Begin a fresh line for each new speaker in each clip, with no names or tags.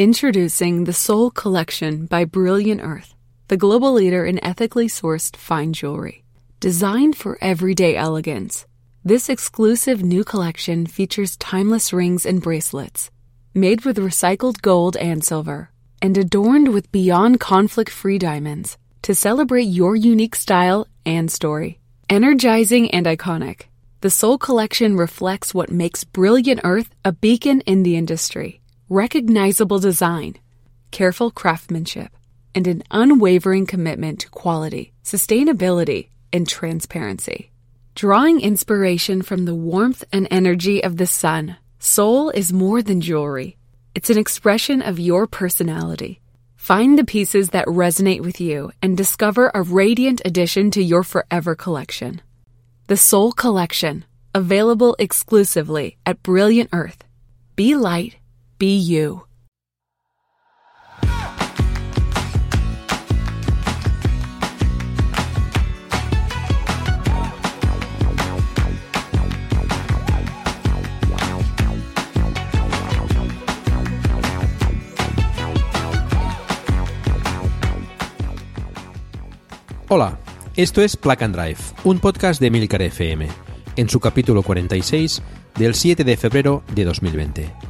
Introducing the Soul Collection by Brilliant Earth, the global leader in ethically sourced fine jewelry. Designed for everyday elegance, this exclusive new collection features timeless rings and bracelets made with recycled gold and silver and adorned with beyond conflict free diamonds to celebrate your unique style and story. Energizing and iconic, the Soul Collection reflects what makes Brilliant Earth a beacon in the industry recognizable design, careful craftsmanship, and an unwavering commitment to quality, sustainability, and transparency. Drawing inspiration from the warmth and energy of the sun, Soul is more than jewelry. It's an expression of your personality. Find the pieces that resonate with you and discover a radiant addition to your forever collection. The Soul Collection, available exclusively at Brilliant Earth. Be light Be you.
Hola, esto es Plug and Drive, un podcast de Milcar FM, en su capítulo 46 del 7 de febrero de 2020.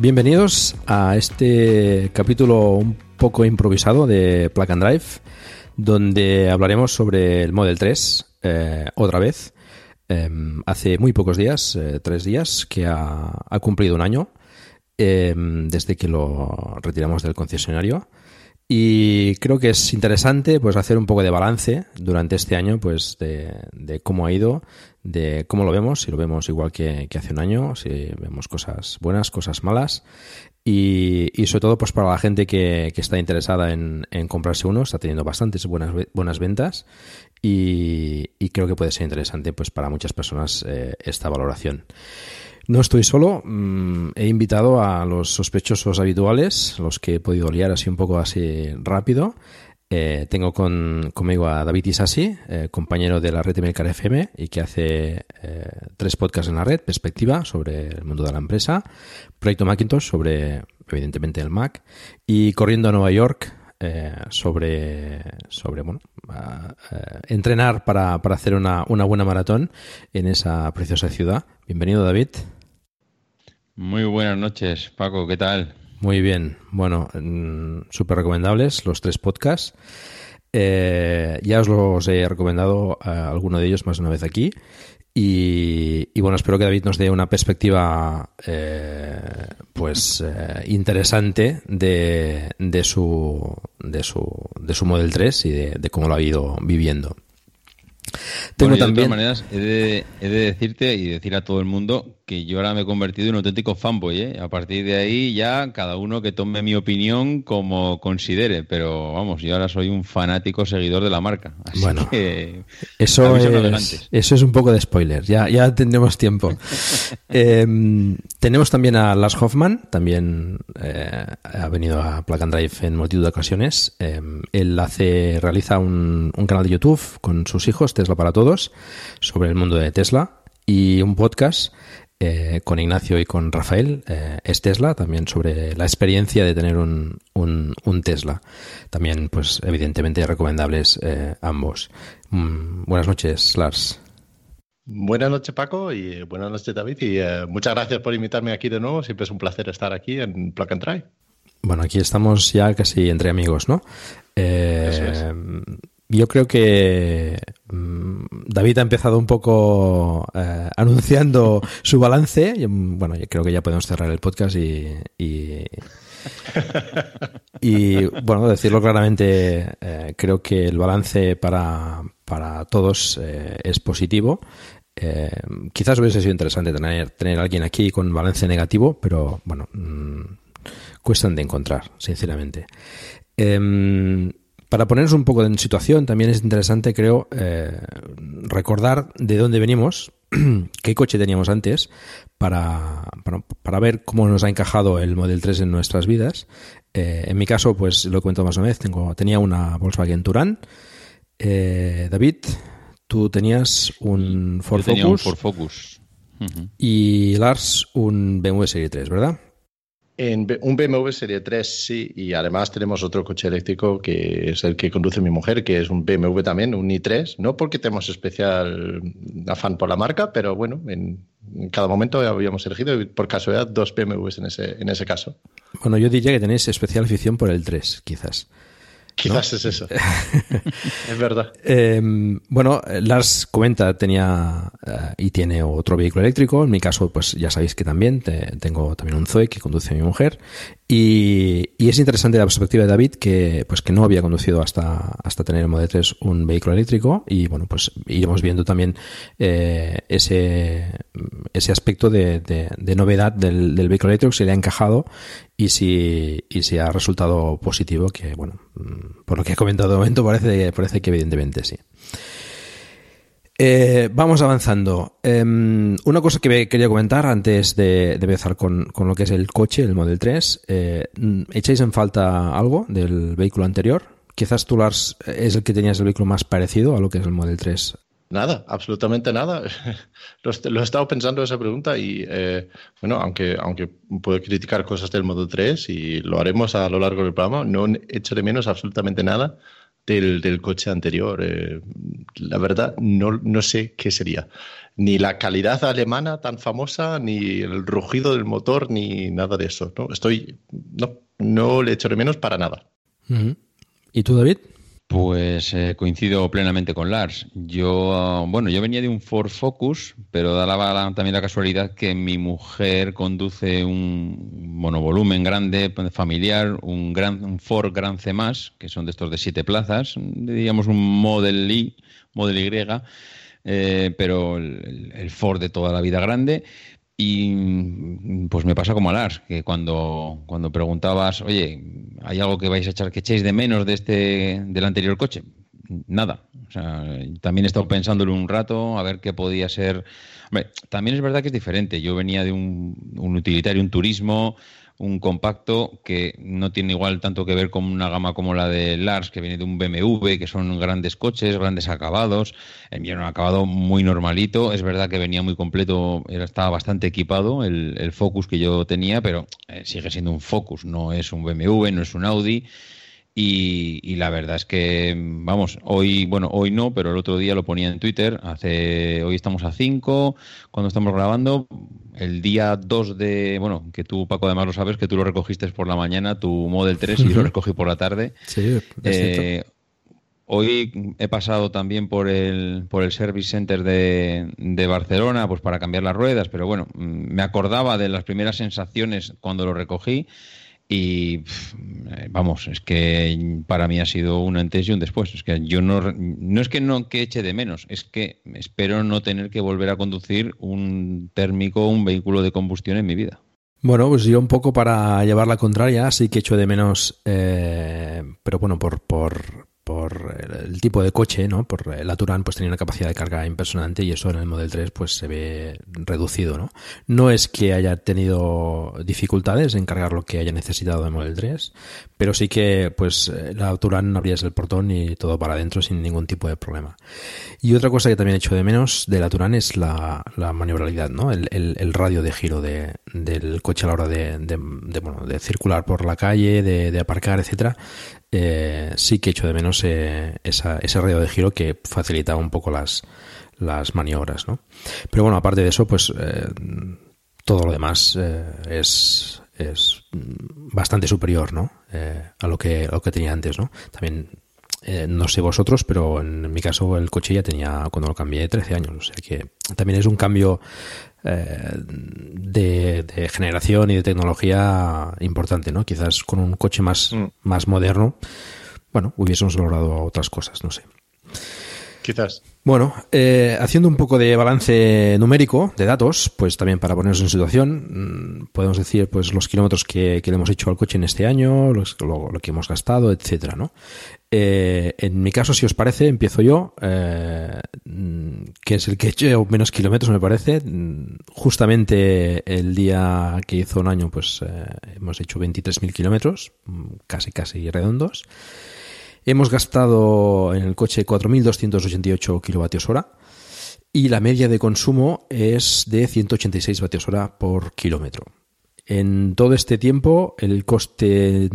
Bienvenidos a este capítulo un poco improvisado de Plug and Drive, donde hablaremos sobre el Model 3 eh, otra vez. Em, hace muy pocos días, eh, tres días, que ha, cumplido un año em, desde que lo retiramos del concesionario. Y creo que es interesante pues hacer un poco de balance durante este año pues de, cómo ha ido, de cómo lo vemos, si lo vemos igual que, hace un año, si vemos cosas buenas, cosas malas. Y, sobre todo pues para la gente que, está interesada en, comprarse uno, está teniendo bastantes buenas, buenas ventas y, creo que puede ser interesante pues para muchas personas eh, esta valoración. No estoy solo, mm, he invitado a los sospechosos habituales, los que he podido liar así un poco así rápido. Eh, tengo con, conmigo a David Isasi, eh, compañero de la red Melcar FM y que hace eh, tres podcasts en la red, Perspectiva sobre el mundo de la empresa, Proyecto Macintosh sobre, evidentemente, el Mac y Corriendo a Nueva York sobre, sobre bueno, entrenar para, hacer una, una buena maratón en esa preciosa ciudad. Bienvenido, David.
Muy buenas noches, Paco, ¿qué tal?
Muy bien, bueno, mm, súper recomendables los tres podcasts. Eh, ya os los he recomendado a alguno de ellos más de una vez aquí. Y, bueno, espero que David nos dé una perspectiva eh, pues eh, interesante de, de, su, de, su, de su Model 3 y de, de cómo lo ha ido viviendo.
Tengo también... De todas maneras, he de, he de, decirte y decir a todo el mundo que yo ahora me he convertido en un auténtico fanboy. ¿eh? A partir de ahí ya cada uno que tome mi opinión como considere. Pero vamos, yo ahora soy un fanático seguidor de la marca.
bueno, eso, es, eso es un poco de spoiler. Ya, ya tendremos tiempo. Em, tenemos también a Lars Hoffman. También eh, ha venido a Plug and Drive en multitud de ocasiones. Em, él hace, realiza un, un canal de YouTube con sus hijos, Tesla para Todos, sobre el mundo de Tesla y un podcast eh, con Ignacio y con Rafael, eh, es Tesla, también sobre la experiencia de tener un, un, Tesla. También, pues, evidentemente recomendables eh, ambos. Mm, buenas noches, Lars.
Buenas noches, Paco, y buenas noches, David. Y muchas gracias por invitarme aquí de nuevo. Siempre es un placer estar aquí en Plug and Try.
Bueno, aquí estamos ya casi entre amigos, ¿no? Yo creo que mm, David ha empezado un poco eh, anunciando su balance. bueno, yo creo que ya podemos cerrar el podcast y, y, bueno, decirlo claramente, eh, creo que el balance para, para todos eh, es positivo. Quizás hubiese sido interesante tener, tener a alguien aquí con balance negativo, pero bueno, mm, cuestan de encontrar, sinceramente. Em, para ponernos un poco en situación, también es interesante, creo, eh, recordar de dónde venimos, qué coche teníamos antes, para, para, ver cómo nos ha encajado el Model 3 en nuestras vidas. Eh, en mi caso, pues lo cuento más o menos, tengo, tenía una Volkswagen Touran. Eh, David, tú tenías un Ford
Focus.
Un
Ford Focus.
Y Lars, un BMW Serie 3, ¿verdad?
En un BMW Serie 3 sí, y además tenemos otro coche eléctrico que es el que conduce mi mujer, que es un BMW también, un i3, no porque tenemos especial afán por la marca, pero bueno, en, cada momento habíamos elegido por casualidad dos BMWs en ese, en ese caso.
Bueno, yo diría que tenéis especial afición por el 3, quizás.
Quizás es eso. es verdad.
Em, bueno, Lars comenta, tenía eh, y tiene otro vehículo eléctrico. En mi caso, pues ya sabéis que también tengo también un Zoe que conduce mi mujer. Y, es interesante la perspectiva de David que pues que no había conducido hasta, hasta tener el Model 3 un vehículo eléctrico y bueno pues iremos viendo también eh, ese, ese aspecto de, de, novedad del, del, vehículo eléctrico si le ha encajado y si, y si ha resultado positivo que bueno mm, por lo que he comentado de momento parece, parece que evidentemente sí. Eh, vamos avanzando. Em, una cosa que quería comentar antes de, empezar con, lo que es el coche, el Model 3. Eh, ¿Echáis en falta algo del vehículo anterior? Quizás tú, Lars, es el que tenías el vehículo más parecido a lo que es el Model 3.
Nada, absolutamente nada. lo, he estado pensando esa pregunta y, eh, bueno, aunque, aunque puedo criticar cosas del Model 3 y lo haremos a lo largo del programa, no echo de menos absolutamente nada del, coche anterior. Eh, la verdad, no, no sé qué sería. Ni la calidad alemana tan famosa, ni el rugido del motor, ni nada de eso. ¿no? Estoy. No, no le echo de menos para nada.
¿Y tú, David?
Pues eh, coincido plenamente con Lars. Yo, bueno, yo venía de un Ford Focus, pero daba también la casualidad que mi mujer conduce un monovolumen grande, familiar, un, gran, un Ford Gran C+, que son de estos de siete plazas, diríamos un Model I, Model Y, eh, pero el, Ford de toda la vida grande. Y pues me pasa como a Lars, que cuando, cuando preguntabas, oye, ¿hay algo que vais a echar que echéis de menos de este, del anterior coche? Nada. O sea, también he estado pensándolo un rato, a ver qué podía ser. También es verdad que es diferente. Yo venía de un utilitario, un turismo, un compacto que no tiene igual tanto que ver con una gama como la de Lars, que viene de un BMW, que son grandes coches, grandes acabados. El mío era un acabado muy normalito. Es verdad que venía muy completo, estaba bastante equipado el, Focus que yo tenía, pero eh, sigue siendo un Focus, no es un BMW, no es un Audi. Y, la verdad es que, vamos, hoy, bueno, hoy no, pero el otro día lo ponía en Twitter. Hace, hoy estamos a 5, cuando estamos grabando. El día 2 de, bueno, que tú, Paco, además lo sabes, que tú lo recogiste por la mañana, tu Model 3, y lo recogí por la tarde.
Sí, eh,
Hoy he pasado también por el, por el Service Center de, de, Barcelona pues para cambiar las ruedas, pero bueno, mm, me acordaba de las primeras sensaciones cuando lo recogí y eh, vamos, es que para mí ha sido un antes y un después. Es que yo no, no es que no que eche de menos, es que espero no tener que volver a conducir un térmico, un vehículo de combustión en mi vida.
Bueno, pues yo un poco para llevar la contraria, sí que echo de menos, eh, pero bueno, por, por, por el tipo de coche, ¿no? Por la Turán pues tenía una capacidad de carga impresionante y eso en el Model 3 pues se ve reducido, ¿no? No es que haya tenido dificultades en cargar lo que haya necesitado de Model 3, pero sí que pues la Turán abrías el portón y todo para adentro sin ningún tipo de problema. Y otra cosa que también he hecho de menos de la Turán es la, maniobrabilidad, ¿no? El, el, radio de giro de, del coche a la hora de, de, bueno, de circular por la calle, de, de aparcar, etcétera eh, sí que echo de menos eh, ese radio de giro que facilitaba un poco las, las maniobras, ¿no? Pero bueno, aparte de eso, pues eh, todo lo demás es, es bastante superior, ¿no? a lo que, a lo que tenía antes, ¿no? También no sé vosotros, pero en mi caso el coche ya tenía, cuando lo cambié, 13 años. O sea que también es un cambio eh, de, generación y de tecnología importante, ¿no? Quizás con un coche más, mm. más moderno, bueno, hubiésemos logrado otras cosas, no sé.
Quizás.
Bueno, eh, haciendo un poco de balance numérico de datos, pues también para ponernos en situación, mm, podemos decir pues los kilómetros que, le hemos hecho al coche en este año, lo, que hemos gastado, etcétera, ¿no? Eh, en mi caso, si os parece, empiezo yo, eh, que es el que he hecho menos kilómetros, me parece. Justamente el día que hizo un año, pues hemos hecho 23.000 kilómetros, casi casi redondos. Hemos gastado en el coche 4.288 kilovatios hora y la media de consumo es de 186 vatios hora por kilómetro. En todo este tiempo, el coste,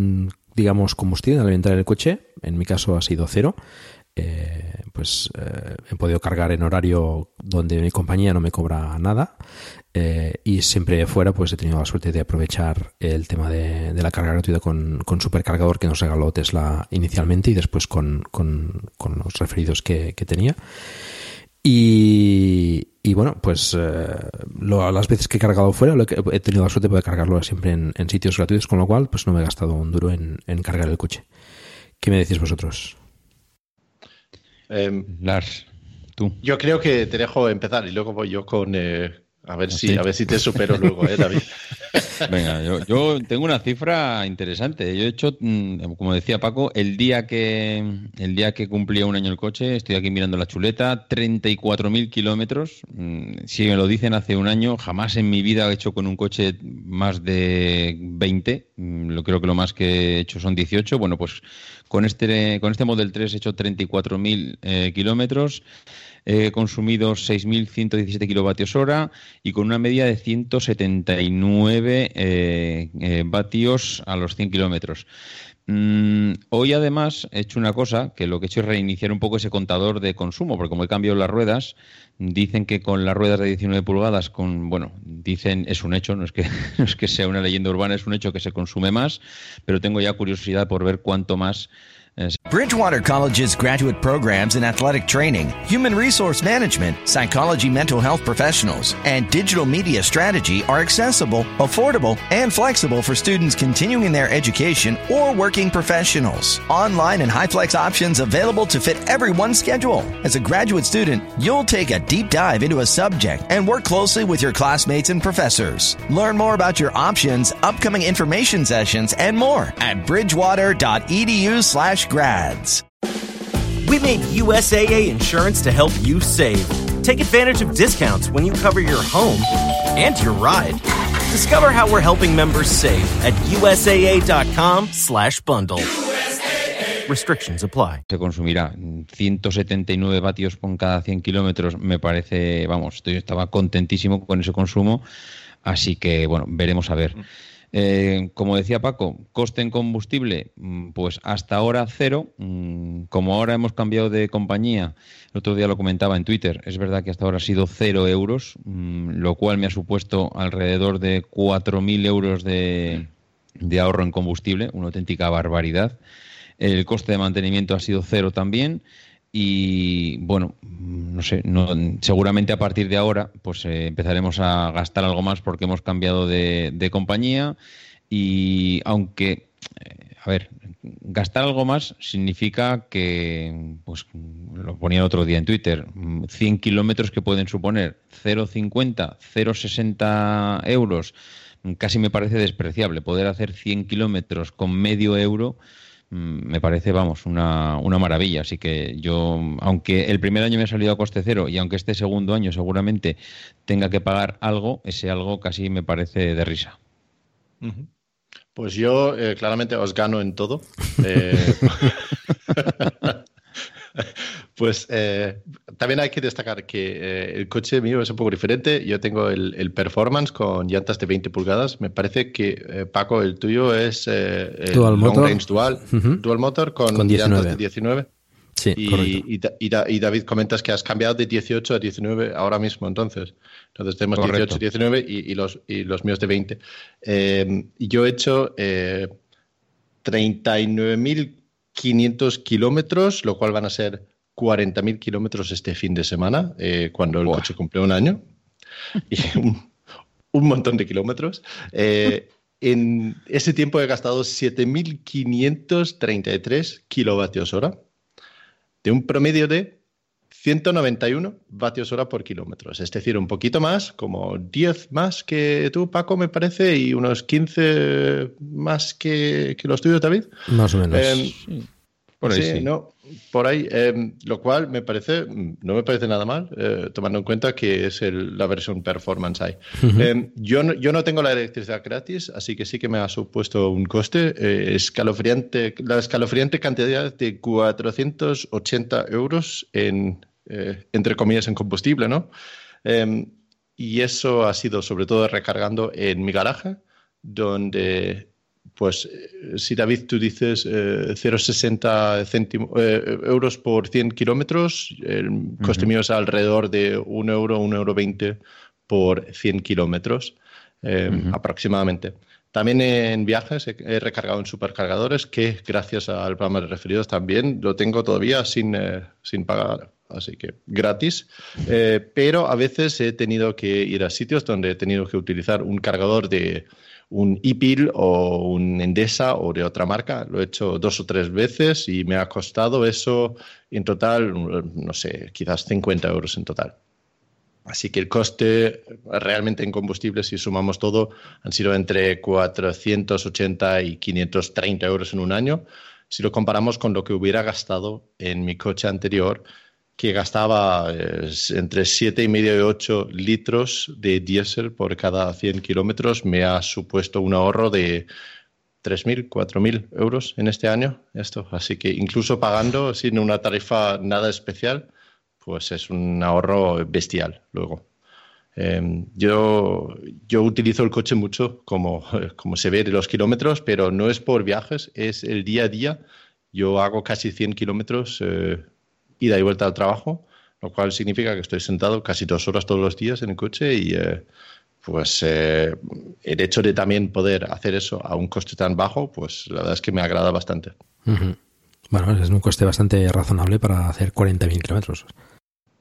digamos, combustible al en el coche, en mi caso ha sido cero. Eh, pues eh, he podido cargar en horario donde mi compañía no me cobra nada eh, y siempre fuera pues he tenido la suerte de aprovechar el tema de, la carga gratuita con, con, supercargador que nos regaló Tesla inicialmente y después con, los referidos que, tenía. Y, bueno, pues eh, las veces que he cargado fuera he tenido la suerte de poder cargarlo siempre en, sitios gratuitos, con lo cual pues no me he gastado un duro en, cargar el coche. ¿Qué me decís vosotros?
Em, Lars, tú.
Yo creo que te dejo empezar y luego voy yo con, eh, a ver, si, a ver si te supero luego, ¿eh, David?
Venga, yo, tengo una cifra interesante. Yo he hecho, mm, como decía Paco, el día que el día que cumplía un año el coche, estoy aquí mirando la chuleta, 34.000 kilómetros. Mm, si me lo dicen hace un año, jamás en mi vida he hecho con un coche más de 20. Mm, lo creo que lo más que he hecho son 18. Bueno, pues con este, con este Model 3 he hecho 34.000 eh, kilómetros. He consumido 6.117 kilovatios hora y con una media de 179 eh, eh, vatios a los 100 kilómetros. Mm, hoy además he hecho una cosa que lo que he hecho es reiniciar un poco ese contador de consumo, porque como he cambiado las ruedas, dicen que con las ruedas de 19 pulgadas, con bueno, dicen es un hecho, no es que no es que sea una leyenda urbana, es un hecho que se consume más, pero tengo ya curiosidad por ver cuánto más
Bridgewater College's graduate programs in athletic training, human resource management, psychology mental health professionals, and digital media strategy are accessible, affordable, and flexible for students continuing their education or working professionals. Online and high flex options available to fit everyone's schedule. As a graduate student, you'll take a deep dive into a subject and work closely with your classmates and professors. Learn more about your options, upcoming information sessions, and more at bridgewater.edu slash grads.
We made USAA insurance to help you save. Take advantage of discounts when you cover your home and your ride. Discover how we're helping members save at usaa.com/bundle. Restrictions apply.
Se consumirá 179 vatios con cada 100 kilómetros. Me parece, vamos, estoy, estaba contentísimo con ese consumo. Así que, bueno, veremos a ver. Mm. Eh, como decía Paco, coste en combustible, mm, pues hasta ahora cero. Mm, como ahora hemos cambiado de compañía, el otro día lo comentaba en Twitter, es verdad que hasta ahora ha sido cero euros, mm, lo cual me ha supuesto alrededor de 4.000 euros de, de ahorro en combustible, una auténtica barbaridad. El coste de mantenimiento ha sido cero también y bueno, no sé, no, seguramente a partir de ahora pues eh, empezaremos a gastar algo más porque hemos cambiado de, compañía y aunque, eh, a ver, gastar algo más significa que, pues lo ponía el otro día en Twitter, 100 kilómetros que pueden suponer 0,50, 0,60 euros, casi me parece despreciable poder hacer 100 kilómetros con medio euro me parece, vamos, una, una, maravilla. Así que yo, aunque el primer año me ha salido a coste cero y aunque este segundo año seguramente tenga que pagar algo, ese algo casi me parece de risa.
Pues yo eh, claramente os gano en todo. Eh, Pues eh, también hay que destacar que eh, el coche mío es un poco diferente. Yo tengo el, Performance con llantas de 20 pulgadas. Me parece que, eh, Paco, el tuyo es el
dual Long
Range Dual, dual Motor con, llantas de 19.
Sí,
y, y, David comentas que has cambiado de 18 a 19 ahora mismo, entonces. Entonces tenemos 18, 19 y, los, y los míos de 20. yo he hecho 39.500 kilómetros, lo cual van a ser 40.000 kilómetros este fin de semana, eh, cuando el coche cumple un año. Y un, montón de kilómetros. Eh, en ese tiempo he gastado 7.533 kilovatios hora, de un promedio de 191 vatios hora por kilómetro. Es decir, un poquito más, como 10 más que tú, Paco, me parece, y unos 15 más que, que los tuyos, David.
Más o menos.
Por ahí sí, no, por ahí, em, lo cual me parece, no me parece nada mal, eh, tomando en cuenta que es la versión performance ahí. Em, yo, no, yo no tengo la electricidad gratis, así que sí que me ha supuesto un coste eh, escalofriante, la escalofriante cantidad de 480 euros en, eh, entre comillas, en combustible, ¿no? Em, y eso ha sido sobre todo recargando en mi garaje, donde pues eh, si David tú dices 0,60 eh, euros por 100 kilómetros, el coste mío es alrededor de 1 euro, 1 euro 20 por 100 kilómetros aproximadamente. También en viajes he, recargado en supercargadores que gracias al programa de referidos también lo tengo todavía sin, sin pagar así que gratis, eh, pero a veces he tenido que ir a sitios donde he tenido que utilizar un cargador de un IPIL o un Endesa o de otra marca. Lo he hecho dos o tres veces y me ha costado eso en total, no sé, quizás 50 euros en total. Así que el coste realmente en combustible, si sumamos todo, han sido entre 480 y 530 euros en un año. Si lo comparamos con lo que hubiera gastado en mi coche anterior, que gastaba entre 7,5 y 8 litros de diésel por cada 100 kilómetros, me ha supuesto un ahorro de 3.000, 4.000 euros en este año. Esto. Así que incluso pagando sin una tarifa nada especial, pues es un ahorro bestial luego. Em, yo, yo utilizo el coche mucho, como, como se ve de los kilómetros, pero no es por viajes, es el día a día. Yo hago casi 100 kilómetros eh, ida y vuelta al trabajo, lo cual significa que estoy sentado casi dos horas todos los días en el coche y eh, pues eh, el hecho de también poder hacer eso a un coste tan bajo, pues la verdad es que me agrada bastante.
Bueno, es un coste bastante razonable para hacer 40.000 kilómetros.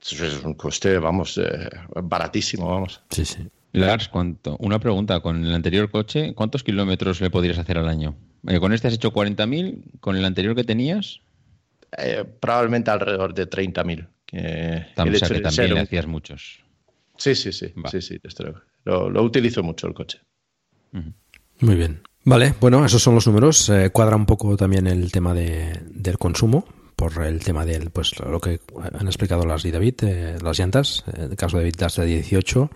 Es un coste, vamos, eh, baratísimo, vamos.
Sí, sí.
Lars, ¿cuánto? una pregunta. Con el anterior coche, ¿cuántos kilómetros le podrías hacer al año? con este has hecho 40.000, con el anterior que tenías,
eh, probablemente alrededor de 30.000.
Eh, o sea que también hacías muchos.
Sí, sí, sí, sí, sí, lo, lo, utilizo mucho el coche.
Muy bien. Vale, bueno, esos son los números. Eh, cuadra un poco también el tema de, del consumo por el tema de pues lo que han explicado las y David, eh, las llantas, en el caso de David las de 18,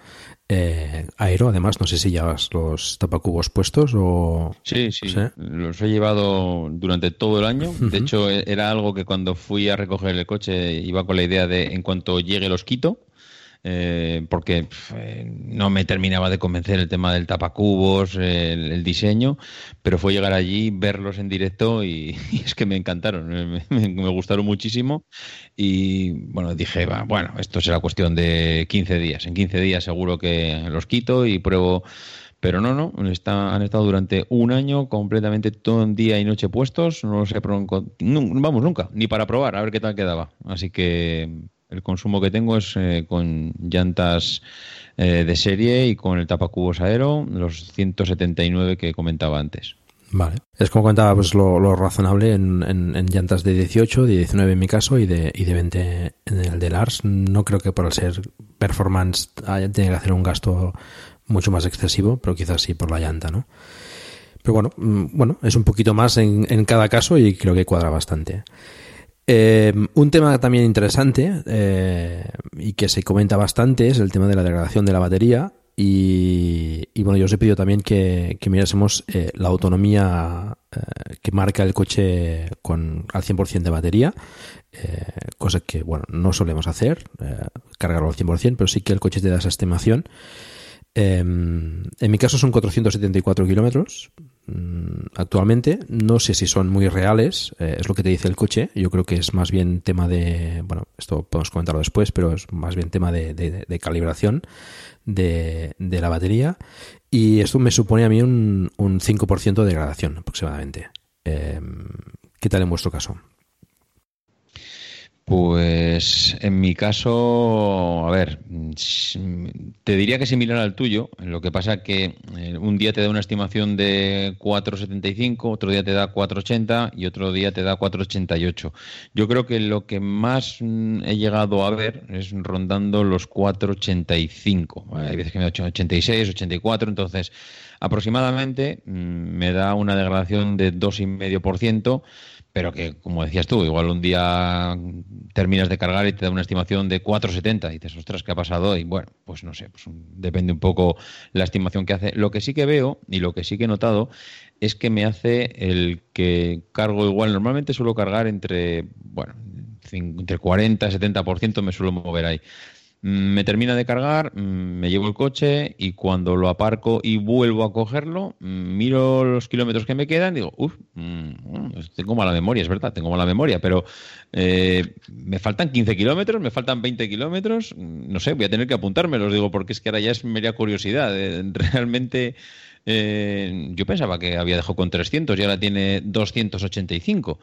eh, aero, además, no sé si llevas los tapacubos puestos o...
Sí, sí, los he llevado durante todo el año. De hecho, e-, era algo que cuando fui a recoger el coche iba con la idea de en cuanto llegue los quito. Eh, porque eh, no me terminaba de convencer el tema del tapacubos, el, diseño, pero fue llegar allí, verlos en directo y, es que me encantaron, me, gustaron muchísimo. Y bueno, dije, bueno, esto será cuestión de 15 días, en 15 días seguro que los quito y pruebo pero no, no, han estado durante un año completamente todo el día y noche puestos, no los he vamos nunca, ni para probar, a ver qué tal quedaba. Así que el consumo que tengo es eh, con llantas eh, de serie y con el tapacubos aero, los 179 que comentaba antes.
Vale. Es como comentaba, pues lo, razonable en, llantas de 18, de 19 en mi caso y de, y de 20 en el de Lars. No creo que por el ser performance haya que hacer un gasto mucho más excesivo, pero quizás sí por la llanta, ¿no? Pero bueno, mm, bueno, es un poquito más en, en cada caso y creo que cuadra bastante. Eh, un tema también interesante eh, y que se comenta bastante es el tema de la degradación de la batería. Y, bueno, yo os he pedido también que, mirásemos eh, la autonomía que marca el coche con al 100% de batería, cosa que bueno, no solemos hacer, cargarlo al 100%, pero sí que el coche te da esa estimación. En mi caso son 474 kilómetros, Mm, actualmente. No sé si son muy reales, eh, es lo que te dice el coche. Yo creo que es más bien tema de, bueno, esto podemos comentarlo después, pero es más bien tema de, calibración de, la batería. Y esto me supone a mí un, un 5% de degradación aproximadamente. Em, ¿Qué tal en vuestro caso?
Pues en mi caso, a ver, te diría que es similar al tuyo. Lo que pasa que eh, un día te da una estimación de 4,75, otro día te da 4,80 y otro día te da 4,88. Yo creo que lo que más mm, he llegado a ver es rondando los 4,85. Hay veces que me da 86, 84, entonces aproximadamente mm, me da una degradación de 2,5% pero que, como decías tú, igual un día terminas de cargar y te da una estimación de 4,70 y dices, ostras, ¿qué ha pasado? Y bueno, pues no sé, pues depende un poco la estimación que hace. Lo que sí que veo y lo que sí que he notado es que me hace el que cargo igual, normalmente suelo cargar entre, bueno, entre 40 y 70% me suelo mover ahí. Mm, me termina de cargar, mm, me llevo el coche y cuando lo aparco y vuelvo a cogerlo, mm, miro los kilómetros que me quedan y digo, uff, tengo mala memoria, es verdad, tengo mala memoria, pero eh, me faltan 15 kilómetros, me faltan 20 kilómetros, no sé, voy a tener que apuntármelos, los digo, porque es que ahora ya es media curiosidad. Eh, realmente eh, yo pensaba que había dejado con 300 y ahora tiene 285.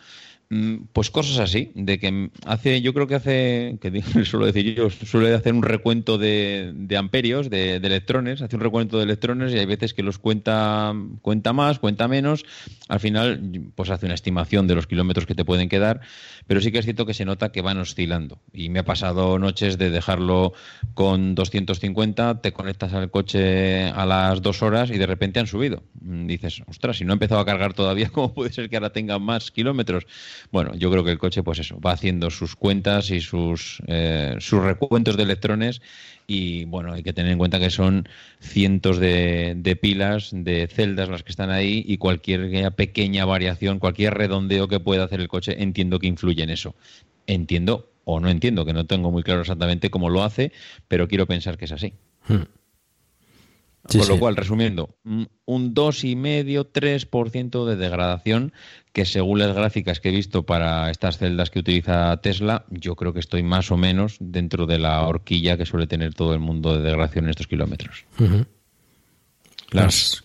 Mm, pues cosas así, de que hace, yo creo que hace, que suelo decir yo, suele hacer un recuento de, amperios, de, electrones, hace un recuento de electrones y hay veces que los cuenta, cuenta más, cuenta menos, al final pues hace una estimación de los kilómetros que te pueden quedar, pero sí que es cierto que se nota que van oscilando y me ha pasado noches de dejarlo con 250, te conectas al coche a las dos horas y de repente han subido. Mm, dices, ostras, si no he empezado a cargar todavía, ¿cómo puede ser que ahora tenga más kilómetros? Bueno, yo creo que el coche, pues eso, va haciendo sus cuentas y sus, eh, sus recuentos de electrones y bueno, hay que tener en cuenta que son cientos de, de, pilas, de celdas las que están ahí y cualquier pequeña variación, cualquier redondeo que pueda hacer el coche, entiendo que influye en eso. Entiendo o no entiendo, que no tengo muy claro exactamente cómo lo hace, pero quiero pensar que es así. Hmm. Con lo cual, resumiendo, un 2,5-3% de degradación, que según las gráficas que he visto para estas celdas que utiliza Tesla, yo creo que estoy más o menos dentro de la horquilla que suele tener todo el mundo de degradación en estos kilómetros.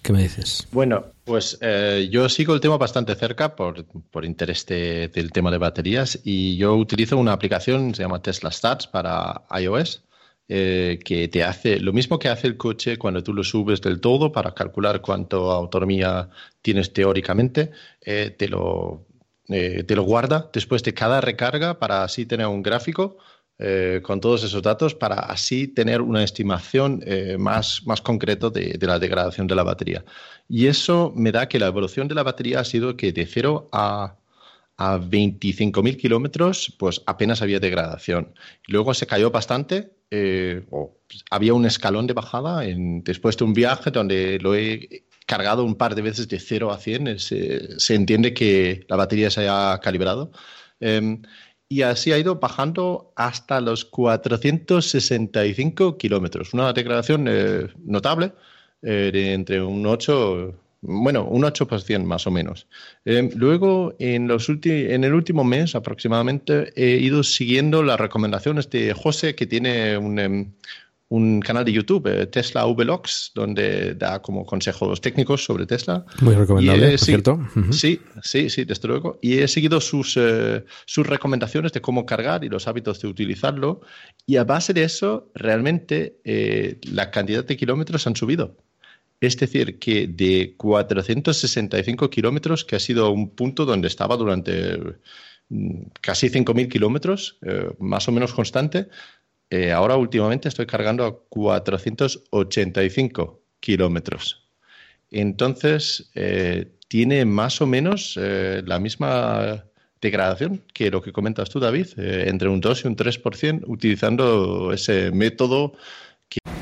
¿qué me dices?
Bueno, pues eh, yo sigo el tema bastante cerca por, interés del tema de baterías y yo utilizo una aplicación, se llama Tesla Stats para iOS eh, que te hace lo mismo que hace el coche cuando tú lo subes del todo para calcular cuánto autonomía tienes teóricamente, eh, te, lo, eh, te lo guarda después de cada recarga para así tener un gráfico con todos esos datos para así tener una estimación más, más concreto de, de, la degradación de la batería. Y eso me da que la evolución de la batería ha sido que de 0 a a 25.000 kilómetros, pues apenas había degradación. Luego se cayó bastante, eh, había un escalón de bajada en, después de un viaje donde lo he cargado un par de veces de 0 a 100, se, entiende que la batería se haya calibrado. Em, y así ha ido bajando hasta los 465 kilómetros, una degradación eh, notable, eh, de entre un 8 bueno, un 8% más o menos. Eh, luego, en, los en el último mes aproximadamente, he ido siguiendo las recomendaciones de José, que tiene un, em, un canal de YouTube, eh, Tesla Vlogs, donde da como consejos técnicos sobre Tesla.
Muy recomendable, por cierto.
Sí, sí, sí, desde luego. Y he seguido sus, eh, sus recomendaciones de cómo cargar y los hábitos de utilizarlo. Y a base de eso, realmente la cantidad de kilómetros han subido. Es decir, que de 465 kilómetros, que ha sido un punto donde estaba durante mm, casi 5.000 kilómetros, eh, más o menos constante, eh, ahora últimamente estoy cargando a 485 kilómetros. Entonces, eh, tiene más o menos la misma degradación que lo que comentas tú, David, entre un 2 y un 3%, utilizando ese método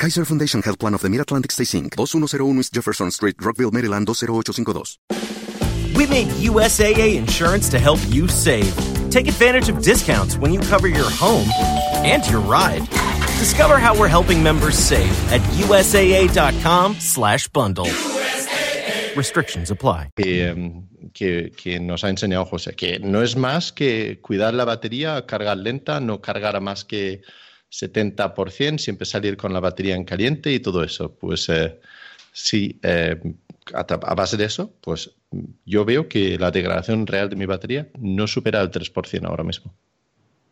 Kaiser Foundation Health Plan of the Mid-Atlantic Stay Inc. 2101 East Jefferson Street, Rockville, Maryland 20852.
We made USAA insurance to help you save. Take advantage of discounts when you cover your home and your ride. Discover how we're helping members save at usaa.com/bundle. Restrictions apply.
Em, que, que, nos ha enseñado José, que no es más que cuidar la batería, cargar lenta, no cargar a más que 70%, siempre salir con la batería en caliente y todo eso. Pues eh, sí, eh, a, base de eso, pues yo veo que la degradación real de mi batería no supera el 3% ahora mismo.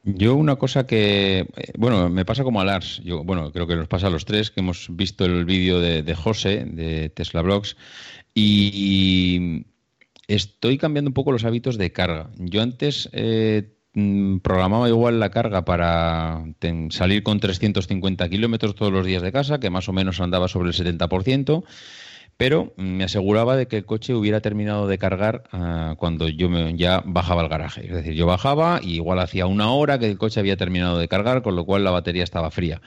Yo una cosa que, eh, bueno, me pasa como a Lars, yo, bueno, creo que nos pasa a los tres, que hemos visto el vídeo de, José, de Tesla Blogs, y estoy cambiando un poco los hábitos de carga. Yo antes programaba igual la carga para salir con 350 kilómetros todos los días de casa, que más o menos andaba sobre el 70%, pero me aseguraba de que el coche hubiera terminado de cargar ah, cuando yo ya bajaba al garaje. Es decir, yo bajaba y igual hacía una hora que el coche había terminado de cargar, con lo cual la batería estaba fría.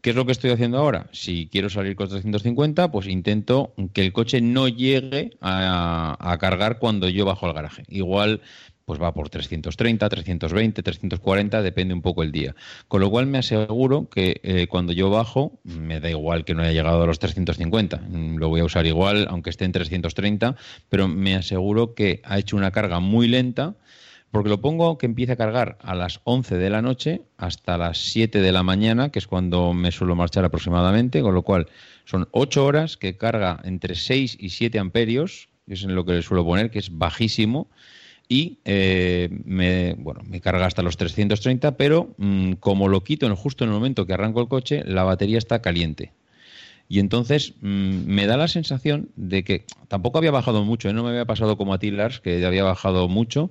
¿Qué es lo que estoy haciendo ahora? Si quiero salir con 350, pues intento que el coche no llegue a cargar cuando yo bajo al garaje. Igual pues va por 330, 320, 340, depende un poco el día. Con lo cual me aseguro que eh, cuando yo bajo, me da igual que no haya llegado a los 350, mm, lo voy a usar igual, aunque esté en 330, pero me aseguro que ha hecho una carga muy lenta, porque lo pongo que empiece a cargar a las 11 de la noche hasta las 7 de la mañana, que es cuando me suelo marchar aproximadamente, con lo cual son 8 horas que carga entre 6 y 7 amperios, que es en lo que le suelo poner, que es bajísimo, y eh, me, bueno, me carga hasta los 330, pero mm, como lo quito en justo en el momento que arranco el coche, la batería está caliente. Y entonces mm, me da la sensación de que tampoco había bajado mucho, ¿eh? no me había pasado como a ti, Lars, que había bajado mucho,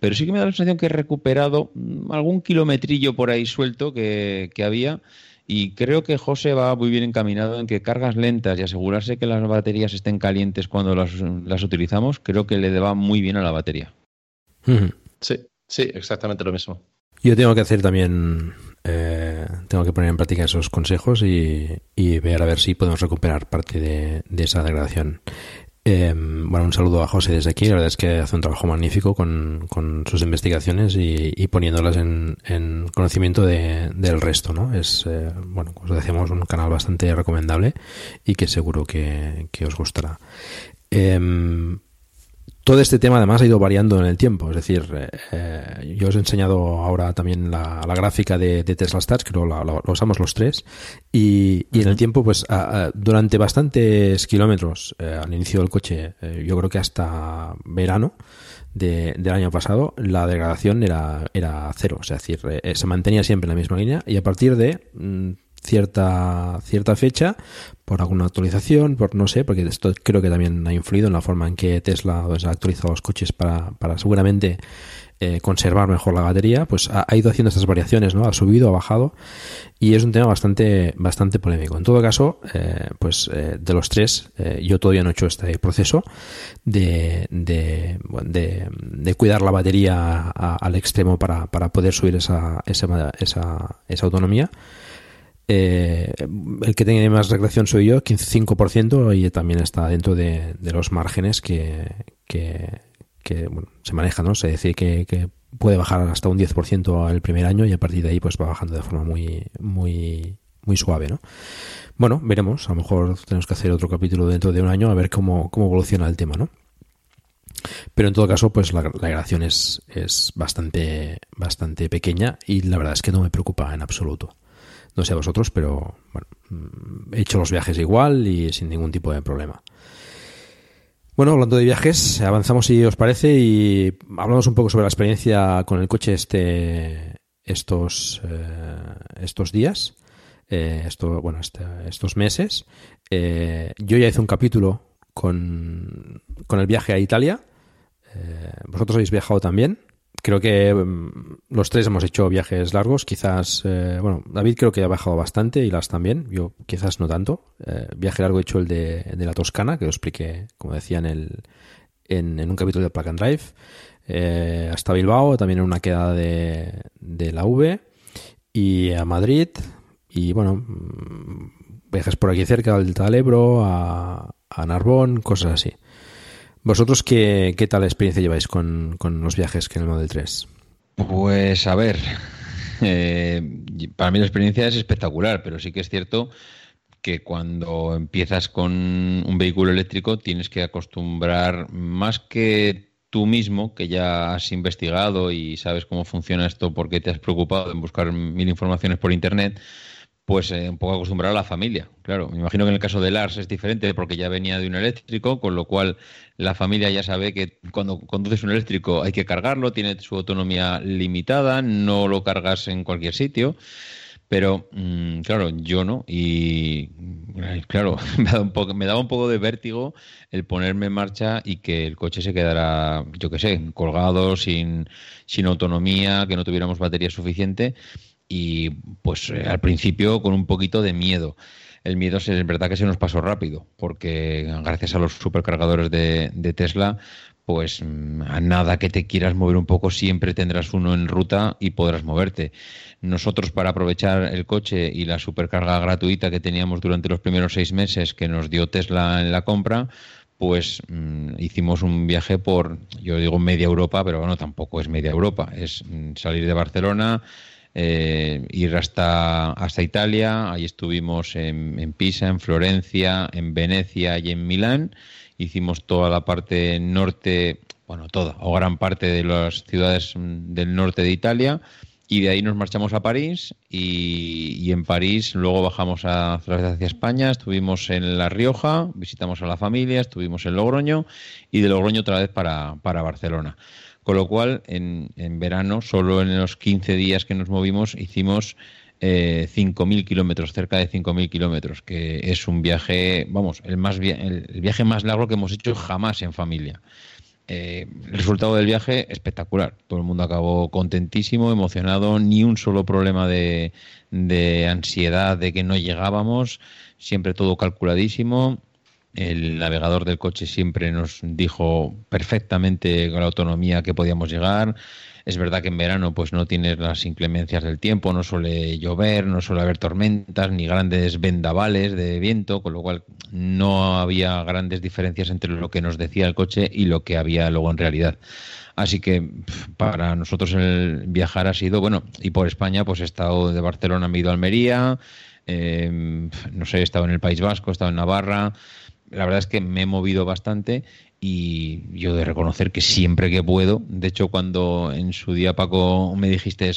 pero sí que me da la sensación que he recuperado mm, algún kilometrillo por ahí suelto que, que había. Y creo que José va muy bien encaminado en que cargas lentas y asegurarse que las baterías estén calientes cuando las, las utilizamos, creo que le va muy bien a la batería.
Sí, sí, exactamente lo mismo.
Yo tengo que hacer también, eh, tengo que poner en práctica esos consejos y, ver a ver si podemos recuperar parte de, esa degradación. Em, bueno, un saludo a José desde aquí. La verdad es que hace un trabajo magnífico con, sus investigaciones y, poniéndolas en, conocimiento del resto, ¿no? Es, eh, bueno, como decíamos, un canal bastante recomendable y que seguro que, os gustará. Em, todo este tema además ha ido variando en el tiempo. Es decir, eh, eh, yo os he enseñado ahora también la, gráfica de, Tesla Stats, que lo, lo, usamos los tres, y, en el tiempo, pues durante bastantes kilómetros eh, al inicio del coche, yo creo que hasta verano del año pasado, la degradación era, era cero. es decir, se mantenía siempre en la misma línea y a partir de mm, cierta, cierta fecha, por alguna actualización, por no sé, porque esto creo que también ha influido en la forma en que Tesla pues, ha actualizado los coches para, para seguramente eh, conservar mejor la batería, pues ha, ido haciendo estas variaciones, ¿no? Ha subido, ha bajado y es un tema bastante, bastante polémico. En todo caso, eh, pues eh, de los tres, yo todavía no he hecho este proceso de, de, cuidar la batería al extremo para, para poder subir esa, esa, esa, esa autonomía. Eh, el que tiene más recreación soy yo, 15% y también está dentro de, los márgenes que, se manejan, ¿no? Se dice que, puede bajar hasta un 10% el primer año y a partir de ahí pues va bajando de forma muy, muy, muy suave, ¿no? Bueno, veremos. A lo mejor tenemos que hacer otro capítulo dentro de un año a ver cómo, cómo evoluciona el tema, ¿no? Pero en todo caso, pues la, la es, es bastante, bastante pequeña y la verdad es que no me preocupa en absoluto. No sé a vosotros, pero bueno, mm, he hecho los viajes igual y sin ningún tipo de problema. Bueno, hablando de viajes, avanzamos si os parece y hablamos un poco sobre la experiencia con el coche este estos eh, estos días, eh, bueno, este, estos meses. Eh, yo ya hice un capítulo con, con el viaje a Italia. vosotros habéis viajado también creo que mm, los tres hemos hecho viajes largos. Quizás, eh, bueno, David creo que ha bajado bastante y las también. Yo quizás no tanto. Eh, viaje largo he hecho el de, la Toscana, que lo expliqué, como decía, en, el, en, un capítulo de Plug and Drive. Eh, hasta Bilbao, también en una quedada de, de la V. Y a Madrid. Y bueno, mm, viajes por aquí cerca, del Talebro, a, a Narbón, cosas así. ¿Vosotros qué, qué tal experiencia lleváis con, los viajes que en el Model 3?
Pues a ver, eh, para mí la experiencia es espectacular, pero sí que es cierto que cuando empiezas con un vehículo eléctrico tienes que acostumbrar más que tú mismo, que ya has investigado y sabes cómo funciona esto porque te has preocupado en buscar mil informaciones por Internet, pues eh, un poco acostumbrar a la familia. Claro, me imagino que en el caso de Lars es diferente porque ya venía de un eléctrico, con lo cual la familia ya sabe que cuando conduces un eléctrico hay que cargarlo, tiene su autonomía limitada, no lo cargas en cualquier sitio. Pero, mm, claro, yo no. Y, claro, me daba, un poco, me daba un poco de vértigo el ponerme en marcha y que el coche se quedara, yo qué sé, colgado, sin, sin autonomía, que no tuviéramos batería suficiente y pues eh, al principio con un poquito de miedo. El miedo es verdad que se nos pasó rápido, porque gracias a los supercargadores de, de Tesla, pues mm, a nada que te quieras mover un poco, siempre tendrás uno en ruta y podrás moverte. Nosotros, para aprovechar el coche y la supercarga gratuita que teníamos durante los primeros seis meses que nos dio Tesla en la compra, pues mm, hicimos un viaje por, yo digo media Europa, pero bueno, tampoco es media Europa, es mm, salir de Barcelona, eh, ir hasta, hasta Italia. Ahí estuvimos en, Pisa, en Florencia, en Venecia y en Milán. Hicimos toda la parte norte, bueno, toda o gran parte de las ciudades del norte de Italia. Y de ahí nos marchamos a París y, en París luego bajamos a, hacia España, estuvimos en La Rioja, visitamos a la familia, estuvimos en Logroño y de Logroño otra vez para, para Barcelona. Con lo cual, en, verano, solo en los 15 días que nos movimos, hicimos eh, 5.000 kilómetros, cerca de 5.000 kilómetros, que es un viaje, vamos, el, más, el viaje más largo que hemos hecho jamás en familia. Eh, el resultado del viaje espectacular. Todo el mundo acabó contentísimo, emocionado, ni un solo problema de, de ansiedad de que no llegábamos, siempre todo calculadísimo. El navegador del coche siempre nos dijo perfectamente con la autonomía que podíamos llegar. Es verdad que en verano pues no tienes las inclemencias del tiempo, no suele llover, no suele haber tormentas ni grandes vendavales de viento, con lo cual no había grandes diferencias entre lo que nos decía el coche y lo que había luego en realidad. Así que para nosotros el viajar ha sido, bueno, y por España pues he estado de Barcelona, me he ido a Almería, eh, no sé, he estado en el País Vasco, he estado en Navarra, la verdad es que me he movido bastante y yo de reconocer que siempre que puedo, de hecho cuando en su día Paco me dijiste,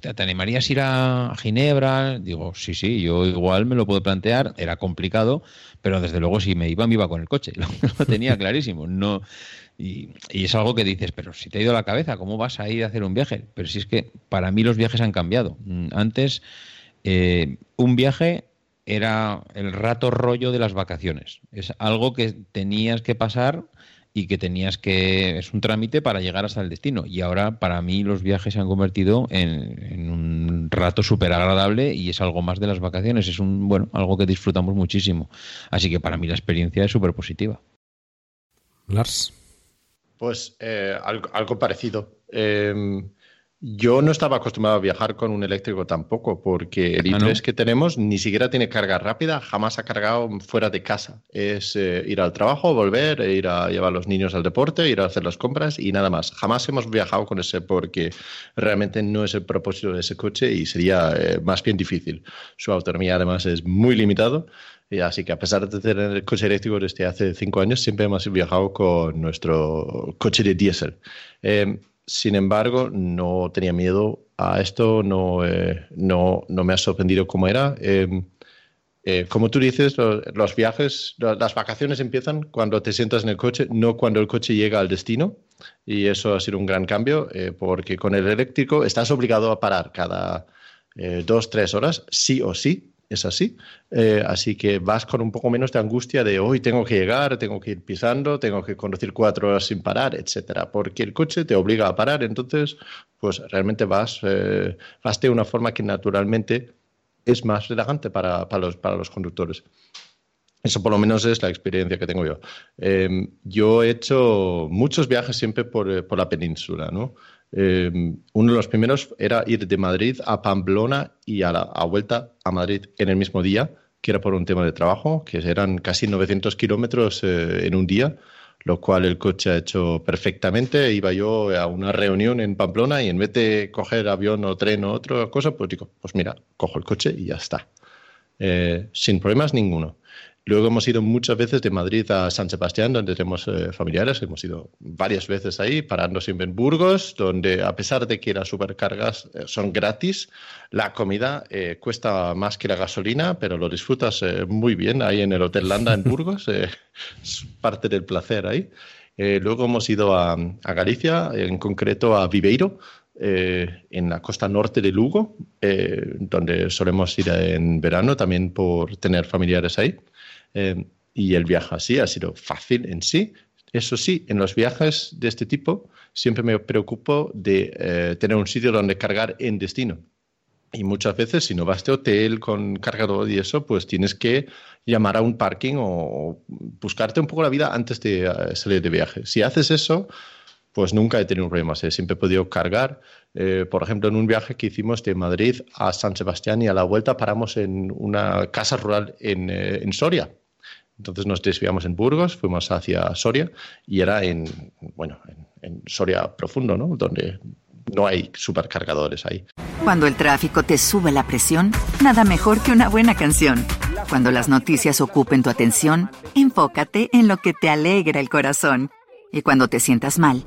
¿te animarías a ir a Ginebra? Digo, sí, sí, yo igual me lo puedo plantear, era complicado, pero desde luego si me iba, me iba con el coche, lo, tenía clarísimo, no... Y, es algo que dices, pero si te ha ido la cabeza, ¿cómo vas a ir a hacer un viaje? Pero si es que para mí los viajes han cambiado. Mm, antes, eh, un viaje era el rato rollo de las vacaciones. Es algo que tenías que pasar y que tenías que es un trámite para llegar hasta el destino. Y ahora para mí los viajes se han convertido en, un rato súper agradable y es algo más de las vacaciones. Es un bueno algo que disfrutamos muchísimo. Así que para mí la experiencia es súper positiva
Lars.
Pues eh, algo, parecido. Em, yo no estaba acostumbrado a viajar con un eléctrico tampoco, porque el ah, i3 que tenemos ni siquiera tiene carga rápida, jamás ha cargado fuera de casa. Es eh, ir al trabajo, volver, e ir a llevar a los niños al deporte, ir a hacer las compras y nada más. Jamás hemos viajado con ese porque realmente no es el propósito de ese coche y sería eh, más bien difícil. Su autonomía además es muy limitado. Y así que a pesar de tener el coche eléctrico desde hace cinco años, siempre hemos viajado con nuestro coche de diésel. Eh, sin embargo, no tenía miedo a esto, no, eh, no, no me ha sorprendido cómo era. Eh, eh, como tú dices, los, viajes, las vacaciones empiezan cuando te sientas en el coche, no cuando el coche llega al destino. Y eso ha sido un gran cambio, porque con el eléctrico estás obligado a parar cada dos, tres horas, sí o sí es así. Eh, así que vas con un poco menos de angustia de hoy tengo que llegar, tengo que ir pisando, tengo que conducir cuatro horas sin parar, etcétera, porque el coche te obliga a parar. Entonces, pues realmente vas, eh, vas de una forma que naturalmente es más relajante para, para, los, para los conductores. Eso por lo menos es la experiencia que tengo yo. Em, yo he hecho muchos viajes siempre por, eh, por la península, ¿no? Em, uno de los primeros era ir de Madrid a Pamplona y a la vuelta a Madrid en el mismo día, que era por un tema de trabajo, que eran casi 900 kilómetros eh, en un día, lo cual el coche ha hecho perfectamente. Iba yo a una reunión en Pamplona y en vez de coger avión o tren o otra cosa, pues digo, pues mira, cojo el coche y ya está. Eh, sin problemas ninguno. Luego hemos ido muchas veces de Madrid a San Sebastián, donde tenemos eh, familiares. Hemos ido varias veces ahí, parando siempre en Burgos, donde a pesar de que las supercargas eh, son gratis, la comida eh, cuesta más que la gasolina, pero lo disfrutas muy bien ahí en el Hotel Landa en Burgos. es parte del placer ahí. luego hemos ido a, a, Galicia, en concreto a Viveiro, en la costa norte de Lugo, donde solemos ir en verano también por tener familiares ahí. Eh, y el viaje así ha sido fácil en sí. Eso sí, en los viajes de este tipo siempre me preocupo de eh, tener un sitio donde cargar en destino. Y muchas veces, si no vas de hotel con cargador y eso, pues tienes que llamar a un parking o buscarte un poco la vida antes de eh, salir de viaje. Si haces eso, pues nunca he tenido problemas. Siempre he podido cargar. por ejemplo, en un viaje que hicimos de Madrid a San Sebastián y a la vuelta paramos en una casa rural en, en Soria entonces nos desviamos en Burgos, fuimos hacia Soria y era en, bueno, en, Soria profundo, ¿no? Donde no hay supercargadores ahí.
Cuando el tráfico te sube la presión, nada mejor que una buena canción. Cuando las noticias ocupen tu atención, enfócate en lo que te alegra el corazón. Y cuando te sientas mal,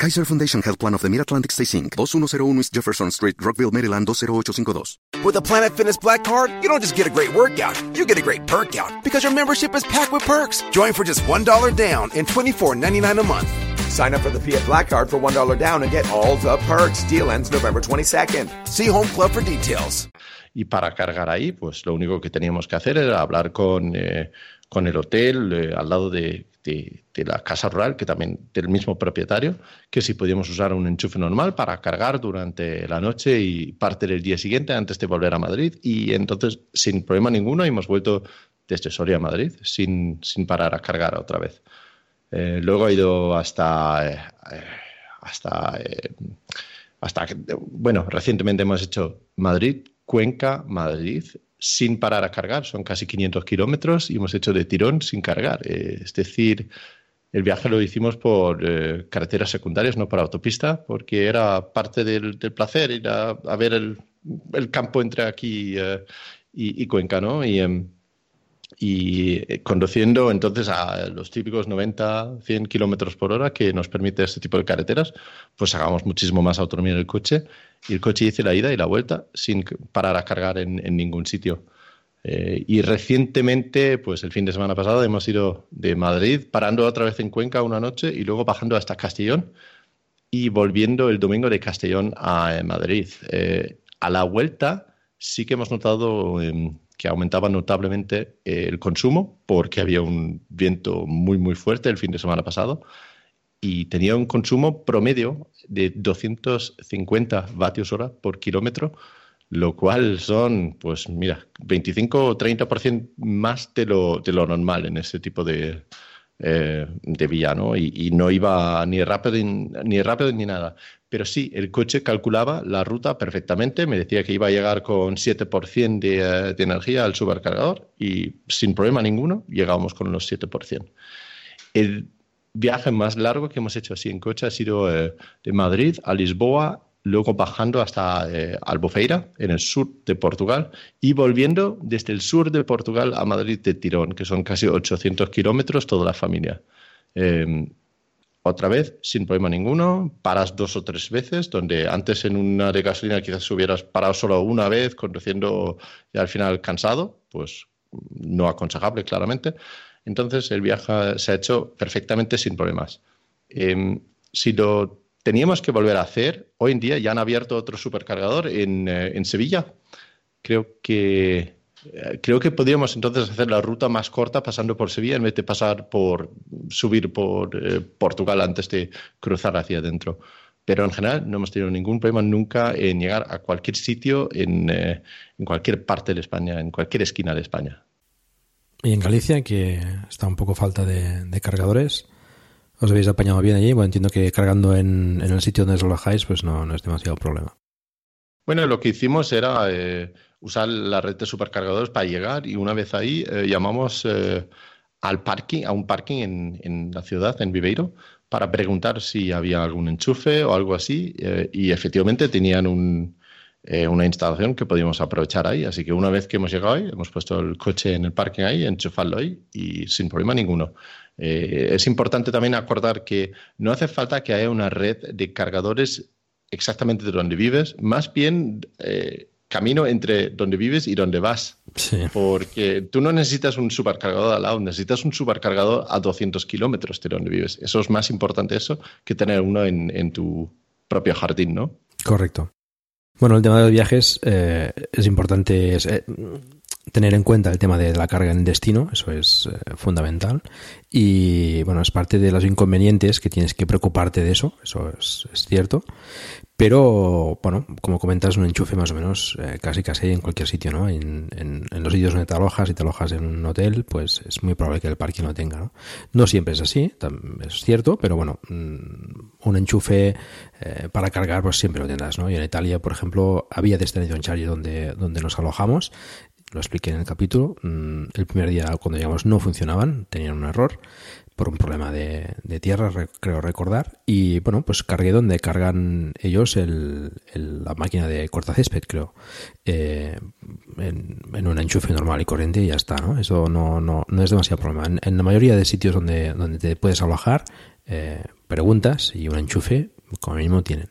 Kaiser Foundation Health Plan of the Mid-Atlantic Stay Inc., 2101 East Jefferson Street, Rockville, Maryland, 20852.
With a Planet Fitness Black Card, you don't just get a great workout, you get a great perk out, because your membership is packed with perks. Join for just $1 down and $24.99 a month. Sign up for the Fiat Black Card for $1 down and get all the perks. Deal ends November 22nd. See Home Club for details.
Y para cargar ahí, pues lo único que teníamos que hacer era hablar con, eh, con el hotel eh, al lado de, de, la casa rural, que también del mismo propietario, que si podíamos usar un enchufe normal para cargar durante la noche y parte del día siguiente antes de volver a Madrid. Y entonces, sin problema ninguno, hemos vuelto desde Soria a Madrid sin, sin parar a cargar otra vez. Eh, luego he ido hasta, eh, hasta, eh, hasta, bueno, recientemente hemos hecho Madrid, Cuenca, Madrid, sin parar a cargar, son casi 500 kilómetros y hemos hecho de tirón sin cargar. es decir, el viaje lo hicimos por carreteras secundarias, no por autopista, porque era parte del, placer ir a, ver el, el, campo entre aquí y, y, Cuenca, ¿no? Y, em, y eh, conduciendo entonces a los típicos 90, 100 kilómetros por hora que nos permite este tipo de carreteras, pues hagamos muchísimo más autonomía en el coche. Y el coche hice la ida y la vuelta sin parar a cargar en, ningún sitio. Eh, y recientemente, pues el fin de semana pasado, hemos ido de Madrid, parando otra vez en Cuenca una noche y luego bajando hasta Castellón y volviendo el domingo de Castellón a eh, Madrid. a la vuelta sí que hemos notado que aumentaba notablemente eh, el consumo porque había un viento muy, muy fuerte el fin de semana pasado y tenía un consumo promedio de 250 vatios hora por kilómetro, lo cual son, pues mira, 25 o 30% más de lo, de lo normal en ese tipo de, eh, de vía, ¿no? Y, no iba ni rápido ni rápido ni nada. Pero sí, el coche calculaba la ruta perfectamente, me decía que iba a llegar con 7% de, eh, de energía al supercargador y sin problema ninguno llegábamos con los 7%. El viaje más largo que hemos hecho así en coche ha sido eh, de Madrid a Lisboa, luego bajando hasta eh, Albufeira, en el sur de Portugal, y volviendo desde el sur de Portugal a Madrid de Tirón, que son casi 800 kilómetros toda la familia. Eh, otra vez, sin problema ninguno, paras dos o tres veces, donde antes en una de gasolina quizás hubieras parado solo una vez, conduciendo y al final cansado, pues no aconsejable, claramente. Entonces el viaje se ha hecho perfectamente sin problemas. Em, si lo teníamos que volver a hacer, hoy en día ya han abierto otro supercargador en, eh, en Sevilla. Creo que creo que podríamos entonces hacer la ruta más corta pasando por Sevilla en vez de pasar por subir por eh, Portugal antes de cruzar hacia adentro. Pero en general no hemos tenido ningún problema nunca en llegar a cualquier sitio en, eh, en cualquier parte de España, en cualquier esquina de España.
Y en Galicia, que está un poco falta de, cargadores, os habéis apañado bien allí. Bueno, entiendo que cargando en, el sitio donde os alojáis, pues no, no, es demasiado problema.
Bueno, lo que hicimos era eh, usar la red de supercargadores para llegar y una vez ahí eh, llamamos eh, al parking, a un parking en, en, la ciudad, en Viveiro, para preguntar si había algún enchufe o algo así y efectivamente tenían un, una instalación que podíamos aprovechar ahí. Así que una vez que hemos llegado ahí, hemos puesto el coche en el parking ahí, enchufarlo ahí y sin problema ninguno. Eh, es importante también acordar que no hace falta que haya una red de cargadores exactamente de donde vives, más bien eh, camino entre donde vives y donde vas. Porque tú no necesitas un supercargador al lado, necesitas un supercargador a 200 kilómetros de donde vives. Eso es más importante eso que tener uno en, tu propio jardín, ¿no?
Correcto. Bueno, el tema de los viajes eh, es importante tener en cuenta el tema de la carga en destino, eso es eh, fundamental. Y bueno, es parte de los inconvenientes que tienes que preocuparte de eso, eso es, cierto. Pero bueno, como comentas, un enchufe más o menos eh, casi casi en cualquier sitio, ¿no? En, los sitios donde te alojas, si te alojas en un hotel, pues es muy probable que el parking lo tenga, ¿no? No siempre es así, es cierto, pero bueno, mm, un enchufe eh, para cargar pues siempre lo tendrás, ¿no? Y en Italia, por ejemplo, había Destination Charge donde, donde nos alojamos lo expliqué en el capítulo. Mm, el primer día cuando llegamos no funcionaban, tenían un error por un problema de, tierra, creo recordar. Y bueno, pues cargué donde cargan ellos el, la máquina de cortacésped, creo. Eh, en, un enchufe normal y corriente y ya está, ¿no? Eso no, no, no es demasiado problema. En, la mayoría de sitios donde, donde te puedes alojar, eh, preguntas y un enchufe, como mínimo, tienen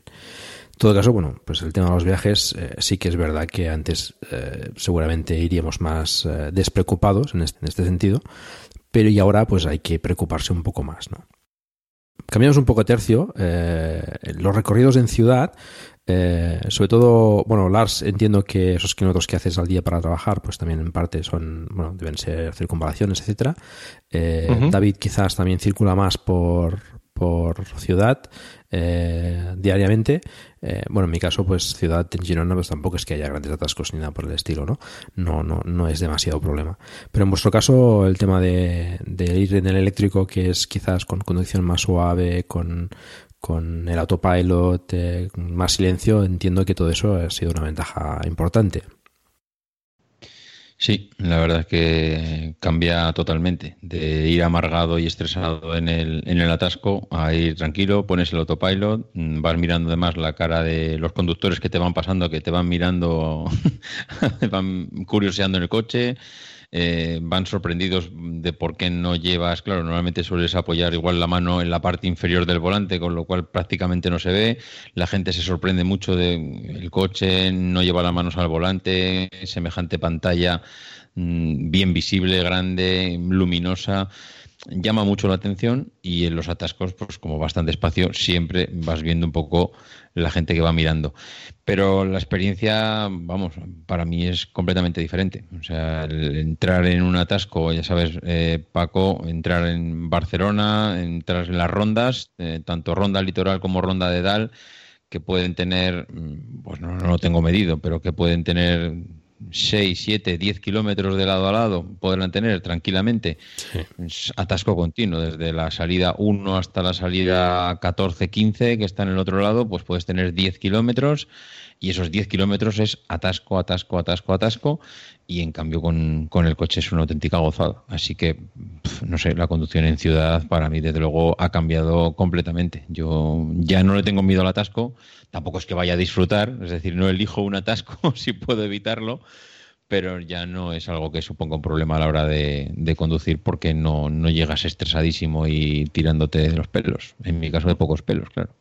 todo caso, bueno, pues el tema de los viajes eh, sí que es verdad que antes eh, seguramente iríamos más eh, despreocupados en este, en este, sentido, pero y ahora pues hay que preocuparse un poco más, ¿no? Cambiamos un poco de tercio. los recorridos en ciudad, sobre todo, bueno, Lars, entiendo que esos kilómetros que haces al día para trabajar, pues también en parte son, bueno, deben ser circunvalaciones, etcétera. David quizás también circula más por, por ciudad eh, diariamente. Eh, bueno, en mi caso, pues ciudad en Girona, pues tampoco es que haya grandes atascos ni nada por el estilo, ¿no? No, no, no es demasiado problema. Pero en vuestro caso, el tema de, ir en el eléctrico, que es quizás con conducción más suave, con, con el autopilot, eh, más silencio, entiendo que todo eso ha sido una ventaja importante.
Sí, la verdad es que cambia totalmente. De ir amargado y estresado en el, en el atasco a ir tranquilo, pones el autopilot, mm, vas mirando además la cara de los conductores que te van pasando, que te van mirando, van curioseando en el coche, eh, van sorprendidos de por qué no llevas, claro, normalmente sueles apoyar igual la mano en la parte inferior del volante, con lo cual prácticamente no se ve. La gente se sorprende mucho de el coche, no lleva las manos al volante, semejante pantalla mm, bien visible, grande, luminosa llama mucho la atención y en los atascos, pues como bastante espacio, siempre vas viendo un poco la gente que va mirando. Pero la experiencia, vamos, para mí es completamente diferente. O sea, entrar en un atasco, ya sabes, eh, Paco, entrar en Barcelona, entrar en las rondas, eh, tanto ronda litoral como ronda de Dal, que pueden tener, mm, pues no, no lo tengo medido, pero que pueden tener 6, 7, 10 kilómetros de lado a lado podrán tener tranquilamente. atasco continuo, desde la salida 1 hasta la salida 14, 15, que está en el otro lado, pues puedes tener 10 kilómetros y esos 10 kilómetros es atasco, atasco, atasco, atasco y en cambio con, con, el coche es una auténtica gozada. Así que, no sé, la conducción en ciudad para mí desde luego ha cambiado completamente. Yo ya no le tengo miedo al atasco, tampoco es que vaya a disfrutar, es decir, no elijo un atasco si puedo evitarlo, pero ya no es algo que suponga un problema a la hora de, de conducir porque no, no llegas estresadísimo y tirándote de los pelos. En mi caso de pocos pelos, claro.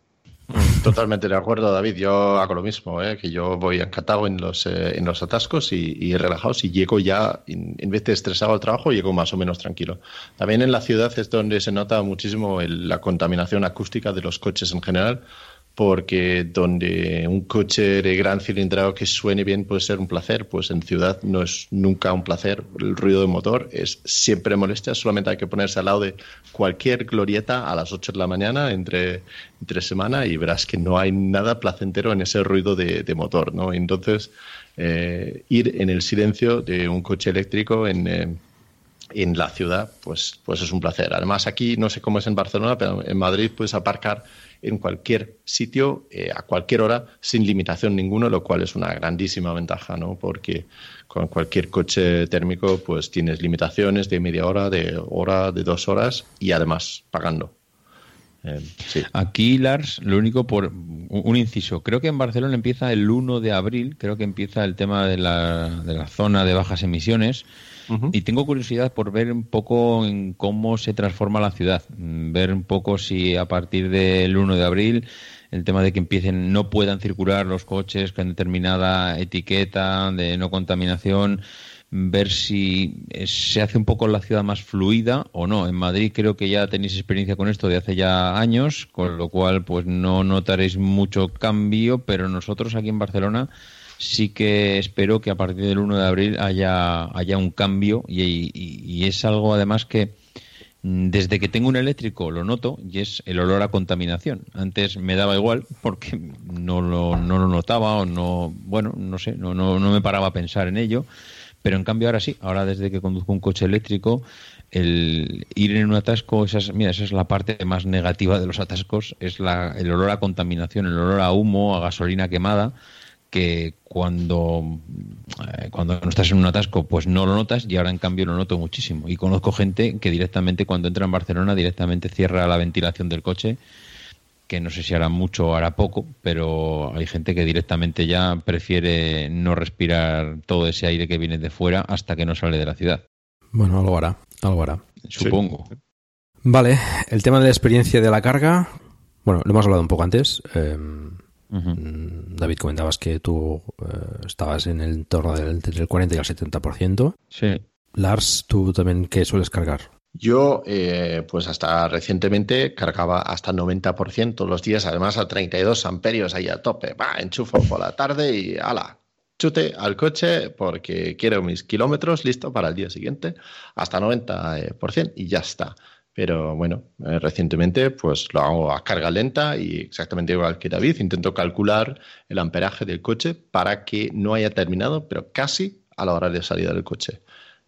Totalmente de acuerdo, David. Yo hago lo mismo, ¿eh? que yo voy encantado en los, eh, en los atascos y, y, relajado. Si llego ya, en, vez de estresado al trabajo, llego más o menos tranquilo. También en la ciudad es donde se nota muchísimo la contaminación acústica de los coches en general porque donde un coche de gran cilindrado que suene bien puede ser un placer, pues en ciudad no es nunca un placer. El ruido de motor es siempre molestia, solamente hay que ponerse al lado de cualquier glorieta a las 8 de la mañana entre, entre semana y verás que no hay nada placentero en ese ruido de, motor, ¿no? Entonces, eh, ir en el silencio de un coche eléctrico en... Eh, en la ciudad, pues, pues es un placer. Además, aquí no sé cómo es en Barcelona, pero en Madrid puedes aparcar en cualquier sitio, eh, a cualquier hora, sin limitación ninguna, lo cual es una grandísima ventaja, ¿no? Porque con cualquier coche térmico, pues tienes limitaciones de media hora, de hora, de dos horas y además pagando.
Eh, aquí, Lars, lo único por un inciso, creo que en Barcelona empieza el 1 de abril, creo que empieza el tema de la, de la zona de bajas emisiones. Y tengo curiosidad por ver un poco en cómo se transforma la ciudad, mm, ver un poco si a partir del 1 de abril el tema de que empiecen no puedan circular los coches con determinada etiqueta de no contaminación, ver si se hace un poco la ciudad más fluida o no. En Madrid creo que ya tenéis experiencia con esto de hace ya años, con lo cual pues no notaréis mucho cambio, pero nosotros aquí en Barcelona sí que espero que a partir del 1 de abril haya, haya un cambio y, es algo además que mm, desde que tengo un eléctrico lo noto y es el olor a contaminación. Antes me daba igual porque no lo, no lo notaba o no, bueno, no sé, no, no, no me paraba a pensar en ello. Pero en cambio ahora sí, ahora desde que conduzco un coche eléctrico, el ir en un atasco, esa es, mira, esa es la parte más negativa de los atascos, es la, el olor a contaminación, el olor a humo, a gasolina quemada, que cuando, eh, cuando no estás en un atasco pues no lo notas y ahora en cambio lo noto muchísimo. Y conozco gente que directamente cuando entra en Barcelona directamente cierra la ventilación del coche, que no sé si hará mucho o hará poco, pero hay gente que directamente ya prefiere no respirar todo ese aire que viene de fuera hasta que no sale de la ciudad.
Bueno, algo hará, algo hará.
Supongo.
Vale, el tema de la experiencia de la carga, bueno, lo hemos hablado un poco antes. Eh, Mm, David, comentabas que tú eh, estabas en el entorno del, del 40 y al 70%.
Sí.
Lars, ¿tú también qué sueles cargar?
Yo, eh, pues hasta recientemente cargaba hasta 90% los días, además a 32 amperios ahí a tope. Va, enchufo por la tarde y ala, chute al coche porque quiero mis kilómetros listo para el día siguiente, hasta 90% y ya está. Pero bueno, eh, recientemente pues lo hago a carga lenta y exactamente igual que David, intento calcular el amperaje del coche para que no haya terminado, pero casi a la hora de salida del coche.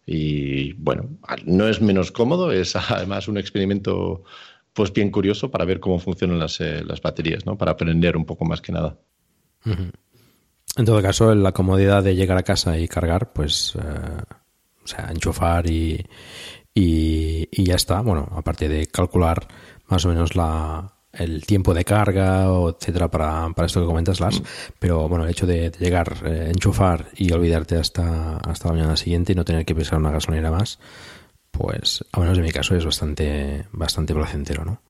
Y bueno, no es menos cómodo, es además un experimento pues bien curioso para ver cómo funcionan las, eh, las baterías, ¿no? Para aprender un poco más que nada.
En todo caso, la comodidad de llegar a casa y cargar, pues, eh, o sea, enchufar y, y, ya está. Bueno, aparte de calcular más o menos la, el tiempo de carga, etcétera, para, para esto que comentas, Lars. Pero bueno, el hecho de, llegar, eh, enchufar y olvidarte hasta, hasta la mañana siguiente y no tener que pesar una gasolinera más, pues, a menos en mi caso, es bastante, bastante placentero, ¿no?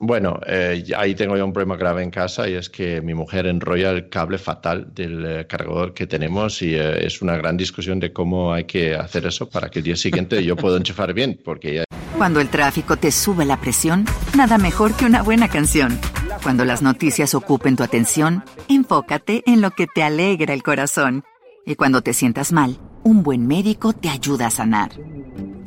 Bueno, eh, ahí tengo ya un problema grave en casa y es que mi mujer enrolla el cable fatal del eh, cargador que tenemos y eh, es una gran discusión de cómo hay que hacer eso para que el día siguiente yo pueda enchufar bien, porque ya...
Cuando el tráfico te sube la presión, nada mejor que una buena canción. Cuando las noticias ocupen tu atención, enfócate en lo que te alegra el corazón. Y cuando te sientas mal, un buen médico te ayuda a sanar.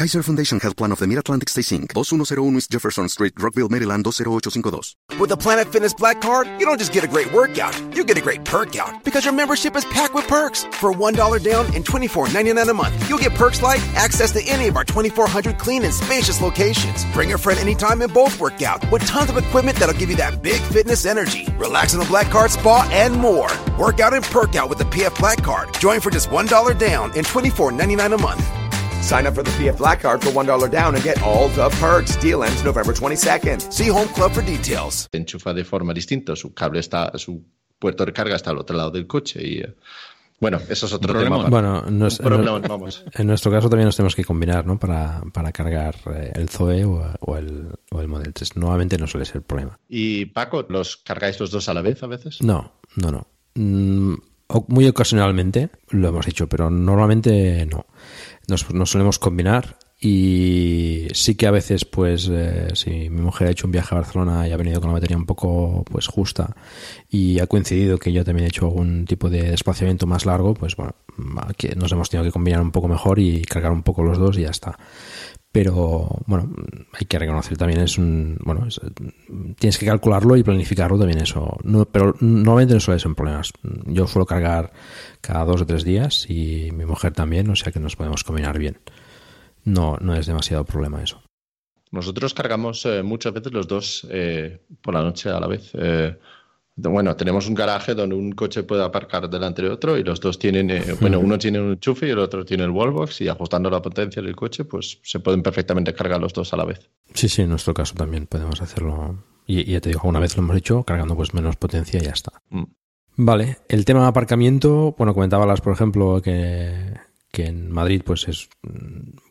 Kaiser Foundation Health Plan of the Mid-Atlantic Stay Inc., 2101 East Jefferson Street, Rockville, Maryland, 20852.
With the Planet Fitness Black Card, you don't just get a great workout, you get a great perk out because your membership is packed with perks. For $1 down and $24.99 a month, you'll get perks like access to any of our 2,400 clean and spacious locations. Bring a friend anytime and both workout with tons of equipment that'll give you that big fitness energy. Relax in the Black Card Spa and more. Workout and perk out with the PF Black Card. Join for just $1 down and $24.99 a month. Sign up for the PF Black Card for $1 down and get all the perks. Deal ends November 22nd. See Home Club for details.
Enchufa de forma distinta. Su cable está, su puerto de carga está al otro lado del coche y... Eh, bueno, eso es otro tema.
Bueno, nos, en, vamos. en, nuestro caso también nos tenemos que combinar, ¿no? Para, para cargar eh, el Zoe o, o, el, o el Model 3. Nuevamente no suele ser el problema.
¿Y Paco, los cargáis los dos a la vez a veces?
No, no, no. Mm, muy ocasionalmente lo hemos hecho, pero normalmente no nos, solemos combinar y sí que a veces, pues, eh, si mi mujer ha hecho un viaje a Barcelona y ha venido con la batería un poco, pues, justa y ha coincidido que yo también he hecho algún tipo de desplazamiento más largo, pues, bueno, nos hemos tenido que combinar un poco mejor y cargar un poco los dos y ya está. Pero bueno, hay que reconocer también es un, bueno, tienes que calcularlo y planificarlo también eso, no, pero normalmente no suele ser un problema. Yo suelo cargar cada dos o tres días y mi mujer también, o sea que nos podemos combinar bien. No, no es demasiado problema eso.
Nosotros cargamos eh, muchas veces los dos eh, por la noche a la vez. Eh, bueno, tenemos un garaje donde un coche puede aparcar delante de otro y los dos tienen, eh, bueno, uno tiene un enchufe y el otro tiene el wallbox y ajustando la potencia del coche, pues se pueden perfectamente cargar los dos a la vez.
Sí, sí, en nuestro caso también podemos hacerlo. Y, ya te digo, una vez lo hemos hecho, cargando pues menos potencia y ya está. Mm. Vale, el tema de aparcamiento, bueno, comentabas, por ejemplo, que, que en Madrid pues es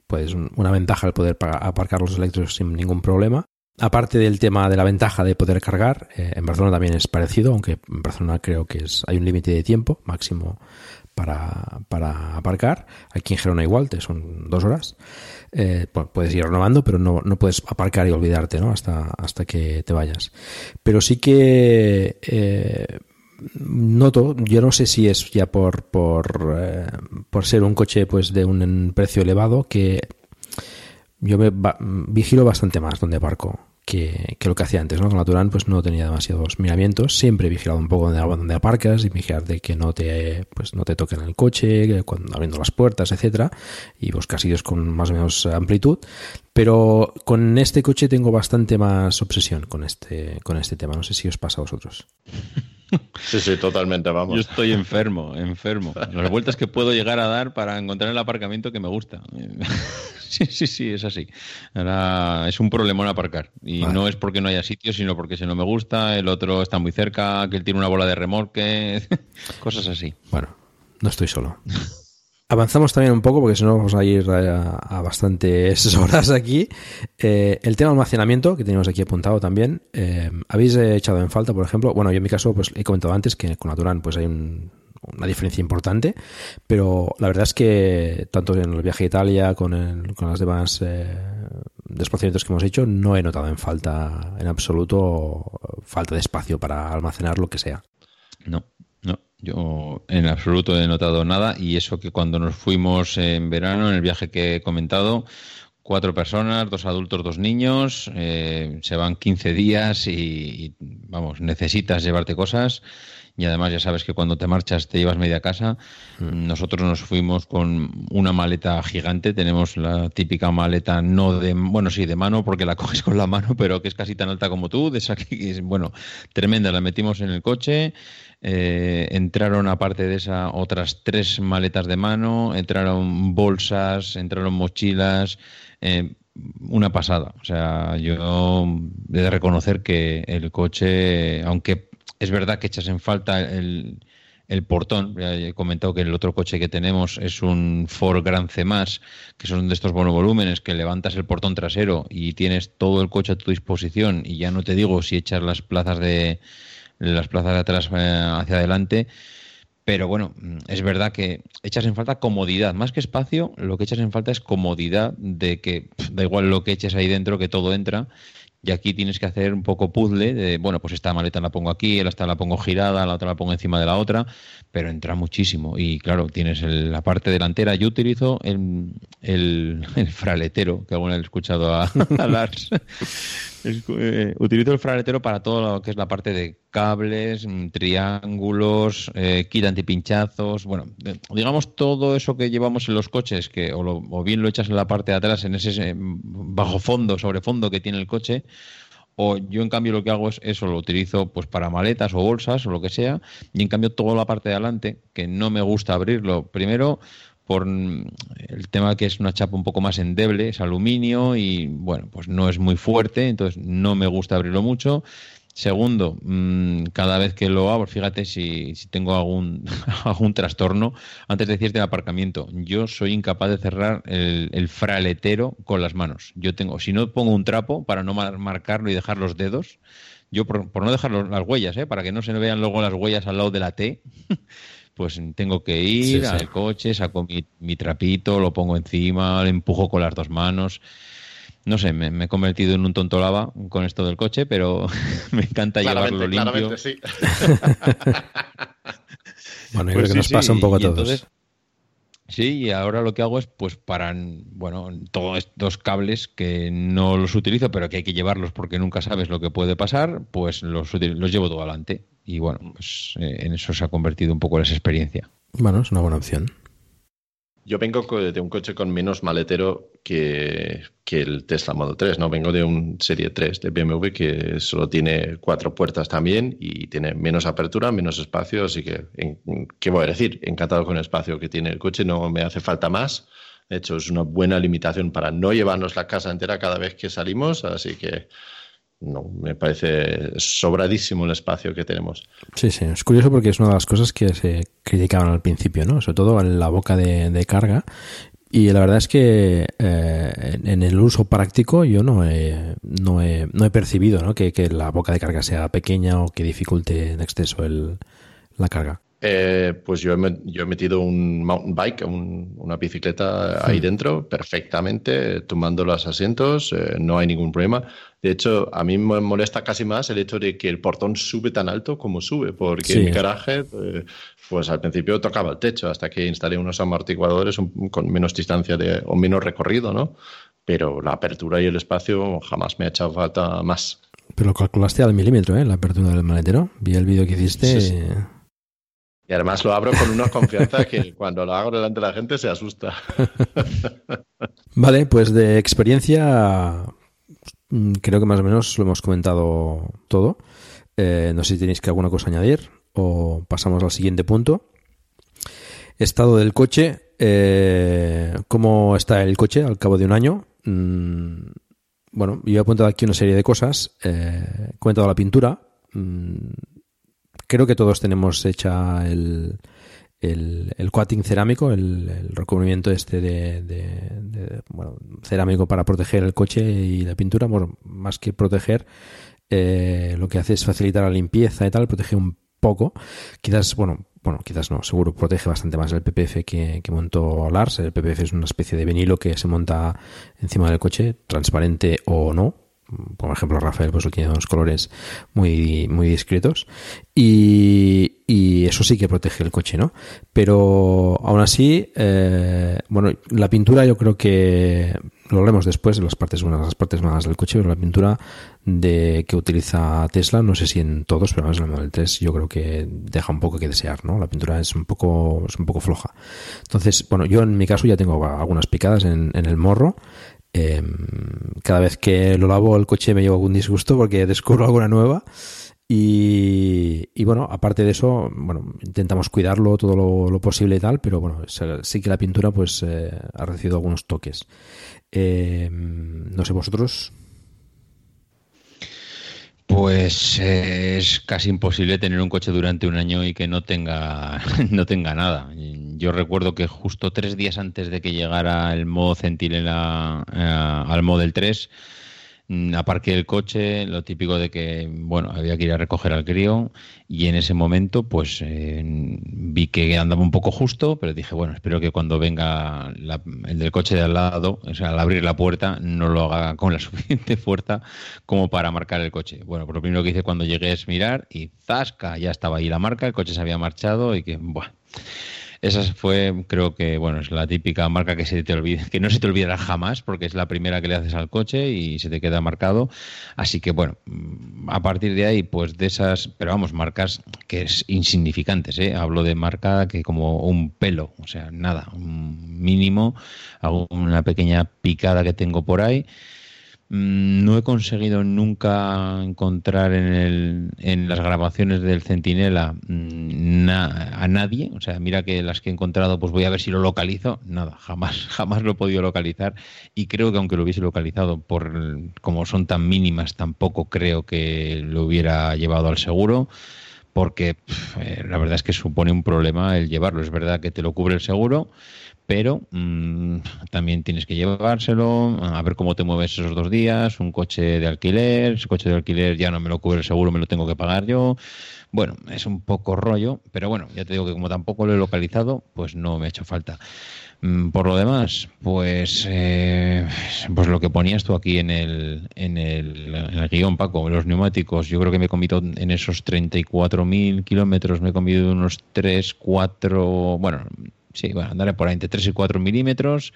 pues una ventaja el poder aparcar los eléctricos sin ningún problema. Aparte del tema de la ventaja de poder cargar, eh, en Barcelona también es parecido, aunque en Barcelona creo que es, hay un límite de tiempo máximo para, aparcar. Aquí en Gerona igual, te son dos horas. Eh, puedes ir renovando, pero no, puedes aparcar y olvidarte ¿no? hasta, hasta que te vayas. Pero sí que eh, noto, yo no sé si es ya por, por, por ser un coche pues de un precio elevado, que yo me vigilo bastante más donde aparco que, lo que hacía antes, ¿no? Con la Turán pues no tenía demasiados miramientos, siempre he vigilado un poco donde, donde aparcas y vigilar de que no te, pues no te toquen el coche, cuando abriendo las puertas, etcétera, y buscar sitios con más o menos amplitud, pero con este coche tengo bastante más obsesión con este, con este tema, no sé si os pasa a vosotros.
Sí, sí, totalmente, vamos.
Yo estoy enfermo, enfermo. Las vueltas que puedo llegar a dar para encontrar el aparcamiento que me gusta. Sí, sí, sí, es así. Ahora es un problemón aparcar. Y no es porque no haya sitio, sino porque si no me gusta, el otro está muy cerca, que él tiene una bola de remolque, cosas así.
Bueno, no estoy solo. Avanzamos también un poco porque si no vamos a ir a, bastantes horas aquí. Eh, el tema de almacenamiento que tenemos aquí apuntado también. Eh, ¿Habéis echado en falta, por ejemplo? Bueno, yo en mi caso pues he comentado antes que con Natural pues hay una diferencia importante, pero la verdad es que tanto en el viaje a Italia con, con las demás eh, desplazamientos que hemos hecho no he notado en falta en absoluto falta de espacio para almacenar lo que sea.
No, no, yo en absoluto he notado nada y eso que cuando nos fuimos en verano, en el viaje que he comentado, cuatro personas, dos adultos, dos niños, eh, se van 15 días y, vamos, necesitas llevarte cosas y además ya sabes que cuando te marchas te llevas media casa. Mm. Nosotros nos fuimos con una maleta gigante, tenemos la típica maleta no de, bueno, sí, de mano porque la coges con la mano, pero que es casi tan alta como tú, de esa que es, bueno, tremenda, la metimos en el coche. Eh, entraron aparte de esa otras tres maletas de mano, entraron bolsas, entraron mochilas, eh, una pasada. O sea, yo he de reconocer que el coche, aunque es verdad que echas en falta el, el portón. he comentado que el otro coche que tenemos es un Ford Gran C+, que son de estos monovolúmenes que levantas el portón trasero y tienes todo el coche a tu disposición y ya no te digo si echas las plazas de las plazas de atrás eh, hacia adelante. Pero bueno, es verdad que echas en falta comodidad. Más que espacio, lo que echas en falta es comodidad de que da igual lo que eches ahí dentro, que todo entra. Y aquí tienes que hacer un poco puzzle de, bueno, pues esta maleta la pongo aquí, esta la pongo girada, la otra la pongo encima de la otra, pero entra muchísimo. Y claro, tienes la parte delantera. Yo utilizo el, el, fraletero, que alguna vez he escuchado a, a Lars. Eh, utilizo el fraletero para todo lo que es la parte de cables, mm, triángulos, eh, antipinchazos, bueno, digamos todo eso que llevamos en los coches, que o, bien lo echas en la parte de atrás, en ese bajo fondo, sobre fondo que tiene el coche, o yo en cambio lo que hago es eso, lo utilizo pues para maletas o bolsas o lo que sea, y en cambio toda la parte de adelante, que no me gusta abrirlo, primero por el tema que es una chapa un poco más endeble, es aluminio y bueno, pues no es muy fuerte, entonces no me gusta abrirlo mucho. Segundo, mm, cada vez que lo abro, fíjate si, tengo algún, algún trastorno, antes de decirte el aparcamiento, yo soy incapaz de cerrar el, fraletero con las manos. Yo tengo, si no pongo un trapo para no marcarlo y dejar los dedos, yo por, no dejar las huellas, ¿eh? para que no se vean luego las huellas al lado de la T, pues tengo que ir al coche, saco mi, trapito, lo pongo encima, lo empujo con las dos manos. No sé, me, he convertido en un tonto lava con esto del coche, pero me encanta llevarlo limpio. Sí.
bueno, yo creo pues que nos pasa un poco a todos.
Sí, y ahora lo que hago es, pues, para, bueno, todos estos cables que no los utilizo, pero que hay que llevarlos porque nunca sabes lo que puede pasar, pues los, los llevo todo adelante. Y bueno, pues eh, en eso se ha convertido un poco esa experiencia.
Bueno, es una buena opción.
Yo vengo de un coche con menos maletero que, el Tesla Model 3, ¿no? Vengo de un Serie 3 de BMW que solo tiene cuatro puertas también y tiene menos apertura, menos espacio, así que, ¿qué voy a decir? Encantado con el espacio que tiene el coche, no me hace falta más. De hecho, es una buena limitación para no llevarnos la casa entera cada vez que salimos, así que no, me parece sobradísimo el espacio que tenemos.
Sí, sí, es curioso porque es una de las cosas que se criticaban al principio, ¿no? Sobre todo en la boca de, carga. Y la verdad es que eh, en el uso práctico yo no he, no he, no he percibido ¿no? Que, que, la boca de carga sea pequeña o que dificulte en exceso el, la carga.
Eh, pues yo he, yo he, metido un mountain bike, una bicicleta ahí hmm. dentro, perfectamente, tomando los asientos, eh, no hay ningún problema. De hecho, a mí me molesta casi más el hecho de que el portón sube tan alto como sube, porque en mi garaje, eh, pues al principio tocaba el techo, hasta que instalé unos amortiguadores con menos distancia de, o menos recorrido, ¿no? Pero la apertura y el espacio jamás me ha echado falta más.
Pero lo calculaste al milímetro, ¿eh? La apertura del maletero. Vi el vídeo que hiciste.
Y además lo abro con una confianza que cuando lo hago delante de la gente se asusta.
vale, pues de experiencia creo que más o menos lo hemos comentado todo. Eh, no sé si tenéis que alguna cosa añadir o pasamos al siguiente punto. Estado del coche. Eh, ¿Cómo está el coche al cabo de un año? Mm, bueno, yo he apuntado aquí una serie de cosas. Eh, he comentado la pintura. Mm, creo que todos tenemos hecha el, el, el coating cerámico, el, recubrimiento este de, bueno, cerámico para proteger el coche y la pintura, bueno, más que proteger, eh, lo que hace es facilitar la limpieza y tal, protege un poco. Quizás, bueno, bueno, quizás no, seguro protege bastante más el PPF que, que montó Lars. El PPF es una especie de vinilo que se monta encima del coche, transparente o no, por ejemplo Rafael pues tiene unos colores muy muy discretos y, eso sí que protege el coche no pero aún así eh, bueno la pintura yo creo que lo haremos después de las partes buenas las partes malas del coche pero la pintura de que utiliza Tesla no sé si en todos pero en el Model 3 yo creo que deja un poco que desear no la pintura es un poco es un poco floja. Entonces bueno yo en mi caso ya tengo algunas picadas en, en el morro Em, cada vez que lo lavo el coche me llevo algún disgusto porque descubro alguna nueva. Y, bueno, aparte de eso, bueno, intentamos cuidarlo todo lo, posible y tal, pero bueno, sí que la pintura pues eh, ha recibido algunos toques. Em, no sé vosotros.
Pues eh, es casi imposible tener un coche durante un año y que no tenga, no tenga nada. Yo recuerdo que justo tres días antes de que llegara el modo Centinela eh, al Model 3, Mm, aparqué el coche, lo típico de que, bueno, había que ir a recoger al crío y en ese momento pues eh, vi que andaba un poco justo, pero dije, bueno, espero que cuando venga el del coche de al lado, o sea, al abrir la puerta, no lo haga con la suficiente fuerza como para marcar el coche. Bueno, pues lo primero que hice cuando llegué es mirar y zasca, ya estaba ahí la marca, el coche se había marchado y que, bueno esa fue, creo que, bueno, es la típica marca que se te olvida, que no se te olvidará jamás, porque es la primera que le haces al coche y se te queda marcado. Así que, bueno, mm, a partir de ahí, pues de esas, pero vamos, marcas que es insignificantes, ¿eh? Hablo de marca que como un pelo, o sea, nada, un mínimo, una pequeña picada que tengo por ahí. Mm, no he conseguido nunca encontrar en, el, en las grabaciones del Centinela mm, a nadie. O sea, mira que las que he encontrado, pues voy a ver si lo localizo. Nada, jamás, jamás lo he podido localizar. Y creo que aunque lo hubiese localizado, por como son tan mínimas, tampoco creo que lo hubiera llevado al seguro. Porque eh, la verdad es que supone un problema el llevarlo. Es verdad que te lo cubre el seguro pero mm, también tienes que llevárselo, a ver cómo te mueves esos dos días, un coche de alquiler, ese coche de alquiler ya no me lo cubre el seguro, me lo tengo que pagar yo. Bueno, es un poco rollo, pero bueno, ya te digo que como tampoco lo he localizado, pues no me ha hecho falta. Mm, por lo demás, pues, eh, pues lo que ponías tú aquí en el, en el, en el guion, Paco, los neumáticos, yo creo que me he comido en esos 34.000 kilómetros, me he comido unos 3, 4, bueno, sí, bueno, andaré por ahí entre 3 y 4 milímetros.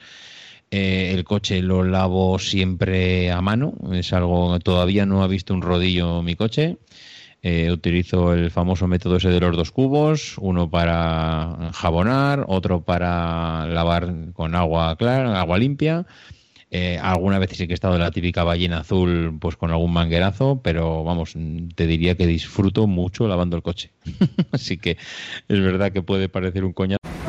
Eh, el coche lo lavo siempre a mano, es algo todavía no ha visto un rodillo mi coche. Eh, utilizo el famoso método ese de los dos cubos, uno para jabonar, otro para lavar con agua clara, agua limpia. Eh, alguna vez sí que he estado en la típica ballena azul, pues con algún manguerazo, pero vamos, te diría que disfruto mucho lavando el coche. Así que es verdad que puede parecer un coñazo.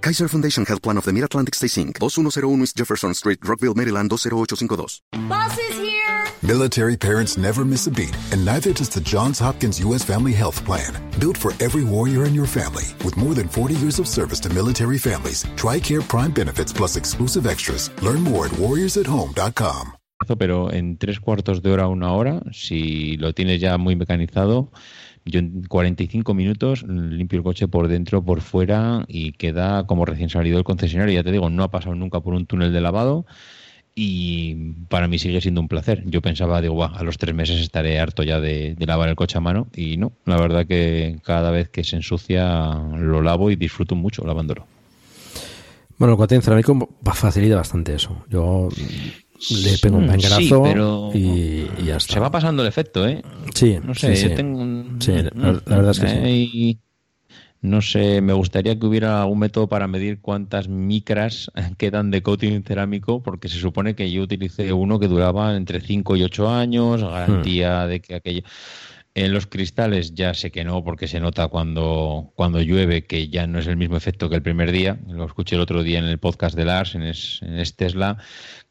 Kaiser Foundation Health Plan of the Mid-Atlantic Stay Inc., 2101 East Jefferson Street, Rockville, Maryland, 20852.
Bus is here! Military parents never miss a beat, and neither does the Johns Hopkins U.S. Family Health Plan. Built for every warrior in your family, with more than 40 years of service to military families, TRICARE Prime benefits plus exclusive extras. Learn more at warriorsathome.com.
Pero en tres cuartos de hora a una hora, si lo tienes ya muy mecanizado, yo en 45 minutos limpio el coche por dentro, por fuera y queda como recién salido del concesionario. Ya te digo, no ha pasado nunca por un túnel de lavado y para mí sigue siendo un placer. Yo pensaba, digo, a los tres meses estaré harto ya de, lavar el coche a mano y no, la verdad que cada vez que se ensucia lo lavo y disfruto mucho lavándolo.
Bueno, el coating cerámico facilita bastante eso. Yo le pego un manguerazo y, ya está.
Se va pasando el efecto, ¿eh?
Sí,
no sé,
sí,
Tengo
la, verdad es que sí.
No sé, me gustaría que hubiera algún método para medir cuántas micras quedan de coating cerámico, porque se supone que yo utilicé uno que duraba entre 5 y 8 años, garantía hmm. de que aquello... En los cristales ya sé que no, porque se nota cuando, cuando llueve que ya no es el mismo efecto que el primer día. Lo escuché el otro día en el podcast de Lars, en, es, en Tesla,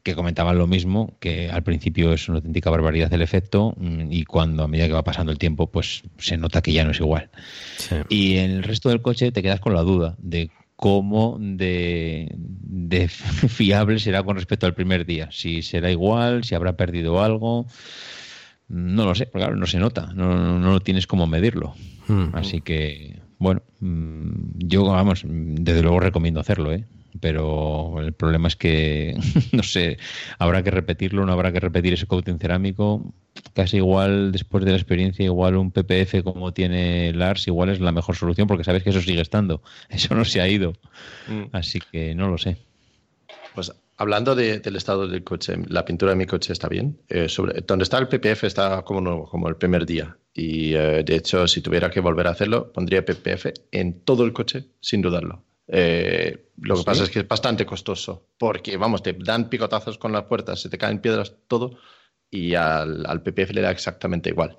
que comentaban lo mismo, que al principio es una auténtica barbaridad el efecto mm, y cuando a medida que va pasando el tiempo, pues se nota que ya no es igual. Y en el resto del coche te quedas con la duda de cómo de, de, fiable será con respecto al primer día. Si será igual, si habrá perdido algo. No lo sé, porque claro, no se nota, no, no, tienes cómo medirlo. Hmm. Así que, bueno, mm, yo, vamos, desde luego recomiendo hacerlo, ¿eh? Pero el problema es que, no sé, habrá que repetirlo, no habrá que repetir ese coating cerámico. Casi igual, después de la experiencia, igual un PPF como tiene Lars, igual es la mejor solución, porque sabes que eso sigue estando. Eso no se ha ido. Hmm. Así que no lo sé.
Pues Hablando del estado del coche, la pintura de mi coche está bien. Eh, sobre, donde está el PPF está como nuevo, como el primer día. Y eh, de hecho, si tuviera que volver a hacerlo, pondría PPF en todo el coche, sin dudarlo. Eh, lo que pasa es que es bastante costoso, porque vamos, te dan picotazos con las puertas, se te caen piedras, todo, y al, al PPF le da exactamente igual.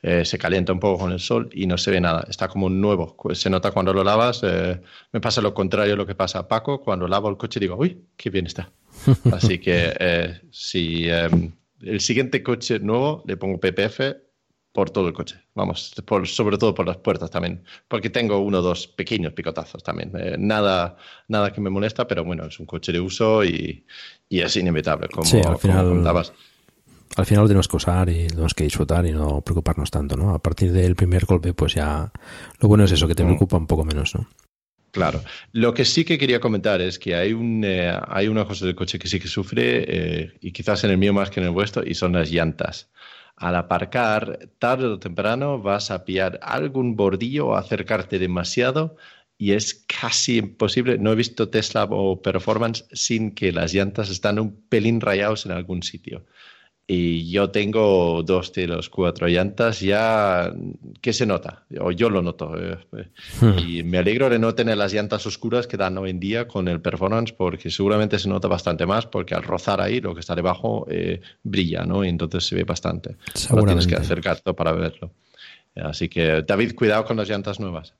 Eh, se calienta un poco con el sol y no se ve nada. Está como nuevo. Se nota cuando lo lavas. Eh, me pasa lo contrario a lo que pasa a Paco. Cuando lavo el coche digo, uy, qué bien está. Así que eh, si em, el siguiente coche nuevo le pongo PPF por todo el coche. Vamos, sobre todo por las puertas también. Porque tengo uno o dos pequeños picotazos también. nada, nada que me molesta, pero bueno, es un coche de uso y, es inevitable, como,
sí, al final, contabas al final lo tenemos que usar y tenemos que disfrutar y no preocuparnos tanto, ¿no? A partir del primer golpe, pues ya lo bueno es eso, que te mm. preocupa un poco menos, ¿no?
Claro. Lo que sí que quería comentar es que hay, un, eh, hay una cosa del coche que sí que sufre, eh, y quizás en el mío más que en el vuestro, y son las llantas. Al aparcar, tarde o temprano vas a pillar algún bordillo o acercarte demasiado y es casi imposible. No he visto Tesla o Performance sin que las llantas están un pelín rayados en algún sitio. Y yo tengo dos de los cuatro llantas ya que se nota, o yo lo noto. Eh. Hmm. Y me alegro de no tener las llantas oscuras que dan hoy en día con el performance, porque seguramente se nota bastante más, porque al rozar ahí lo que está debajo eh, brilla, ¿no? Y entonces se ve bastante. No tienes que acercarte para verlo. Así que, David, cuidado con las llantas nuevas.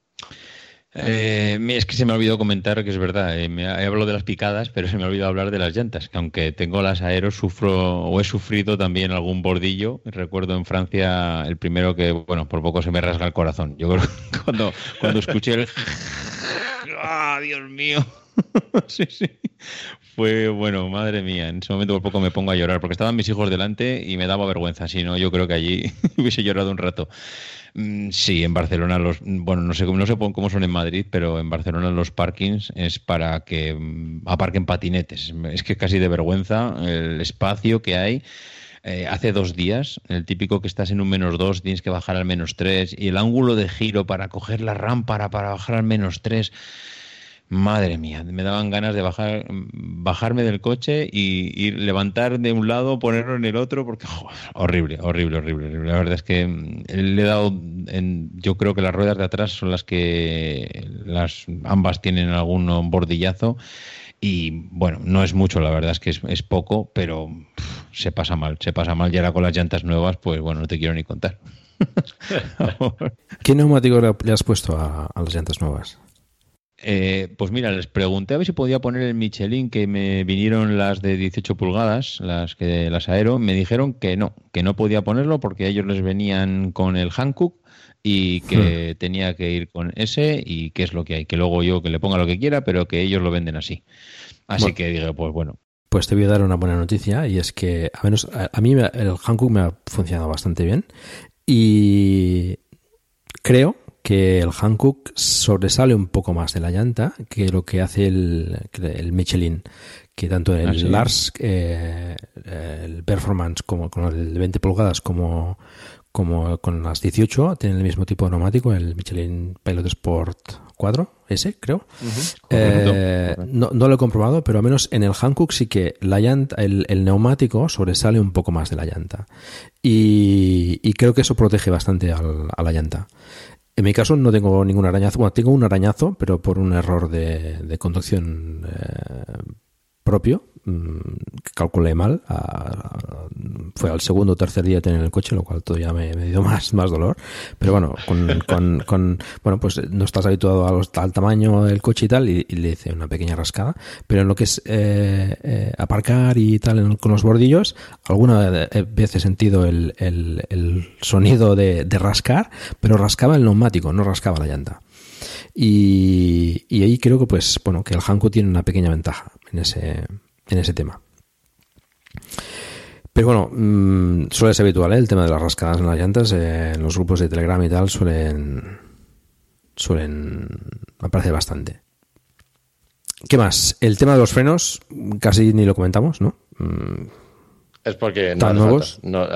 Eh, es que se me ha olvidado comentar que es verdad, eh, me he hablado de las picadas, pero se me ha olvidado hablar de las llantas, que aunque tengo las aeros, sufro o he sufrido también algún bordillo. Recuerdo en Francia el primero que, bueno, por poco se me rasga el corazón. Yo creo que cuando, cuando escuché el... ¡Ah, Dios mío! sí, sí. fue, bueno, madre mía, en ese momento por poco me pongo a llorar, porque estaban mis hijos delante y me daba vergüenza, si no, yo creo que allí hubiese llorado un rato. Mm, sí, en Barcelona los, bueno, no sé, no sé cómo son en Madrid, pero en Barcelona los parkings es para que mm, aparquen patinetes. Es que casi de vergüenza el espacio que hay. Eh, hace dos días, el típico que estás en un menos dos, tienes que bajar al menos tres, y el ángulo de giro para coger la rampa para bajar al menos tres. Madre mía, me daban ganas de bajar, bajarme del coche y, y levantar de un lado, ponerlo en el otro, porque horrible, horrible, horrible, La verdad es que mm, le he dado, en, yo creo que las ruedas de atrás son las que las ambas tienen algún bordillazo y bueno, no es mucho, la verdad es que es, poco, pero se pasa mal, se pasa mal y ahora con las llantas nuevas, pues bueno, no te quiero ni contar.
¿Qué neumático le has puesto a las llantas nuevas?
Eh, pues mira, les pregunté a ver si podía poner el Michelin que me vinieron las de 18 pulgadas, las que las Aero, me dijeron que no, que no podía ponerlo porque ellos les venían con el Hankook y que hmm. tenía que ir con ese y qué es lo que hay, que luego yo que le ponga lo que quiera, pero que ellos lo venden así. Así que dije, pues bueno.
Pues te voy a dar una buena noticia y es que a menos a, mí el Hankook me ha funcionado bastante bien y creo que el Hankook sobresale un poco más de la llanta que lo que hace el, Michelin, que tanto el ah, Lars, eh, el Performance como con el de 20 pulgadas como, como con las 18 tienen el mismo tipo de neumático, el Michelin Pilot Sport 4, ese creo. Eh, no, lo he comprobado, pero al menos en el Hankook sí que la llanta, el, neumático sobresale un poco más de la llanta. Y, creo que eso protege bastante a la llanta. En mi caso no tengo ningún arañazo. Bueno, tengo un arañazo, pero por un error de, conducción eh, propio. Mm, calculé mal. fue al segundo o tercer día de tener el coche, lo cual todavía me, dio más, más dolor. Pero bueno, con, bueno, pues no estás habituado al tamaño del coche y tal, y, le hice una pequeña rascada. Pero en lo que es eh, eh, aparcar y tal con los bordillos, alguna vez he sentido el, sonido de, rascar, pero rascaba el neumático, no rascaba la llanta. Y, y, ahí creo que pues bueno que el Hanko tiene una pequeña ventaja en ese en ese tema. Pero bueno, mm, suele ser habitual ¿eh? el tema de las rascadas en las llantas. Eh, en los grupos de Telegram y tal suelen. suelen aparecer bastante. ¿Qué más? El tema de los frenos, casi ni lo comentamos, ¿no? Mm.
Es porque no ¿Están nuevos? No,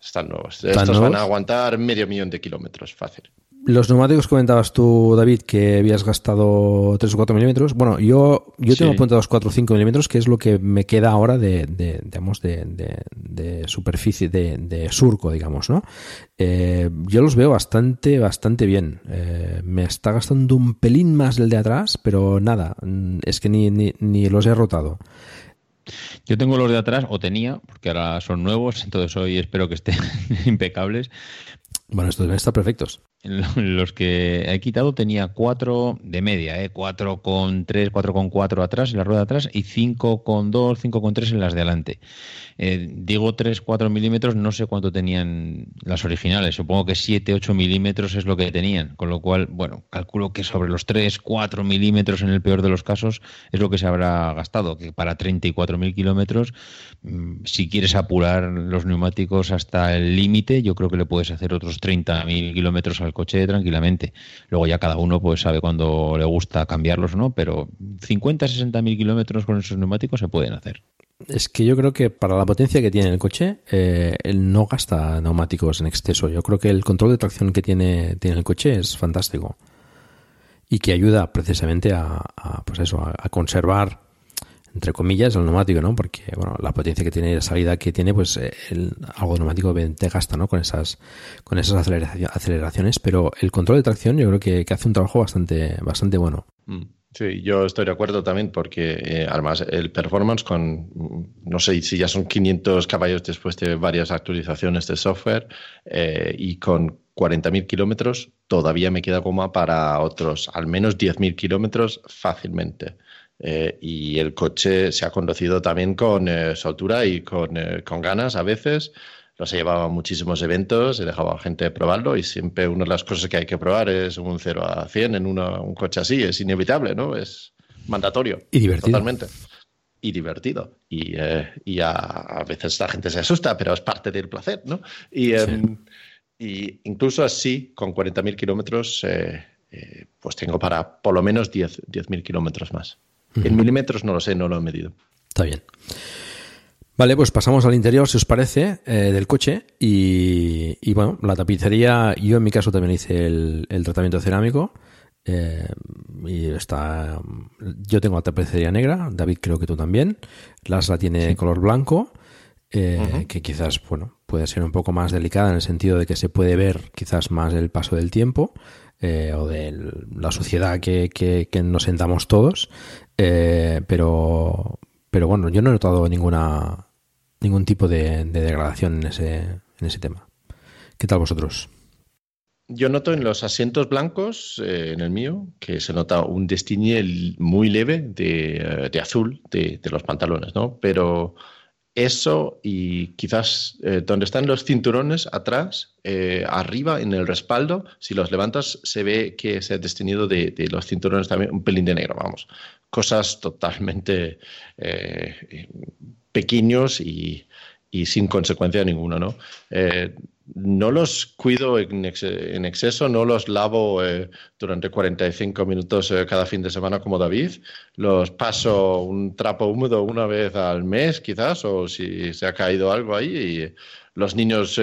están nuevos. Estos van a aguantar medio millón de kilómetros, fácil.
Los neumáticos comentabas tú, David, que habías gastado 3 o 4 milímetros. Bueno, yo, yo tengo apuntados 4 o 5 milímetros, que es lo que me queda ahora de, de digamos, de, de, superficie, de, surco, digamos, ¿no? Eh, yo los veo bastante, bastante bien. Eh, me está gastando un pelín más el de atrás, pero nada, mm, es que ni, ni, ni los he rotado.
Yo tengo los de atrás, o tenía, porque ahora son nuevos, entonces hoy espero que estén impecables.
Bueno, estos deben estar perfectos.
Los que he quitado tenía cuatro de media, ¿eh? cuatro con tres, cuatro con cuatro atrás en la rueda de atrás y cinco con dos, cinco con tres en las de adelante. Eh, digo 3, 4 milímetros, no sé cuánto tenían las originales, supongo que 7, 8 milímetros es lo que tenían, con lo cual, bueno, calculo que sobre los 3, 4 milímetros en el peor de los casos es lo que se habrá gastado, que para 34.000 kilómetros, mm, si quieres apurar los neumáticos hasta el límite, yo creo que le puedes hacer otros 30.000 kilómetros al coche tranquilamente. Luego ya cada uno pues sabe cuándo le gusta cambiarlos o no, pero 50, 60.000 kilómetros con esos neumáticos se pueden hacer.
Es que yo creo que para la potencia que tiene el coche, eh, él no gasta neumáticos en exceso. Yo creo que el control de tracción que tiene, tiene el coche es fantástico. Y que ayuda precisamente a, pues eso, a, conservar, entre comillas, el neumático, ¿no? Porque, bueno, la potencia que tiene, la salida que tiene, pues eh, el, algo neumático te gasta, ¿no? Con esas, con esas aceleraciones. Pero el control de tracción yo creo que, hace un trabajo bastante, bastante bueno.
Mm. Sí, yo estoy de acuerdo también porque eh, además el performance con, no sé si ya son 500 caballos después de varias actualizaciones de software eh, y con 40.000 kilómetros todavía me queda como para otros al menos 10.000 kilómetros fácilmente. Eh, y el coche se ha conducido también con soltura y con, con ganas a veces se llevaba a muchísimos eventos, he dejado a gente probarlo y siempre una de las cosas que hay que probar es un 0 a 100 en un coche así, es inevitable, ¿no? Es mandatorio.
Y divertido.
Totalmente. y divertido. Y, a, veces la gente se asusta, pero es parte del placer, ¿no? Y, em, y incluso así, con 40.000 kilómetros, pues tengo para por lo menos 10.000 kilómetros más. En milímetros no lo sé, no lo he medido.
Está bien. Vale, pues pasamos al interior, si os parece, eh, del coche. Y, bueno, la tapicería, yo en mi caso también hice el, tratamiento cerámico. Eh, y está. Yo tengo la tapicería negra, David creo que tú también. Las la tiene color blanco, eh, que quizás, bueno, puede ser un poco más delicada en el sentido de que se puede ver quizás más el paso del tiempo. o de la suciedad que, que nos sentamos todos, pero, pero bueno, yo no he notado ninguna ningún tipo de, degradación en ese, en ese tema. ¿Qué tal vosotros?
Yo noto en los asientos blancos, eh, en el mío, que se nota un destiñe muy leve de, eh, azul de, los pantalones, ¿no? Pero eso y quizás eh, donde están los cinturones atrás, arriba en el respaldo, si los levantas se ve que se ha desteñido de, de, los cinturones también un pelín de negro, vamos. Cosas totalmente eh, pequeños y, sin consecuencia ninguna, ¿no? Eh, no los cuido en, exceso, no los lavo eh, durante 45 minutos cada fin de semana como David. Los paso un trapo húmedo una vez al mes, quizás, o si se ha caído algo ahí. Los niños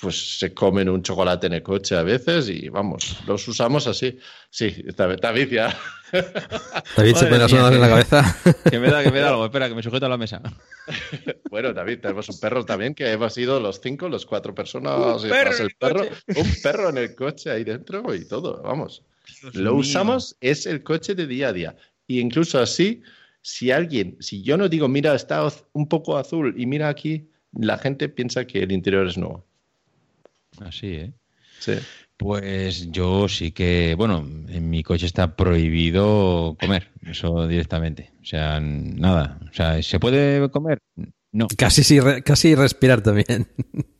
pues se comen un chocolate en el coche a veces y vamos, los usamos así. Sí, David ya
David se pone las manos en la cabeza.
Que me da, que me da algo. Espera, que me sujeto a la mesa.
Bueno, David, tenemos un perro también, que hemos sido los cinco, los cuatro personas. Un perro, el perro un perro en el coche ahí dentro y todo, vamos. Lo usamos, es el coche de día a día. Y incluso así, si alguien, si yo no digo, mira, está un poco azul y mira aquí, la gente piensa que el interior es nuevo.
Así, ¿eh?
Sí.
Pues yo sí que, bueno, en mi coche está prohibido comer, eso directamente. O sea, nada. O sea, ¿se puede comer? No.
Casi, sí, casi respirar también.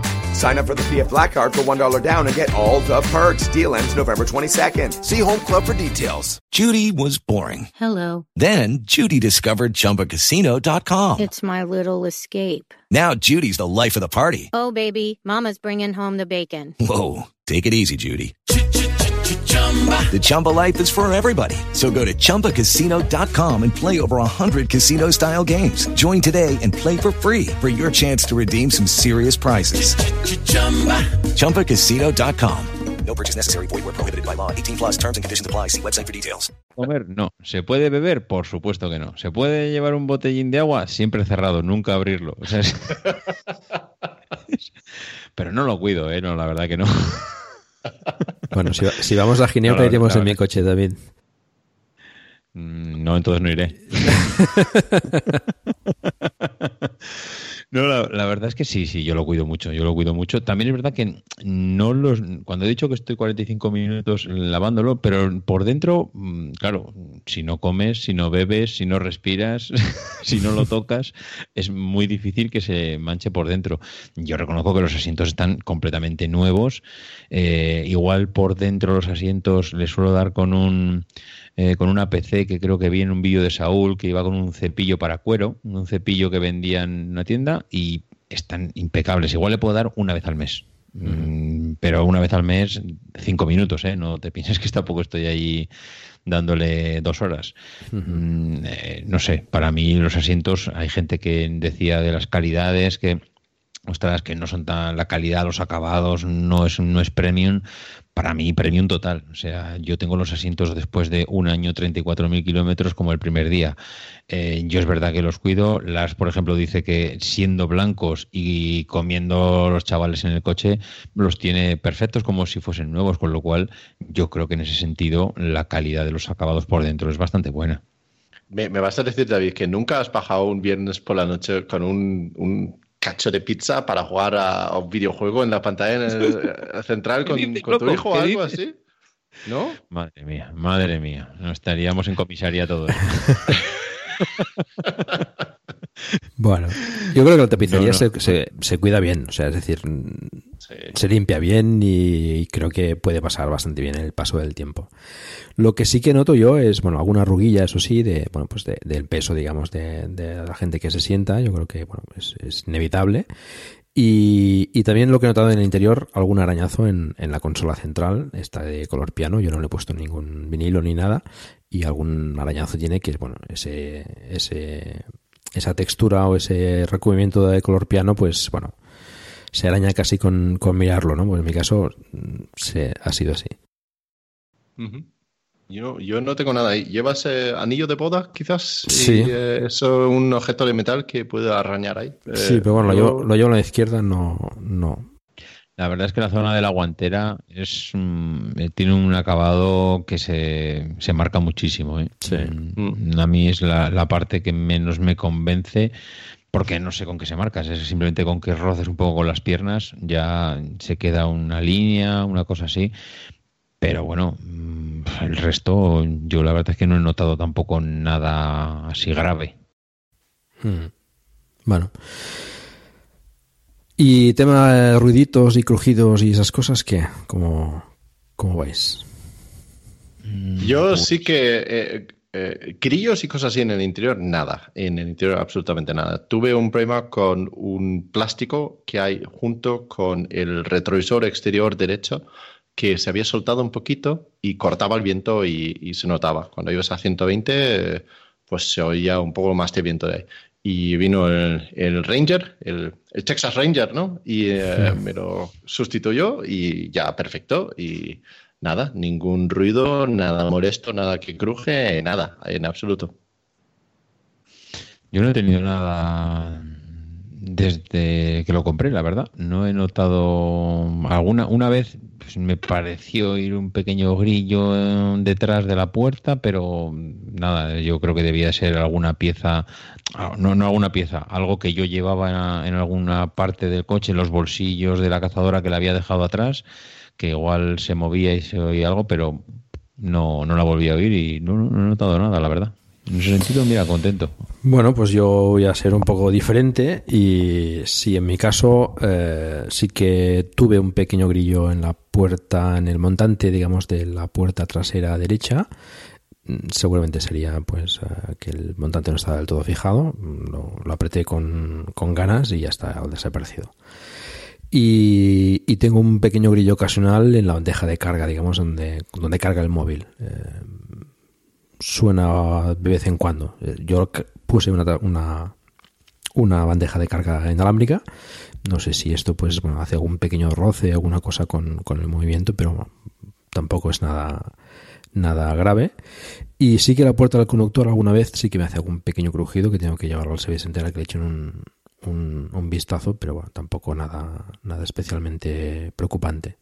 Sign up for the PF Black Card for $1 down and get all the perks. Deal ends November 22nd. See Home Club for details.
Judy was boring.
Hello.
Then Judy discovered ChumbaCasino.com.
It's my little escape.
Now Judy's the life of the party.
Oh, baby, mama's bringing home the bacon.
Whoa, take it easy, Judy. The Chumba life is for everybody. So go to ChumbaCasino.com and play over 100 casino style games. Join today and play for free for your chance to redeem some serious prizes. Ch-ch-chumba. ChumbaCasino.com. No purchase necessary. Void where prohibited by law. 18 plus terms and conditions apply. See website for details.
Comer, no. ¿Se puede beber? Por supuesto que no. ¿Se puede llevar un botellín de agua? Siempre cerrado, nunca abrirlo. O sea, es... Pero no lo cuido, ¿eh? No, la verdad que no.
Bueno, si, vamos a Ginebra, iremos en mi coche, David.
Mm, no, entonces no iré. No, la, verdad es que sí, sí, yo lo cuido mucho, yo lo cuido mucho. También es verdad que no los, cuando he dicho que estoy 45 minutos lavándolo, pero por dentro, mm, claro, si no comes, si no bebes, si no respiras, si no lo tocas, es muy difícil que se manche por dentro. Yo reconozco que los asientos están completamente nuevos. Eh, igual por dentro los asientos les suelo dar con un eh, con una PC que creo que vi en un vídeo de Saúl que iba con un cepillo para cuero, un cepillo que vendía en una tienda y están impecables. Igual le puedo dar una vez al mes. Mm, pero una vez al mes, cinco minutos, ¿eh? No te pienses que tampoco estoy ahí dándole dos horas. Mm, eh, no sé, para mí los asientos, hay gente que decía de las calidades que ostras, que no son tan la calidad, los acabados, no es, no es premium, para mí premium total. O sea, yo tengo los asientos después de un año, 34.000 kilómetros como el primer día. Eh, yo es verdad que los cuido. Las, por ejemplo, dice que siendo blancos y comiendo los chavales en el coche, los tiene perfectos como si fuesen nuevos, con lo cual yo creo que en ese sentido la calidad de los acabados por dentro es bastante buena.
Me, vas a decir, David, que nunca has bajado un viernes por la noche con un cacho de pizza para jugar a, un videojuego en la pantalla central con, tu hijo o algo así. ¿No?
Madre mía, madre mía. No estaríamos en comisaría todos.
bueno, yo creo que la tapicería Se, cuida bien, o sea, es decir, se limpia bien y, creo que puede pasar bastante bien el paso del tiempo. Lo que sí que noto yo es, bueno, alguna ruguilla, eso sí, de, bueno, pues del peso, digamos, de, la gente que se sienta, yo creo que, es, inevitable. Y, también lo que he notado en el interior, algún arañazo en, la consola central, esta de color piano, yo no le he puesto ningún vinilo ni nada, y algún arañazo tiene que es bueno ese esa textura o ese recubrimiento de color piano pues bueno se araña casi con, con mirarlo no pues en mi caso mm, se ha sido así.
Yo, yo no tengo nada ahí. Llevas eh, anillo de boda quizás
sí.
eh, eso es un objeto de metal que puede arañar ahí.
Sí pero bueno lo, llevo, lo llevo a la izquierda no no.
La verdad es que la zona de la guantera es eh, tiene un acabado que se, se marca muchísimo. ¿eh? Mm, a mí es la, parte que menos me convence porque no sé con qué se marca, es simplemente con que roces un poco con las piernas, ya se queda una línea, una cosa así. Pero bueno, mm, el resto yo la verdad es que no he notado tampoco nada así grave.
Hmm. Bueno. Y tema de ruiditos y crujidos y esas cosas, ¿qué? ¿Cómo, cómo vais?
Mm, Yo pues sí que eh, eh, grillos y cosas así en el interior, nada. En el interior absolutamente nada. Tuve un problema con un plástico que hay junto con el retrovisor exterior derecho que se había soltado un poquito y cortaba el viento y, se notaba. Cuando ibas a 120, pues se oía un poco más de viento de ahí y vino el, Ranger, el, Texas Ranger, ¿no? Y eh, me lo sustituyó y ya, perfecto. Y nada, ningún ruido, nada molesto, nada que cruje, nada, en absoluto.
Yo no he tenido nada desde que lo compré, la verdad. No he notado alguna. Una vez pues, me pareció ir un pequeño grillo eh, detrás de la puerta, pero nada, yo creo que debía ser alguna pieza, ah, no, no alguna pieza, algo que yo llevaba en, alguna parte del coche, en los bolsillos de la cazadora que la había dejado atrás, que igual se movía y se oía algo, pero no, no la volví a oír y no, no he notado nada, la verdad. En ese sentido, mira, contento.
Bueno, pues yo voy a ser un poco diferente y sí, en mi caso eh, sí que tuve un pequeño grillo en la puerta, en el montante, digamos, de la puerta trasera derecha. Mm, seguramente sería pues eh, que el montante no estaba del todo fijado. Lo, apreté con, ganas y ya está desaparecido. Y, tengo un pequeño grillo ocasional en la bandeja de carga, digamos, donde, donde carga el móvil. Eh, suena de vez en cuando. Yo puse una, una, una bandeja de carga inalámbrica. No sé si esto pues bueno, hace algún pequeño roce, alguna cosa con, con el movimiento, pero tampoco es nada, nada grave. Y sí que la puerta del conductor alguna vez sí que me hace algún pequeño crujido que tengo que llevarlo al servicio entera que le echen un, un, vistazo, pero bueno, tampoco nada, nada especialmente preocupante.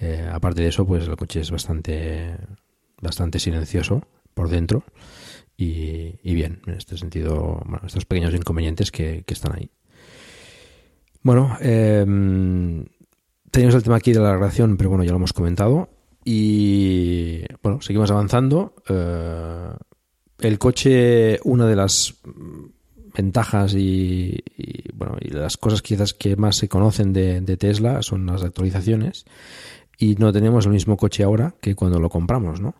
Eh, aparte de eso, pues el coche es bastante, bastante silencioso por dentro y, bien, en este sentido, bueno, estos pequeños inconvenientes que, están ahí. Bueno, em, tenemos el tema aquí de la grabación, pero bueno, ya lo hemos comentado. Y bueno, seguimos avanzando. Eh, el coche, una de las ventajas y, bueno, y las cosas quizás que más se conocen de, Tesla son las actualizaciones. Y no tenemos el mismo coche ahora que cuando lo compramos, ¿no?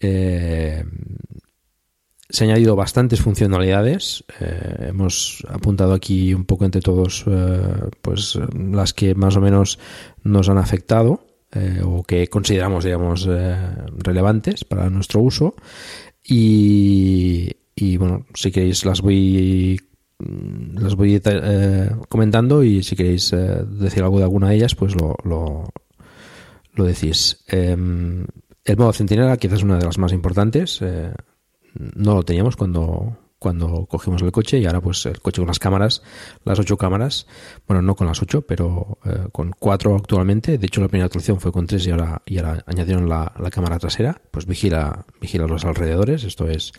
Eh, se han añadido bastantes funcionalidades. Eh, hemos apuntado aquí un poco entre todos eh, pues las que más o menos nos han afectado o que consideramos digamos relevantes para nuestro uso y, bueno si queréis las voy las voy comentando y si queréis decir algo de alguna de ellas pues lo, lo, lo decís em, el modo centinela quizás es una de las más importantes. Eh, no lo teníamos cuando, cuando cogimos el coche y ahora pues el coche con las cámaras, las ocho cámaras, bueno, no con las ocho, pero eh, con cuatro actualmente. De hecho, la primera actualización fue con tres y ahora, y ahora añadieron la, cámara trasera. Pues vigila, vigila los alrededores. Esto es,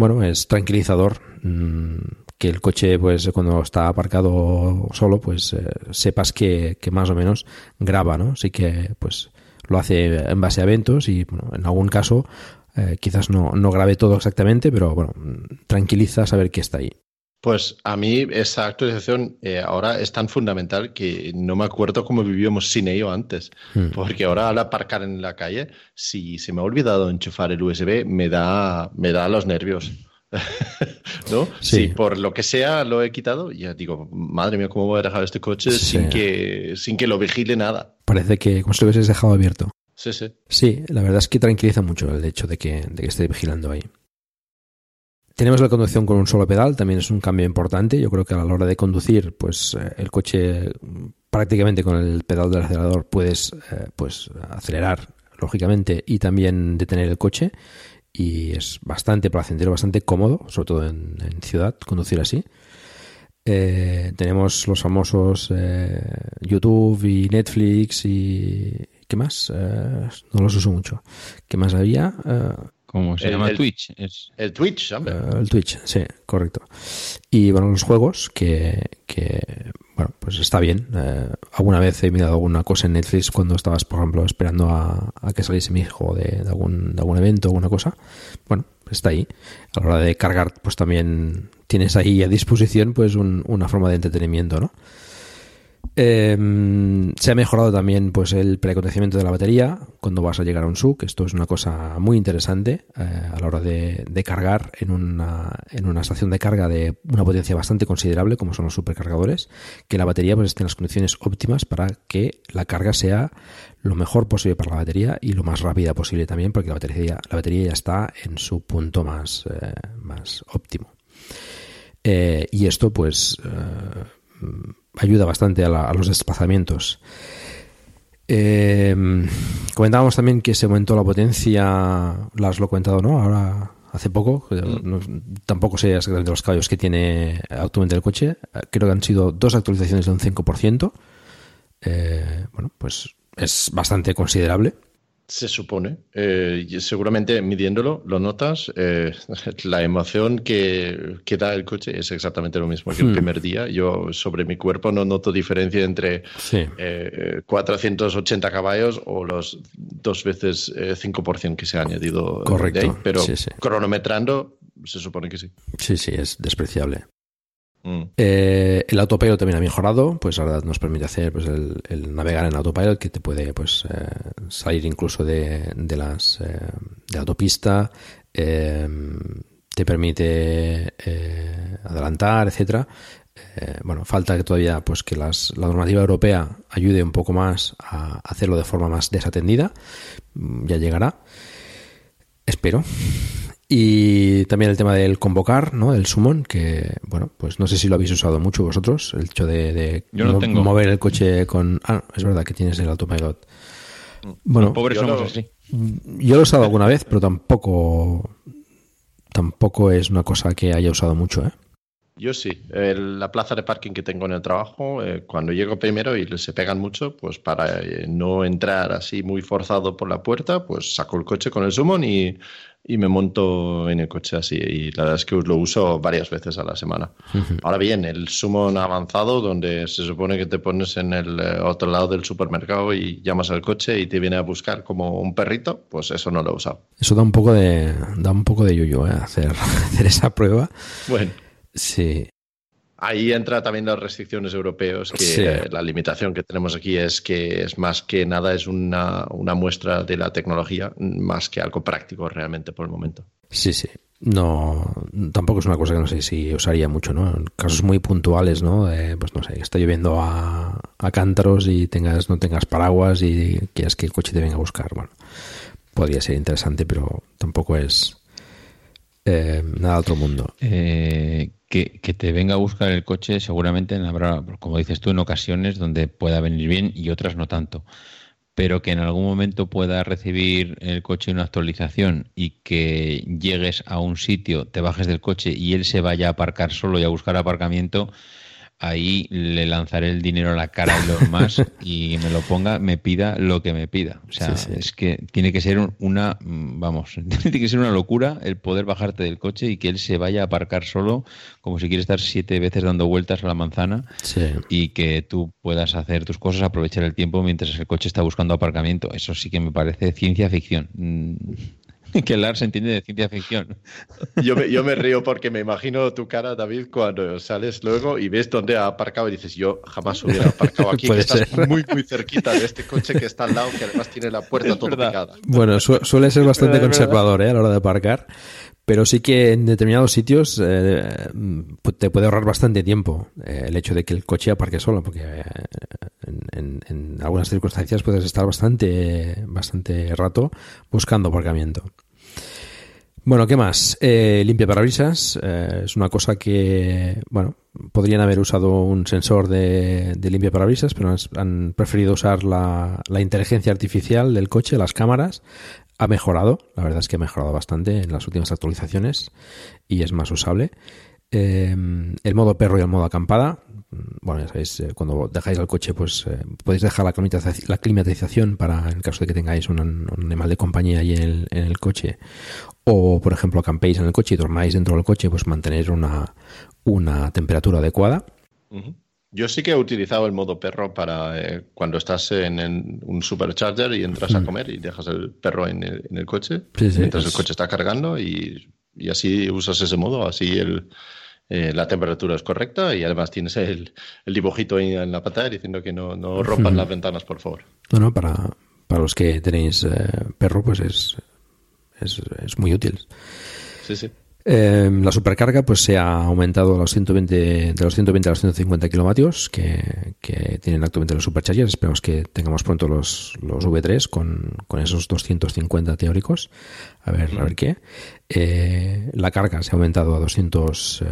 bueno, es tranquilizador. Mm, que el coche, pues cuando está aparcado solo, pues eh, sepas que, más o menos graba, ¿no? Así que, pues lo hace en base a eventos y, bueno, en algún caso, eh, quizás no, no grabe todo exactamente, pero bueno, tranquiliza saber que está ahí.
Pues a mí esa actualización eh, ahora es tan fundamental que no me acuerdo cómo vivíamos sin ello antes. Hmm. Porque ahora al aparcar en la calle, si se me ha olvidado enchufar el USB, me da, me da los nervios. ¿No? Si por lo que sea lo he quitado, ya digo, madre mía, ¿cómo voy a dejar este coche sin, que, sin que lo vigile nada?
Parece que como si lo hubieses dejado abierto.
Sí, sí.
Sí, la verdad es que tranquiliza mucho el hecho de que, de que esté vigilando ahí. Tenemos la conducción con un solo pedal, también es un cambio importante. Yo creo que a la hora de conducir, pues eh, el coche prácticamente con el pedal del acelerador puedes eh, pues acelerar lógicamente y también detener el coche y es bastante placentero, bastante cómodo, sobre todo en, ciudad, conducir así. Eh, tenemos los famosos YouTube y Netflix y ¿qué más? no los uso mucho. ¿Qué más había?
¿Cómo se llama? Twitch.
Es... El Twitch, hombre.
Eh, el Twitch, sí, correcto. Y bueno, los juegos que, que bueno, pues está bien. Eh, alguna vez he mirado alguna cosa en Netflix cuando estabas, por ejemplo, esperando a, que saliese mi hijo de, algún, de algún evento o alguna cosa. Bueno, está ahí. A la hora de cargar, pues también tienes ahí a disposición pues una forma de entretenimiento, ¿no? Em, se ha mejorado también pues el preacontecimiento de la batería cuando vas a llegar a un SUC. Esto es una cosa muy interesante eh, a la hora de, cargar en una, en una, estación de carga de una potencia bastante considerable, como son los supercargadores, que la batería pues, esté en las condiciones óptimas para que la carga sea lo mejor posible para la batería y lo más rápida posible también, porque la batería, la batería ya está en su punto más, eh, más óptimo. Eh, y esto, pues ayuda bastante a, los desplazamientos. Eh, comentábamos también que se aumentó la potencia, las lo he comentado, ¿no? Ahora, hace poco, mm. tampoco sé exactamente los caballos que tiene actualmente el coche. Creo que han sido dos actualizaciones de un 5%. Eh, bueno, pues es bastante considerable.
Se supone. Eh, seguramente midiéndolo, lo notas. Eh, la emoción que, que, da el coche es exactamente lo mismo que el hmm. primer día. Yo sobre mi cuerpo no noto diferencia entre 480 eh, caballos o los dos veces 5% que se ha añadido.
Correcto.
pero cronometrando, se supone que sí.
Sí, sí, es despreciable. Mm. Eh, el autopilot también ha mejorado, pues ahora nos permite hacer pues, el, navegar en autopilot que te puede pues eh, salir incluso de, de las eh, de autopista, te permite adelantar, etcétera. bueno, falta que todavía pues que la normativa europea ayude un poco más a hacerlo de forma más desatendida. Ya llegará. Espero. Y también el tema del convocar, ¿no? El summon, que, bueno, pues no sé si lo habéis usado mucho vosotros, el hecho de, mover el coche con... Ah, es verdad que tienes el autopilot.
Bueno, pobres somos así.
Yo lo he usado alguna vez, pero tampoco tampoco es una cosa que haya usado mucho, ¿eh?
Yo sí. la plaza de parking que tengo en el trabajo, eh, cuando llego primero y se pegan mucho, pues para eh, no entrar así muy forzado por la puerta, pues saco el coche con el summon y y me monto en el coche así. Y la verdad es que lo uso varias veces a la semana. Ahora bien, el Summon avanzado, donde se supone que te pones en el eh, otro lado del supermercado y llamas al coche y te viene a buscar como un perrito, pues eso no lo he usado.
Eso da un poco de, da un poco de yuyo, ¿eh? hacer, hacer esa prueba.
Bueno.
Sí,
Ahí entra también las restricciones europeas, que la limitación que tenemos aquí es que es más que nada es una, muestra de la tecnología, más que algo práctico realmente por el momento.
Sí, sí. No, tampoco es una cosa que no sé si usaría mucho, ¿no? En casos muy puntuales, ¿no? pues no sé, está lloviendo a, cántaros y tengas, no tengas paraguas y quieras que el coche te venga a buscar. Bueno, podría ser interesante, pero tampoco es eh, nada otro mundo.
Eh, que, te venga a buscar el coche seguramente habrá, como dices tú, en ocasiones donde pueda venir bien y otras no tanto. Pero que en algún momento pueda recibir el coche una actualización y que llegues a un sitio, te bajes del coche y él se vaya a aparcar solo y a buscar aparcamiento, ahí le lanzaré el dinero a la cara a los más y me lo ponga, me pida lo que me pida. O sea, es que tiene que ser una, vamos, tiene que ser una locura el poder bajarte del coche y que él se vaya a aparcar solo, como si quiere estar siete veces dando vueltas a la manzana y que tú puedas hacer tus cosas, aprovechar el tiempo mientras el coche está buscando aparcamiento. Eso sí que me parece ciencia ficción. Que Lars entiende de ciencia ficción.
Yo me, yo me río porque me imagino tu cara, David, cuando sales luego y ves dónde ha aparcado y dices, yo jamás hubiera aparcado aquí, que estás muy, muy cerquita de este coche que está al lado, que además tiene la puerta toda picada.
Bueno, suele ser bastante conservador ¿eh? a la hora de aparcar. Pero sí que en determinados sitios eh, te puede ahorrar bastante tiempo eh, el hecho de que el coche aparque solo, porque en, en, algunas circunstancias puedes estar bastante, bastante rato buscando aparcamiento. Bueno, ¿qué más? Eh, limpia parabrisas. Eh, es una cosa que, bueno, podrían haber usado un sensor de, de limpia parabrisas, pero han, preferido usar la, inteligencia artificial del coche, las cámaras. Ha mejorado, la verdad es que ha mejorado bastante en las últimas actualizaciones y es más usable. Eh, el modo perro y el modo acampada bueno, ya sabéis, eh, cuando dejáis el coche, pues eh, podéis dejar la climatización, la climatización para, el caso de que tengáis un, animal de compañía ahí en el, coche, o por ejemplo acampéis en el coche y dormáis dentro del coche, pues mantener una, una temperatura adecuada.
Yo sí que he utilizado el modo perro para eh, cuando estás en, un supercharger y entras a comer y dejas el perro en el, coche, mientras el coche está cargando y, y así usas ese modo, así el eh, la temperatura es correcta y además tienes el, dibujito ahí en la pantalla diciendo que no, no rompan las ventanas, por favor.
No, para, para los que tenéis eh, perro, pues es, es, es muy útil.
Sí, sí.
Em, la supercarga pues se ha aumentado a los 120, de los 120 a los 150 kilovatios que, que tienen actualmente los superchargers. Esperemos que tengamos pronto los, los V3 con, con esos 250 teóricos. A ver, a ver qué. Eh, la carga se ha aumentado a 200,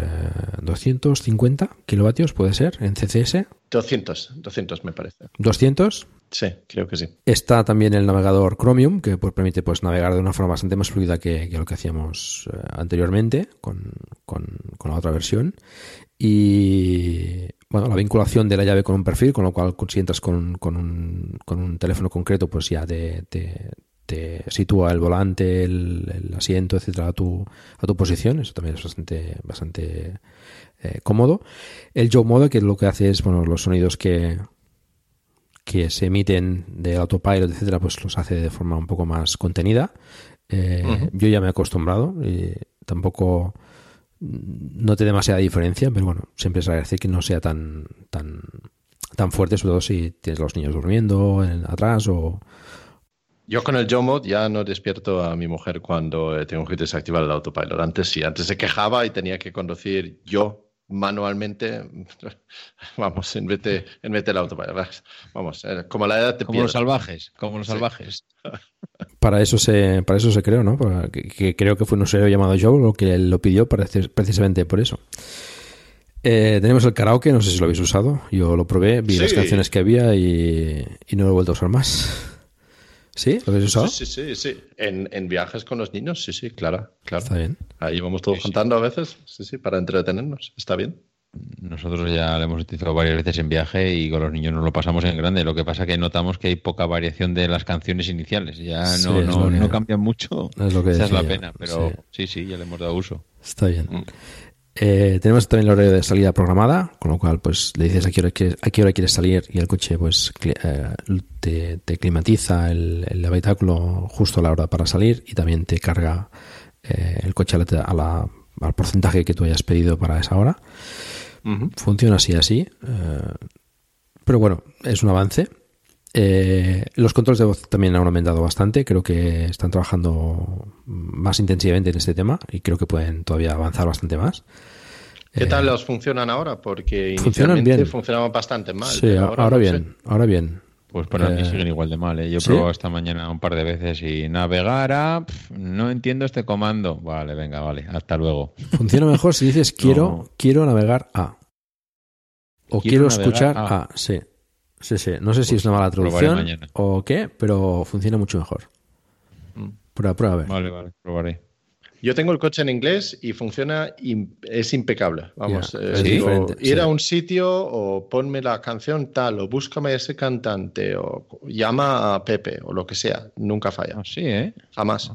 250 eh, kilovatios, puede ser, en CCS.
200, 200 me parece.
¿200?
Sí, creo que sí.
Está también el navegador Chromium, que pues, permite pues, navegar de una forma bastante más fluida que, lo que hacíamos eh, anteriormente con, con, la otra versión. Y bueno, la vinculación de la llave con un perfil, con lo cual si entras con, con, un, con un teléfono concreto, pues ya te, te, sitúa el volante, el, asiento, etcétera, a tu, a tu posición. Eso también es bastante, bastante eh, cómodo. El Joe Mode, que lo que hace es, bueno, los sonidos que, que se emiten de autopilot, etcétera, pues los hace de forma un poco más contenida. Eh, yo ya me he acostumbrado y tampoco noté demasiada diferencia, pero bueno, siempre es agradecer que no sea tan, tan, tan fuerte, sobre todo si tienes los niños durmiendo atrás o...
Yo con el Joe ya no despierto a mi mujer cuando tengo que desactivar el autopilot. Antes sí, antes se quejaba y tenía que conducir yo manualmente, vamos, en vez de, en vez auto, vamos, eh, como la edad te
Como los salvajes, como los salvajes.
Para eso se, para eso se creó, ¿no? Que, creo que fue un usuario llamado Joe lo que lo pidió precisamente por eso. Eh, tenemos el karaoke, no sé si lo habéis usado. Yo lo probé, vi las canciones que había y, y no lo he vuelto a usar más. ¿Sí? ¿Lo habéis usado?
Sí, sí, sí. En, en, viajes con los niños, sí, sí, claro, claro.
Está bien.
Ahí vamos todos cantando a veces, sí, sí, para entretenernos. Está bien.
Nosotros ya lo hemos utilizado varias veces en viaje y con los niños nos lo pasamos en grande. Lo que pasa es que notamos que hay poca variación de las canciones iniciales. Ya no, no, no, cambian mucho.
Es lo que
Esa es la pena, pero sí. sí, ya le hemos dado uso.
Está bien. Mm. Eh, tenemos también el horario de salida programada, con lo cual pues le dices a qué hora quieres, a qué hora quieres salir y el coche pues eh, te, climatiza el, el, habitáculo justo a la hora para salir y también te carga eh, el coche a la, al porcentaje que tú hayas pedido para esa hora. Funciona así así, pero bueno, es un avance. Eh, los controles de voz también han aumentado bastante. Creo que están trabajando más intensivamente en este tema y creo que pueden todavía avanzar bastante más.
¿Qué tal eh, los funcionan ahora? Porque inicialmente funcionaban bastante mal.
Sí, ahora, bien, ahora bien.
Pues para mí eh, siguen igual de mal. Yo he probado esta mañana un par de veces y navegar a... no entiendo este comando. Vale, venga, vale. Hasta luego.
Funciona mejor si dices quiero, quiero navegar a. O quiero, escuchar a. Sí. Sí, sí. No sé si es una mala traducción o qué, pero funciona mucho mejor. Mm. Prueba, prueba, a ver.
Vale, vale, probaré.
Yo tengo el coche en inglés y funciona, es impecable. Vamos, eh, ir a un sitio o ponme la canción tal, o búscame ese cantante, o llama a Pepe, o lo que sea. Nunca falla.
Ah, sí, ¿eh?
Jamás.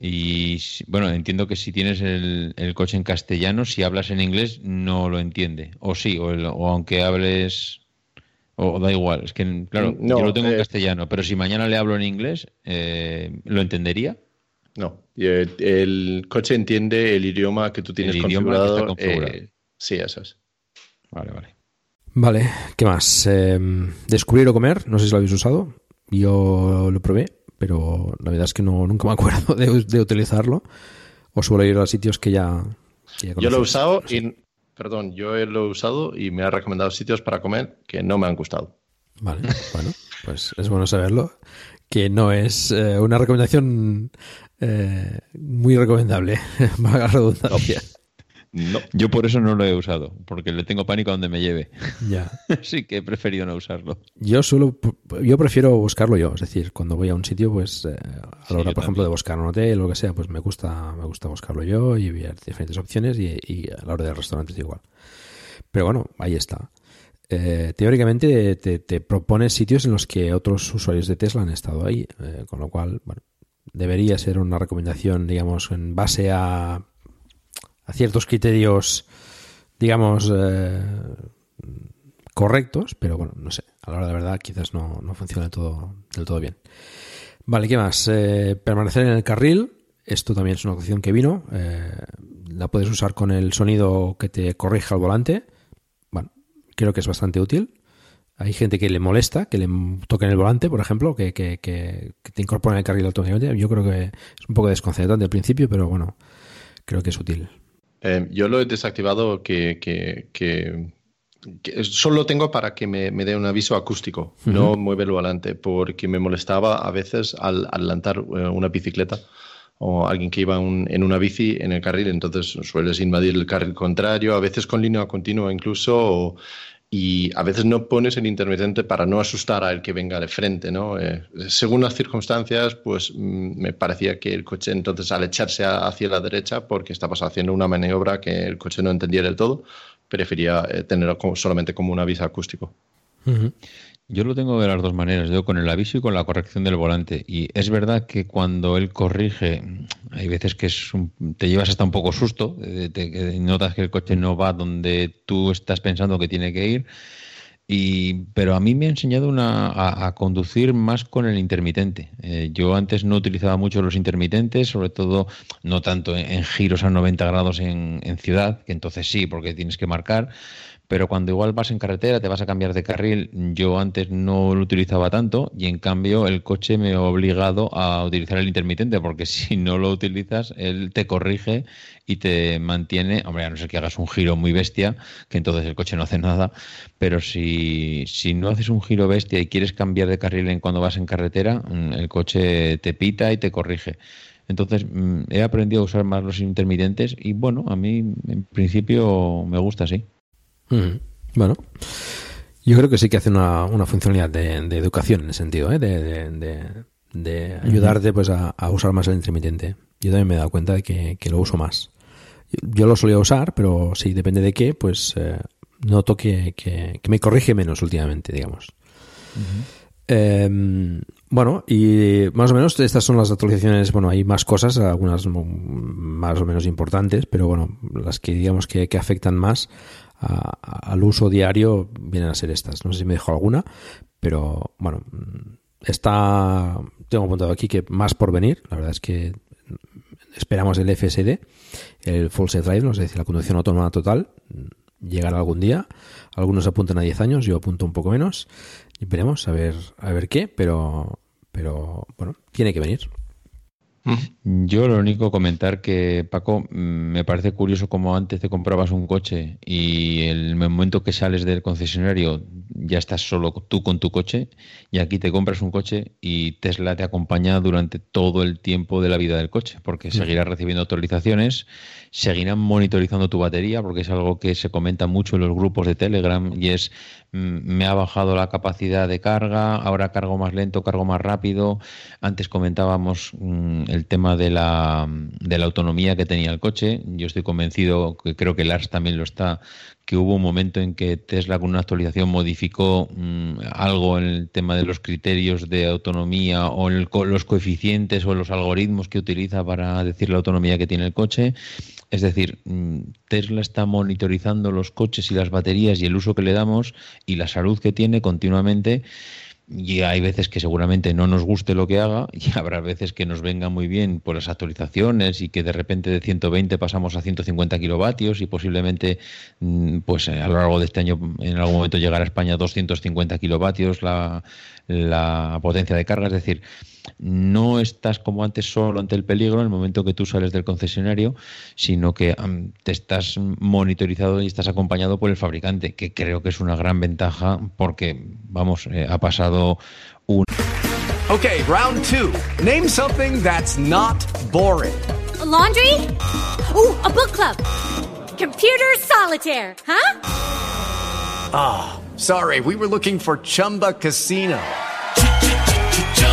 Y bueno, entiendo que si tienes el, coche en castellano, si hablas en inglés, no lo entiende. O sí, o, aunque hables. O da igual, es que, claro, yo lo tengo en eh, castellano, pero si mañana le hablo en inglés, eh, ¿lo entendería?
No, el coche entiende el idioma que tú tienes configurado. Eh, sí, eso es.
Vale, vale.
Vale, ¿qué más? Em, descubrir o comer, no sé si lo habéis usado. Yo lo probé, pero la verdad es que no, nunca me acuerdo de, utilizarlo. O suelo ir a sitios que ya.
yo lo he usado y. Perdón, yo lo he usado y me ha recomendado sitios para comer que no me han gustado.
Vale, bueno, pues es bueno saberlo. Que no es eh, una recomendación eh, muy recomendable, la redundancia.
No. Yo por eso no lo he usado, porque le tengo pánico a donde me lleve.
Ya.
Así que he preferido no usarlo.
Yo solo, yo prefiero buscarlo yo, es decir, cuando voy a un sitio, pues eh, a la hora, por ejemplo, de buscar un hotel o lo que sea, pues me gusta, me gusta buscarlo yo y ver diferentes opciones y, a la hora de restaurantes igual. Pero bueno, ahí está. Eh, teóricamente te, te, propone sitios en los que otros usuarios de Tesla han estado ahí, con lo cual, bueno, debería ser una recomendación, digamos, en base a, a ciertos criterios, digamos, eh, correctos, pero bueno, no sé, a la hora de verdad quizás no, no funciona del todo, del todo bien. Vale, ¿qué más? Eh, permanecer en el carril, esto también es una opción que vino, eh, la puedes usar con el sonido que te corrija el volante, bueno, creo que es bastante útil. Hay gente que le molesta que le toquen el volante, por ejemplo, que, que, que, te incorporen el carril automáticamente. Yo creo que es un poco desconcertante al principio, pero bueno, creo que es útil.
Eh, yo lo he desactivado que, que, solo tengo para que me, dé un aviso acústico, no mueve el volante, porque me molestaba a veces al adelantar eh, una bicicleta o alguien que iba en una bici en el carril, entonces sueles invadir el carril contrario, a veces con línea continua incluso, o, y a veces no pones el intermitente para no asustar al que venga de frente, ¿no? Eh, según las circunstancias, pues mm, me parecía que el coche entonces al echarse hacia la derecha, porque estabas haciendo una maniobra que el coche no entendía del todo, prefería eh, tenerlo solamente como un aviso acústico.
Yo lo tengo de las dos maneras, yo con el aviso y con la corrección del volante. Y es verdad que cuando él corrige, hay veces que es te llevas hasta un poco susto, te, notas que el coche no va donde tú estás pensando que tiene que ir. Y, pero a mí me ha enseñado una, a, conducir más con el intermitente. Eh, yo antes no utilizaba mucho los intermitentes, sobre todo no tanto en, giros a 90 grados en ciudad, que entonces sí, porque tienes que marcar pero cuando igual vas en carretera, te vas a cambiar de carril, yo antes no lo utilizaba tanto y en cambio el coche me ha obligado a utilizar el intermitente porque si no lo utilizas, él te corrige y te mantiene, hombre, a no ser que hagas un giro muy bestia, que entonces el coche no hace nada, pero si, si no haces un giro bestia y quieres cambiar de carril en cuando vas en carretera, mm, el coche te pita y te corrige. Entonces mm, he aprendido a usar más los intermitentes y bueno, a mí en principio me gusta así.
Bueno, yo creo que sí que hace una, funcionalidad de, educación en ese sentido, ¿eh? de, ayudarte pues a, usar más el intermitente. Yo también me he dado cuenta de que, lo uso más. Yo, lo solía usar, pero sí, depende de qué, pues eh, noto que, me corrige menos últimamente, digamos. Em, bueno, y más o menos estas son las actualizaciones. Bueno, hay más cosas, algunas más o menos importantes, pero bueno, las que digamos que, que afectan más al uso diario vienen a ser estas. No sé si me dejo alguna, pero bueno, está, tengo apuntado aquí que más por venir. La verdad es que esperamos el FSD, el Full Drive, no sé si la conducción autónoma total llegará algún día. Algunos apuntan a 10 años, yo apunto un poco menos. Y veremos a ver, a ver qué, pero, pero bueno, tiene que venir.
Yo lo único comentar que, Paco, me parece curioso como antes te comprabas un coche y el momento que sales del concesionario ya estás solo tú con tu coche y aquí te compras un coche y Tesla te acompaña durante todo el tiempo de la vida del coche, porque seguirás recibiendo autorizaciones, seguirán monitorizando tu batería, porque es algo que se comenta mucho en los grupos de Telegram y es me ha bajado la capacidad de carga, ahora cargo más lento, cargo más rápido. Antes comentábamos mm, el tema de la, de la autonomía que tenía el coche. Yo estoy convencido, que creo que Lars también lo está, que hubo un momento en que Tesla con una actualización modificó mm, algo en el tema de los criterios de autonomía o los coeficientes o los algoritmos que utiliza para decir la autonomía que tiene el coche. Es decir, mm, Tesla está monitorizando los coches y las baterías y el uso que le damos y la salud que tiene continuamente y hay veces que seguramente no nos guste lo que haga y habrá veces que nos venga muy bien por las actualizaciones y que de repente de 120 pasamos a 150 kilovatios y posiblemente mm, pues a lo largo de este año en algún momento llegará a España 250 kilovatios la, la potencia de carga, es decir, no estás como antes solo ante el peligro en el momento que tú sales del concesionario, sino que te estás monitorizado y estás acompañado por el fabricante, que creo que es una gran ventaja porque, vamos, eh, ha pasado un...
Ok, round two. Name something that's not boring.
laundry? Uh, a book club. Computer solitaire, huh?
Ah, sorry, we were looking for Chumba Casino.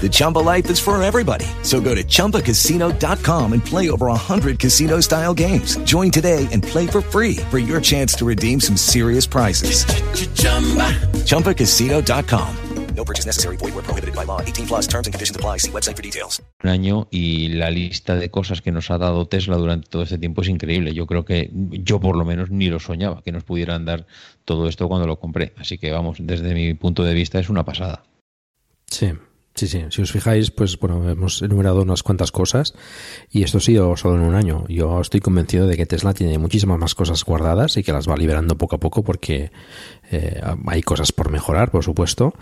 The Chumba life is for everybody. So go to ChumbaCasino.com and play over 100 casino style games. Join today and play for free for your chance to redeem some serious prizes. ChumbaCasino.com.
No purchase necessary. Void where prohibited by law. 18 plus terms and conditions apply. See website for details.
Un año y la lista de cosas que nos ha dado Tesla durante todo este tiempo es increíble. Yo creo que yo por lo menos ni lo soñaba que nos pudieran dar todo esto cuando lo compré. Así que vamos, desde mi punto de vista es una pasada.
Sí, Sí, sí, si os fijáis, pues bueno, hemos enumerado unas cuantas cosas y esto ha sido solo en un año. Yo estoy convencido de que Tesla tiene muchísimas más cosas guardadas y que las va liberando poco a poco porque eh, hay cosas por mejorar, por supuesto,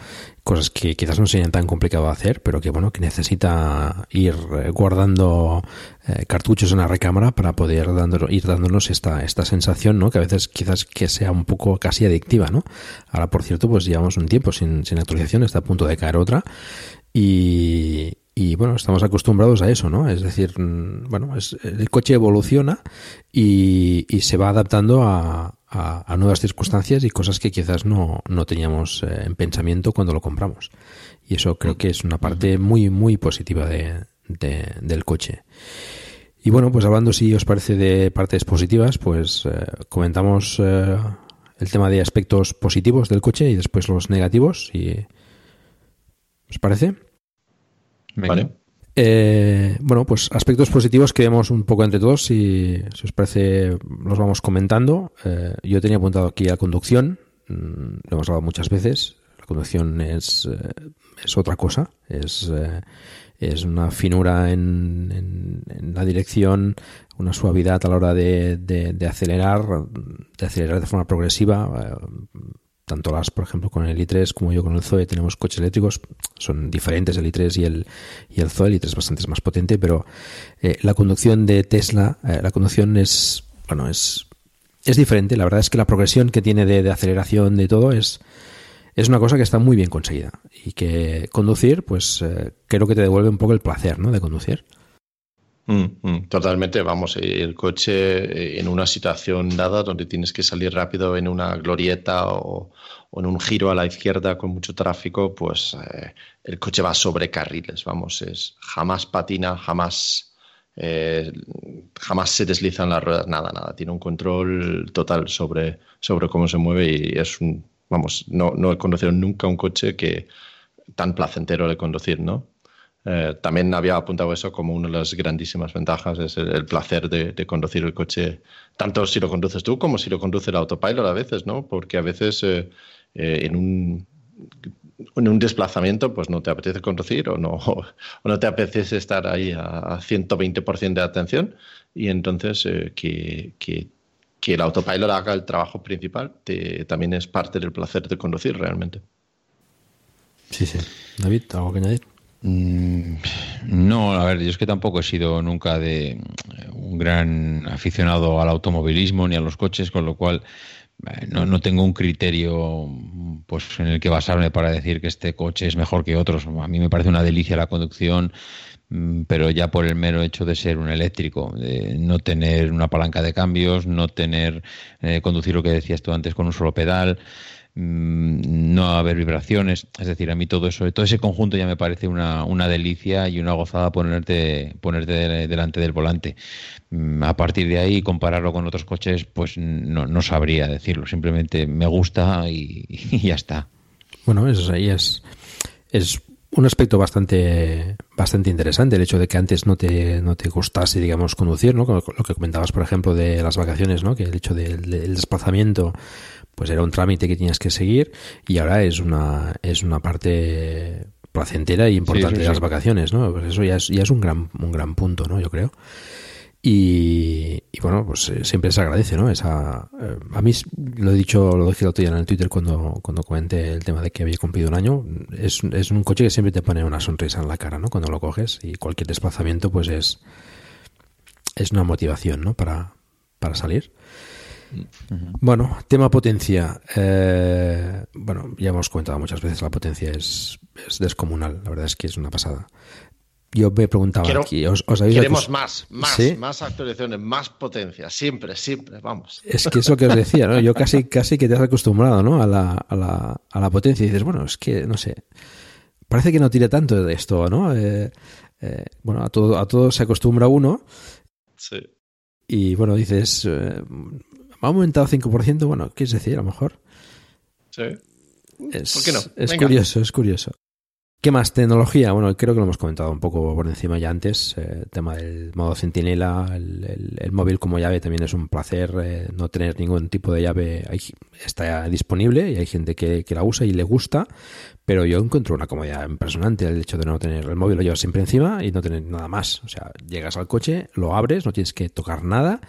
cosas que quizás no sean tan complicado de hacer, pero que bueno, que necesita ir eh, guardando eh, cartuchos en la recámara para poder ir dándonos esta, esta sensación, ¿no? Que a veces quizás que sea un poco casi adictiva, ¿no? Ahora, por cierto, pues llevamos un tiempo sin, sin actualización, está a punto de caer otra y, bueno, estamos acostumbrados a eso, ¿no? Es decir, mm, bueno, el coche evoluciona y, se va adaptando a, nuevas circunstancias y cosas que quizás no, teníamos eh, en pensamiento cuando lo compramos. Y eso creo que es una parte muy, muy positiva de, del coche. Y bueno, pues hablando, si os parece, de partes positivas, pues eh, comentamos eh, el tema de aspectos positivos del coche y después los negativos. Y, ¿Os parece?
Vale.
Eh, bueno, pues aspectos positivos que vemos un poco entre todos, si, si os parece, los vamos comentando. Eh, yo tenía apuntado aquí la conducción, mm, lo hemos hablado muchas veces. La conducción es, eh, es otra cosa, es, es una finura en, en, la dirección, una suavidad a la hora de, de acelerar, de acelerar de forma progresiva tanto las, por ejemplo, con el i3 como yo con el Zoe tenemos coches eléctricos, son diferentes el i3 y el, y el Zoe, el i3 es bastante más potente, pero eh, la conducción de Tesla, eh, la conducción es, bueno, es, es diferente, la verdad es que la progresión que tiene de, aceleración de todo es, es una cosa que está muy bien conseguida y que conducir, pues eh, creo que te devuelve un poco el placer, ¿no? De conducir.
Mm, mm, totalmente, vamos, el coche en una situación dada donde tienes que salir rápido en una glorieta o, en un giro a la izquierda con mucho tráfico, pues eh, el coche va sobre carriles, vamos, es jamás patina, jamás, eh, jamás se deslizan las ruedas, nada, nada, tiene un control total sobre, sobre cómo se mueve y es un, vamos, no, no he conocido nunca un coche que tan placentero de conducir, ¿no? Eh, también había apuntado eso como una de las grandísimas ventajas, es el, placer de, conducir el coche, tanto si lo conduces tú como si lo conduce el autopilot a veces, ¿no? Porque a veces eh, eh, en un en un desplazamiento pues no te apetece conducir o no, o no te apetece estar ahí a, 120% de atención y entonces que, que, que, el autopilot haga el trabajo principal también es parte del placer de conducir realmente.
Sí, sí. David, ¿algo que añadir?
Mm, no, a ver, yo es que tampoco he sido nunca de un gran aficionado al automovilismo ni a los coches, con lo cual eh, no, no, tengo un criterio pues en el que basarme para decir que este coche es mejor que otros. A mí me parece una delicia la conducción, mm, pero ya por el mero hecho de ser un eléctrico, de no tener una palanca de cambios, no tener eh, conducir lo que decías tú antes con un solo pedal. Mm, no haber vibraciones, es decir, a mí todo eso, todo ese conjunto ya me parece una, una delicia y una gozada ponerte, ponerte delante del volante. Mm, a partir de ahí, compararlo con otros coches, pues no, no sabría decirlo, simplemente me gusta y, ya está.
Bueno, eso ahí es, es un aspecto bastante bastante interesante el hecho de que antes no te no te gustase digamos conducir no lo que comentabas por ejemplo de las vacaciones no que el hecho del desplazamiento pues era un trámite que tenías que seguir y ahora es una, es una parte placentera e importante de las vacaciones, ¿no? Pues eso ya es, ya es un gran, un gran punto, ¿no? Yo creo. Y, bueno, pues eh, siempre se agradece, ¿no? Esa, eh, a mí lo he dicho, lo dije el otro día en el Twitter cuando, cuando comenté el tema de que había cumplido un año. Es, es un coche que siempre te pone una sonrisa en la cara, ¿no? Cuando lo coges y cualquier desplazamiento, pues es, es una motivación, ¿no? Para, para salir. Bueno, tema potencia. Eh, bueno, ya hemos comentado muchas veces, la potencia es, descomunal, la verdad es que es una pasada. Yo me preguntaba aquí, ¿os,
Queremos más, más, más actualizaciones, más potencia, siempre, siempre, vamos.
Es que es lo que os decía, ¿no? Yo casi, casi que te has acostumbrado, ¿no? A la, a la, a la potencia y dices, bueno, es que, no sé, parece que no tire tanto de esto, ¿no? Eh, eh, bueno, a todo, a todo se acostumbra uno.
Sí.
Y bueno, dices, ha aumentado 5%, bueno, ¿qué es decir? A lo mejor.
Sí.
Es, ¿Por qué no? Es curioso, es curioso. ¿Qué más? Tecnología. Bueno, creo que lo hemos comentado un poco por encima ya antes. Eh, el tema del modo centinela, el, móvil como llave también es un placer. Eh, no tener ningún tipo de llave ahí está disponible y hay gente que, la usa y le gusta. Pero yo encuentro una comodidad impresionante el hecho de no tener el móvil, lo llevas siempre encima y no tener nada más. O sea, llegas al coche, lo abres, no tienes que tocar nada,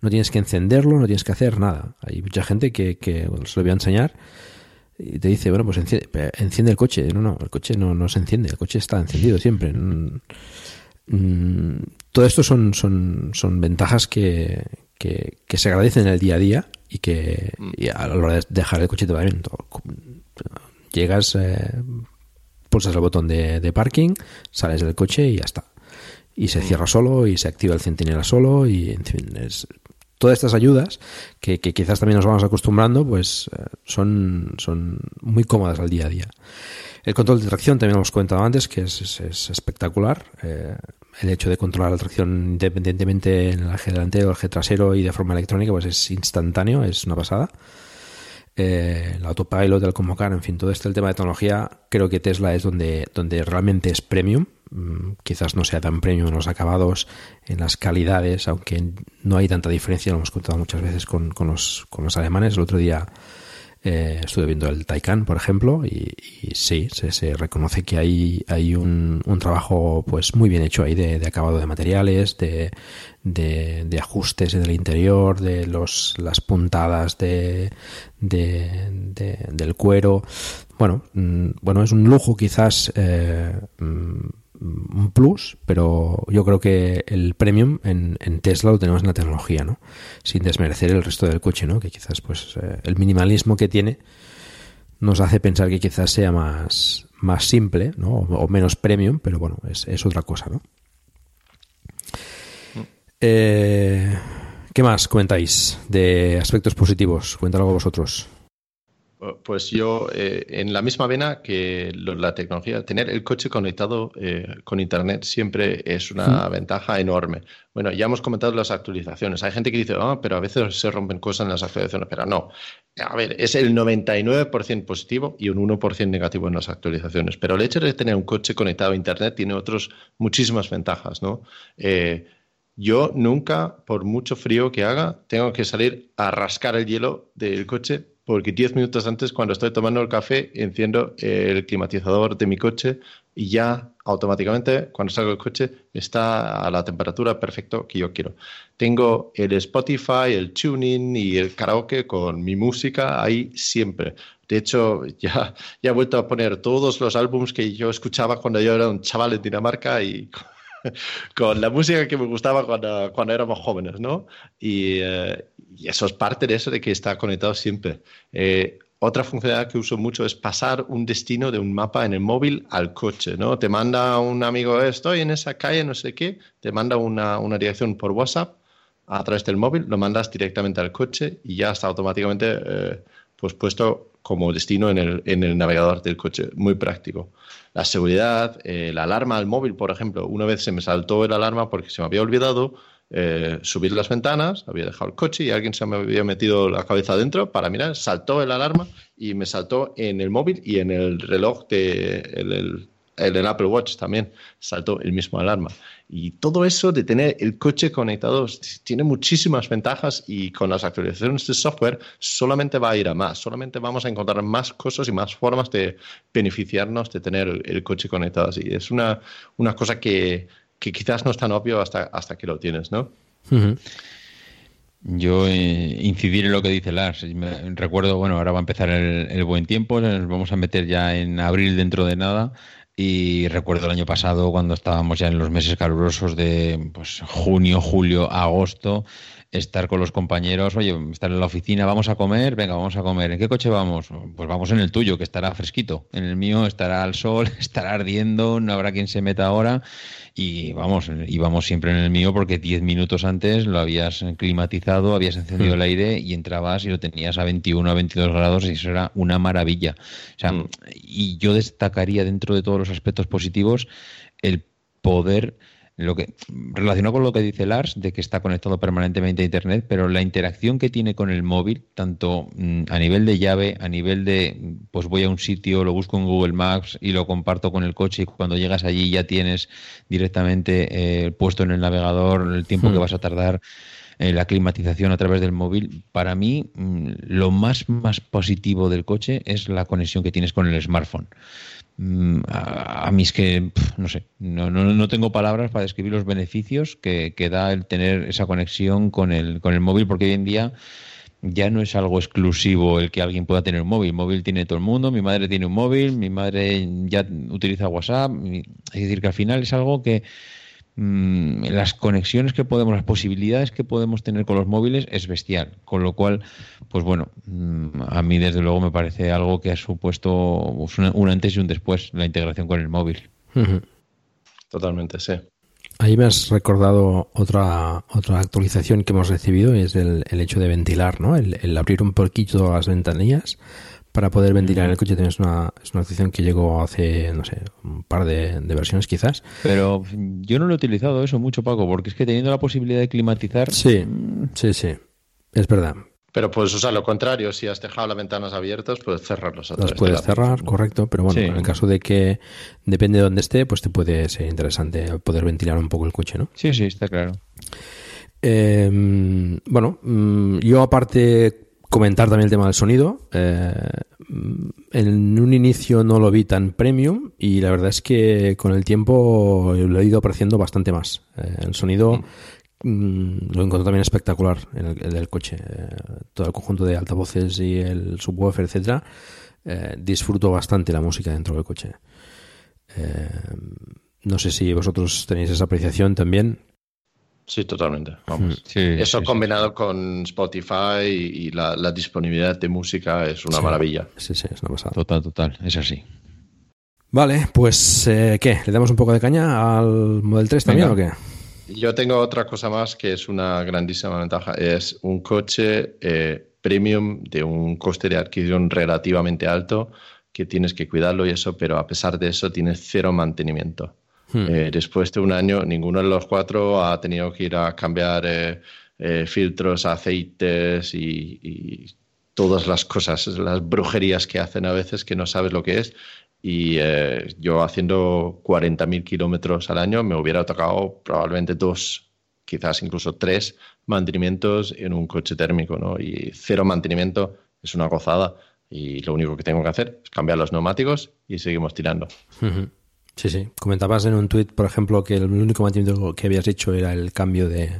no tienes que encenderlo, no tienes que hacer nada. Hay mucha gente que, que se lo voy a enseñar y te dice, bueno, pues enciende, enciende, el coche. No, no, el coche no, no se enciende, el coche está encendido siempre. Mm, mm, todo esto son, son, son ventajas que, que, se agradecen en el día a día y que a la hora de dejar el coche también. Llegas, eh, pulsas el botón de, de, parking, sales del coche y ya está. Y se cierra solo y se activa el centinela solo y en fin, es, todas estas ayudas, que, quizás también nos vamos acostumbrando, pues eh, son, son muy cómodas al día a día. El control de tracción también lo hemos comentado antes, que es, espectacular. Eh, el hecho de controlar la tracción independientemente en el eje delantero, el eje trasero y de forma electrónica, pues es instantáneo, es una pasada. Eh, el autopilot, el convocar, en fin, todo este el tema de tecnología, creo que Tesla es donde, donde realmente es premium. Mm, quizás no sea tan premium en los acabados, en las calidades, aunque no hay tanta diferencia, lo hemos contado muchas veces con, con, los, con los alemanes. El otro día eh, estuve viendo el Taycan, por ejemplo, y, sí, se, reconoce que hay, hay un, un, trabajo pues muy bien hecho ahí de, acabado de materiales, de, de, ajustes en el interior, de los, las puntadas de, del cuero. Bueno, mm, bueno, es un lujo quizás eh, mm, un plus, pero yo creo que el premium en, Tesla lo tenemos en la tecnología, ¿no? Sin desmerecer el resto del coche, ¿no? Que quizás pues eh, el minimalismo que tiene nos hace pensar que quizás sea más, más simple, ¿no? O, menos premium, pero bueno, es, es otra cosa, ¿no? Eh, ¿Qué más comentáis de aspectos positivos? Cuéntalo vosotros.
Pues yo, eh, en la misma vena que la tecnología, tener el coche conectado eh, con Internet siempre es una ventaja enorme. Bueno, ya hemos comentado las actualizaciones. Hay gente que dice, ah, pero a veces se rompen cosas en las actualizaciones, pero no. A ver, es el 99% positivo y un 1% negativo en las actualizaciones. Pero el hecho de tener un coche conectado a Internet tiene otros muchísimas ventajas, ¿no? Eh, yo nunca, por mucho frío que haga, tengo que salir a rascar el hielo del coche porque 10 minutos antes, cuando estoy tomando el café, enciendo el climatizador de mi coche y ya automáticamente, cuando salgo del coche, está a la temperatura perfecta que yo quiero. Tengo el Spotify, el tuning y el karaoke con mi música ahí siempre. De hecho, ya, ya he vuelto a poner todos los álbumes que yo escuchaba cuando yo era un chaval en Dinamarca y con la música que me gustaba cuando, cuando éramos jóvenes, ¿no? Y, eh, y, eso es parte de eso de que está conectado siempre. Eh, otra funcionalidad que uso mucho es pasar un destino de un mapa en el móvil al coche, ¿no? Te manda un amigo, estoy en esa calle, no sé qué, te manda una, una dirección por WhatsApp a través del móvil, lo mandas directamente al coche y ya está automáticamente eh, pues puesto como destino en el, en el, navegador del coche. Muy práctico. La seguridad, eh, la alarma al móvil, por ejemplo. Una vez se me saltó el alarma porque se me había olvidado eh, subir las ventanas, había dejado el coche y alguien se me había metido la cabeza adentro para mirar, saltó el alarma y me saltó en el móvil y en el reloj de el, Apple Watch también saltó el mismo alarma. Y todo eso de tener el coche conectado tiene muchísimas ventajas y con las actualizaciones de software solamente va a ir a más, solamente vamos a encontrar más cosas y más formas de beneficiarnos de tener el, coche conectado así. Es una, una cosa que, que, quizás no es tan obvio hasta, hasta que lo tienes, ¿no?
Yo eh, incidir en lo que dice Lars. recuerdo, bueno, ahora va a empezar el, el, buen tiempo, nos vamos a meter ya en abril dentro de nada. Y recuerdo el año pasado cuando estábamos ya en los meses calurosos de pues, junio, julio, agosto, estar con los compañeros, oye, estar en la oficina, vamos a comer, venga, vamos a comer. ¿En qué coche vamos? Pues vamos en el tuyo, que estará fresquito. En el mío estará al sol, estará ardiendo, no habrá quien se meta ahora. Y vamos, íbamos siempre en el mío porque 10 minutos antes lo habías climatizado, habías encendido el aire y entrabas y lo tenías a 21, a 22 grados y eso era una maravilla. O sea, mm. y yo destacaría dentro de todos los aspectos positivos el poder lo que relacionado con lo que dice Lars de que está conectado permanentemente a internet, pero la interacción que tiene con el móvil, tanto mm, a nivel de llave, a nivel de pues voy a un sitio, lo busco en Google Maps y lo comparto con el coche y cuando llegas allí ya tienes directamente eh, puesto en el navegador el tiempo que hmm. vas a tardar eh, la climatización a través del móvil. Para mí, mm, lo más, más positivo del coche es la conexión que tienes con el smartphone. Mm, a, mí es que, no sé, no, no, no, tengo palabras para describir los beneficios que, que, da el tener esa conexión con el, con el móvil, porque hoy en día ya no es algo exclusivo el que alguien pueda tener un móvil. móvil tiene todo el mundo, mi madre tiene un móvil, mi madre ya utiliza WhatsApp. Es decir, que al final es algo que Mm, las conexiones que podemos, las posibilidades que podemos tener con los móviles es bestial. Con lo cual, pues bueno, mm, a mí desde luego me parece algo que ha supuesto pues, un antes y un después la integración con el móvil.
Totalmente, sí.
Ahí me has recordado otra, otra actualización que hemos recibido, es el, el hecho de ventilar, ¿no? El, el abrir un poquito las ventanillas para poder ventilar el coche. Tienes una, es una opción que llegó hace, no sé, un par de, versiones quizás.
Pero yo no lo he utilizado eso mucho, Paco, porque es que teniendo la posibilidad de climatizar...
Sí, sí, sí, es verdad.
Pero puedes usar lo contrario, si has dejado las ventanas abiertas, puedes cerrarlos.
Las puedes cerrar, correcto, pero bueno, en el caso de que depende de dónde esté, pues te puede ser interesante poder ventilar un poco el coche, ¿no?
Sí, sí, está claro.
Eh, bueno, mm, yo aparte Comentar también el tema del sonido. Eh, en un inicio no lo vi tan premium y la verdad es que con el tiempo lo he ido apreciando bastante más. Eh, el sonido mm, lo encontré también espectacular en el, del coche. Eh, todo el conjunto de altavoces y el subwoofer, etcétera. disfruto bastante la música dentro del coche. no sé si vosotros tenéis esa apreciación también.
Sí, totalmente. Vamos. Eso combinado con Spotify y, la, disponibilidad de música es una maravilla.
Sí, sí, es una pasada.
Total, total. Es así.
Vale, pues eh, ¿qué? ¿Le damos un poco de caña al Model 3 también o qué?
Yo tengo otra cosa más que es una grandísima ventaja. Es un coche eh, premium de un coste de adquisición relativamente alto que tienes que cuidarlo y eso, pero a pesar de eso tienes cero mantenimiento. Hmm. Eh, después de un año, ninguno de los cuatro ha tenido que ir a cambiar eh, eh, filtros, aceites y, todas las cosas, las brujerías que hacen a veces que no sabes lo que es. Y yo haciendo 40.000 kilómetros al año me hubiera tocado probablemente dos, quizás incluso tres mantenimientos en un coche térmico, ¿no? Y cero mantenimiento es una gozada y lo único que tengo que hacer es cambiar los neumáticos y seguimos tirando.
Sí, sí. Comentabas en un tuit, por ejemplo, que el único mantenimiento que habías hecho era el cambio de,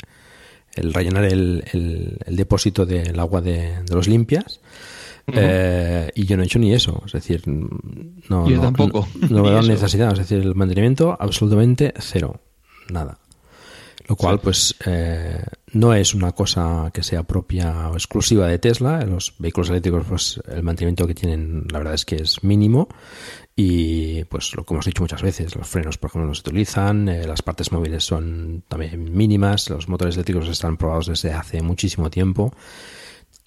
el rellenar el, el, depósito del agua de, los limpias. Eh, y yo no he hecho ni eso, es decir, no,
yo tampoco.
No, veo necesidad, es decir, el mantenimiento absolutamente cero, nada. Lo cual, pues, eh, no es una cosa que sea propia o exclusiva de Tesla. Los vehículos eléctricos, pues, el mantenimiento que tienen, la verdad es que es mínimo. Y, pues, lo que hemos dicho muchas veces, los frenos, por ejemplo, no se utilizan, eh, las partes móviles son también mínimas, los motores eléctricos están probados desde hace muchísimo tiempo.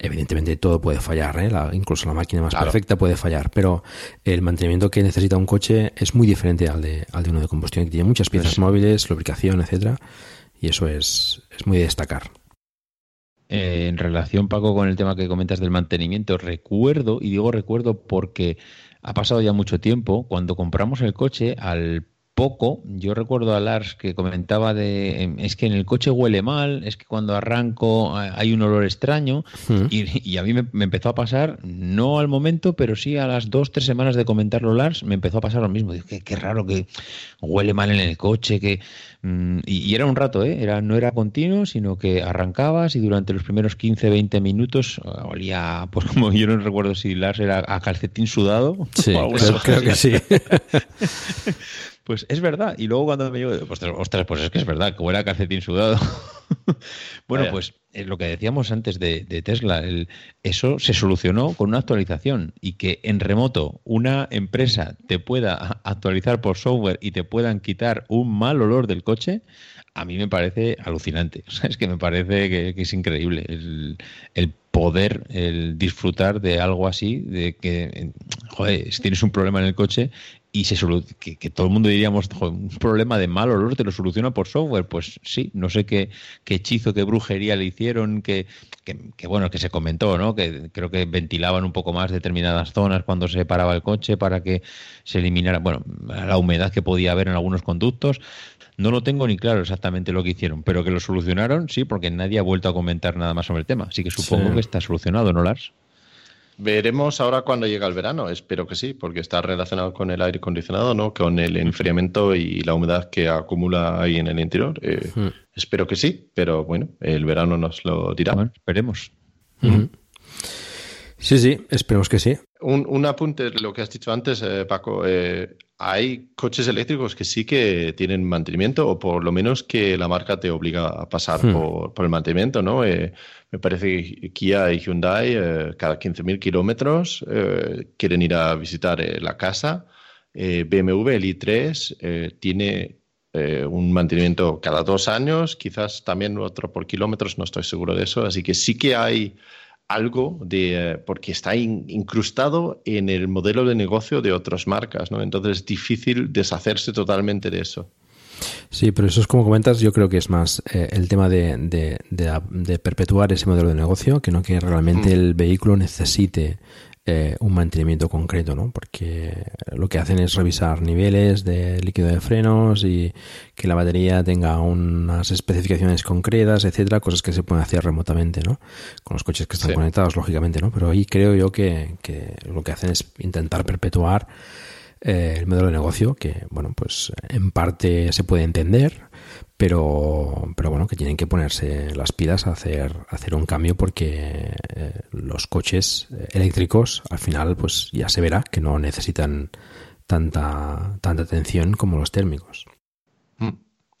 Evidentemente todo puede fallar, ¿eh? incluso la máquina más perfecta puede fallar, pero el mantenimiento que necesita un coche es muy diferente al de, al de uno de combustión, que tiene muchas piezas móviles, lubricación, etcétera y eso es, es muy de destacar.
Eh, en relación, Paco, con el tema que comentas del mantenimiento, recuerdo, y digo recuerdo porque ha pasado ya mucho tiempo, cuando compramos el coche, al poco, yo recuerdo a Lars que comentaba de, em, es que en el coche huele mal, es que cuando arranco hay un olor extraño, hmm. y, a mí me, empezó a pasar, no al momento, pero sí a las dos, tres semanas de comentarlo Lars, me empezó a pasar lo mismo, Digo, qué, raro que huele mal en el coche, que... Mm, y, era un rato, ¿eh? Era, no era continuo, sino que arrancabas y durante los primeros 15, 20 minutos eh, olía, pues como yo no recuerdo si Lars era a calcetín sudado.
Sí, creo que sí.
Pues es verdad. Y luego cuando me llevo, ostras, pues es que es verdad, que huele a calcetín sudado. bueno, pues es lo que decíamos antes de, Tesla, eso se solucionó con una actualización y que en remoto una empresa te pueda actualizar por software y te puedan quitar un mal olor del coche, a mí me parece alucinante. es que me parece que, es increíble el, el, poder, el disfrutar de algo así, de que, joder, si tienes un problema en el coche y se que, que, todo el mundo diríamos, un problema de mal olor te lo soluciona por software. Pues sí, no sé qué, qué hechizo, qué brujería le hicieron, que, que, bueno, que se comentó, ¿no? Que creo que ventilaban un poco más determinadas zonas cuando se paraba el coche para que se eliminara, bueno, la humedad que podía haber en algunos conductos. No lo tengo ni claro exactamente lo que hicieron, pero que lo solucionaron, sí, porque nadie ha vuelto a comentar nada más sobre el tema. Así que supongo que está solucionado, ¿no, Lars?
Veremos ahora cuando llega el verano, espero que sí, porque está relacionado con el aire acondicionado, ¿no? Con el enfriamiento y la humedad que acumula ahí en el interior. Eh, hmm. Espero que sí, pero bueno, el verano nos lo dirá.
esperemos.
Sí, sí, esperemos que sí.
Un, un apunte, lo que has dicho antes, eh, Paco. Eh, hay coches eléctricos que sí que tienen mantenimiento, o por lo menos que la marca te obliga a pasar hmm. por, por, el mantenimiento, ¿no? Eh, me parece que Kia y Hyundai cada 15.000 kilómetros quieren ir a visitar la casa. BMW, el i3, tiene un mantenimiento cada dos años, quizás también otro por kilómetros, no estoy seguro de eso. Así que sí que hay algo de, eh, porque está incrustado en el modelo de negocio de otras marcas, ¿no? Entonces es difícil deshacerse totalmente de eso.
Sí, pero eso es como comentas, yo creo que es más eh, el tema de, de, perpetuar ese modelo de negocio, que no que realmente el vehículo necesite eh, un mantenimiento concreto, ¿no? Porque lo que hacen es revisar niveles de líquido de frenos y que la batería tenga unas especificaciones concretas, etcétera, cosas que se pueden hacer remotamente, ¿no? Con los coches que están conectados, lógicamente, ¿no? Pero ahí creo yo que, que lo que hacen es intentar perpetuar eh, el modelo de negocio, que, bueno, pues en parte se puede entender, pero, pero bueno, que tienen que ponerse las pilas a hacer, hacer un cambio porque eh, los coches eléctricos al final pues ya se verá que no necesitan tanta, tanta atención como los térmicos.
Mm,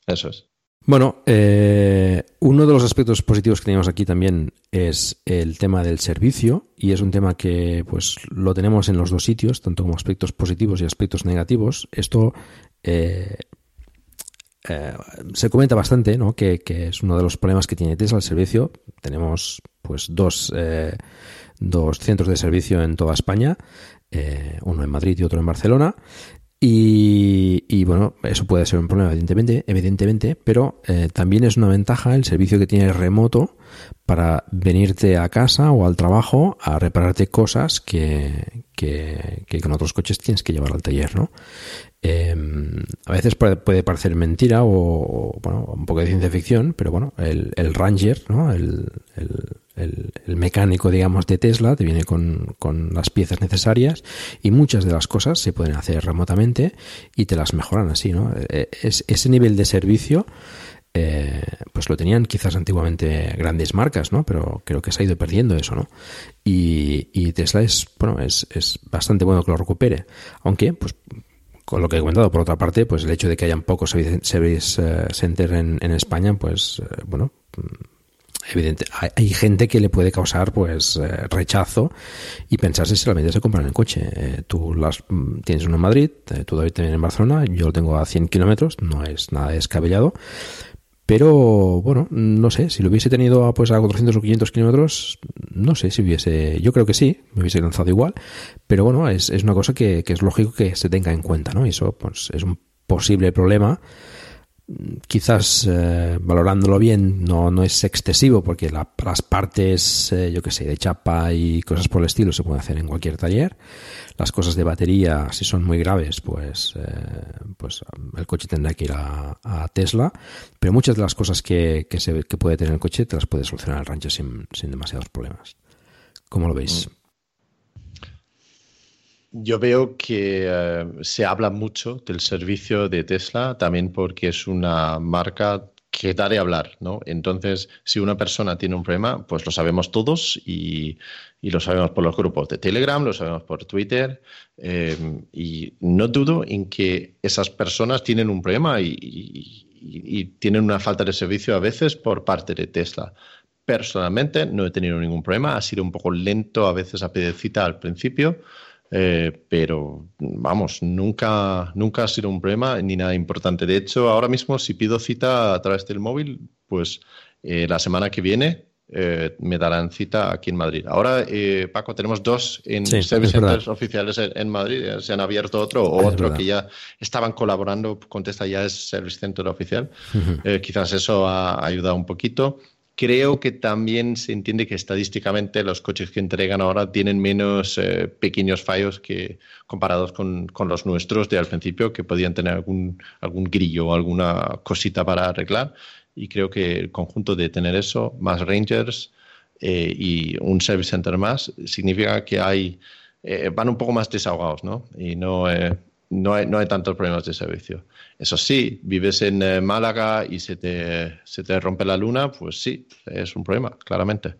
eso es.
Bueno, eh, uno de los aspectos positivos que tenemos aquí también es el tema del servicio y es un tema que pues lo tenemos en los dos sitios, tanto como aspectos positivos y aspectos negativos. Esto eh, eh, se comenta bastante, ¿no? Que, es uno de los problemas que tiene Tesla el servicio. Tenemos pues dos, eh, dos centros de servicio en toda España, eh, uno en Madrid y otro en Barcelona. Y, bueno, eso puede ser un problema, evidentemente, evidentemente pero también es una ventaja el servicio que tiene remoto para venirte a casa o al trabajo a repararte cosas que, que, con otros coches tienes que llevar al taller, ¿no? Em, a veces puede, parecer mentira o, bueno, un poco de ciencia ficción, pero bueno, el, Ranger, ¿no? El, el, mecánico, digamos, de Tesla, te viene con, con, las piezas necesarias y muchas de las cosas se pueden hacer remotamente y te las mejoran así, ¿no? Eh, es, ese nivel de servicio eh, pues lo tenían quizás antiguamente grandes marcas, ¿no? Pero creo que se ha ido perdiendo eso, ¿no? Y, Tesla es, bueno, es, es, bastante bueno que lo recupere. Aunque, pues, con lo que he comentado, por otra parte, pues el hecho de que hayan pocos service eh, center en, en España, pues, eh, bueno, evidente, hay, gente que le puede causar pues rechazo y pensarse si realmente se compran el coche. tú las, mm, tienes uno en Madrid, tú David también en Barcelona, yo lo tengo a 100 kilómetros, no es nada descabellado, pero bueno, no sé, si lo hubiese tenido pues a 400 o 500 kilómetros, no sé si hubiese, yo creo que sí, me hubiese lanzado igual, pero bueno, es, es una cosa que, que, es lógico que se tenga en cuenta, ¿no? Y eso pues es un posible problema quizás eh, valorándolo bien no, no es excesivo porque las partes, eh, yo que sé, de chapa y cosas por el estilo se pueden hacer en cualquier taller. Las cosas de batería, si son muy graves, pues, eh, pues el coche tendrá que ir a, Tesla. Pero muchas de las cosas que, que, se, que puede tener el coche te las puede solucionar el rancho sin, sin demasiados problemas. ¿Cómo lo veis? Mm.
Yo veo que eh, se habla mucho del servicio de Tesla, también porque es una marca que da de hablar, ¿no? Entonces, si una persona tiene un problema, pues lo sabemos todos y, lo sabemos por los grupos de Telegram, lo sabemos por Twitter, eh, y no dudo en que esas personas tienen un problema y, y, tienen una falta de servicio a veces por parte de Tesla. Personalmente no he tenido ningún problema, ha sido un poco lento a veces a pedir cita al principio, eh, pero vamos, nunca, nunca ha sido un problema ni nada importante. De hecho, ahora mismo si pido cita a través del móvil, pues eh, la semana que viene eh, me darán cita aquí en Madrid. Ahora, Paco, tenemos dos en service centers oficiales en, Madrid. Se han abierto otro o otro que ya estaban colaborando. Contesta ya es service center oficial. quizás eso ha ayudado un poquito. Creo que también se entiende que estadísticamente los coches que entregan ahora tienen menos eh, pequeños fallos que comparados con, con, los nuestros de al principio, que podían tener algún, algún grillo o alguna cosita para arreglar. Y creo que el conjunto de tener eso, más Rangers eh, y un service center más, significa que hay, eh, van un poco más desahogados, ¿no? Y no, no hay, no hay tantos problemas de servicio. Eso sí, vives en eh, Málaga y se te, se te rompe la luna, pues sí, es un problema, claramente.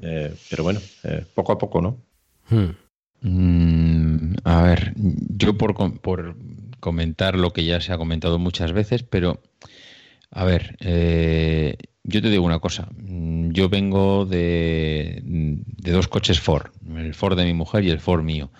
Eh, pero bueno, eh, poco a poco, ¿no?
Hmm. Mm, a ver, yo por, por, comentar lo que ya se ha comentado muchas veces, pero a ver, yo te digo una cosa. Yo vengo de, de dos coches Ford, el Ford de mi mujer y el Ford mío.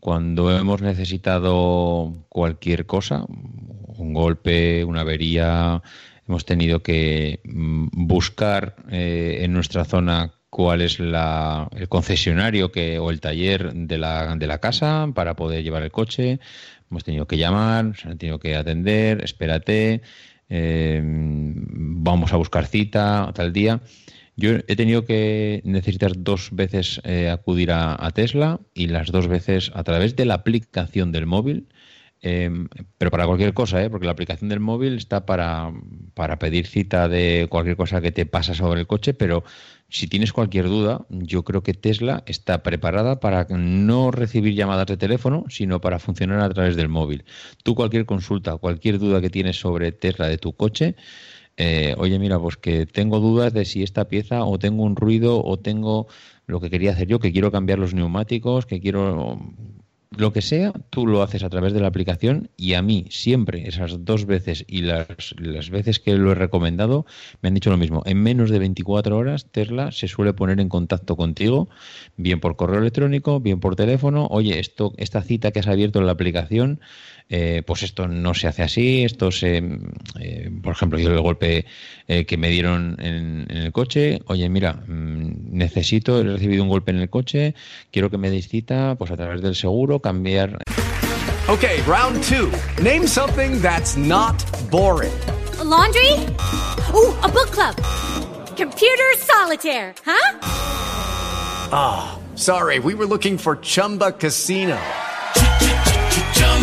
Cuando hemos necesitado cualquier cosa, un golpe, una avería, hemos tenido que mm, buscar eh, en nuestra zona cuál es la, el concesionario que, o el taller de la, de la casa para poder llevar el coche. Hemos tenido que llamar, se han tenido que atender, espérate, eh, vamos a buscar cita tal día. Yo he tenido que necesitar dos veces eh, acudir a, Tesla y las dos veces a través de la aplicación del móvil, em, pero para cualquier cosa, ¿eh? porque la aplicación del móvil está para, para pedir cita de cualquier cosa que te pasa sobre el coche, pero si tienes cualquier duda, yo creo que Tesla está preparada para no recibir llamadas de teléfono, sino para funcionar a través del móvil. Tú cualquier consulta, cualquier duda que tienes sobre Tesla de tu coche, eh, oye, mira, pues que tengo dudas de si esta pieza o tengo un ruido o tengo lo que quería hacer yo, que quiero cambiar los neumáticos, que quiero lo que sea, tú lo haces a través de la aplicación y a mí siempre, esas dos veces y las, las, veces que lo he recomendado, me han dicho lo mismo. En menos de 24 horas, Tesla se suele poner en contacto contigo, bien por correo electrónico, bien por teléfono. Oye, esto, esta cita que has abierto en la aplicación, eh, pues esto no se hace así, esto se, eh, por ejemplo, yo el golpe eh, que me dieron en, el coche, oye, mira, mm, necesito, he recibido un golpe en el coche, quiero que me des cita, pues a través del seguro, cambiar.
Okay, round two. Name something that's not boring.
laundry? Oh, a book club. Computer solitaire, huh?
Ah, sorry, we were looking for Chumba Casino.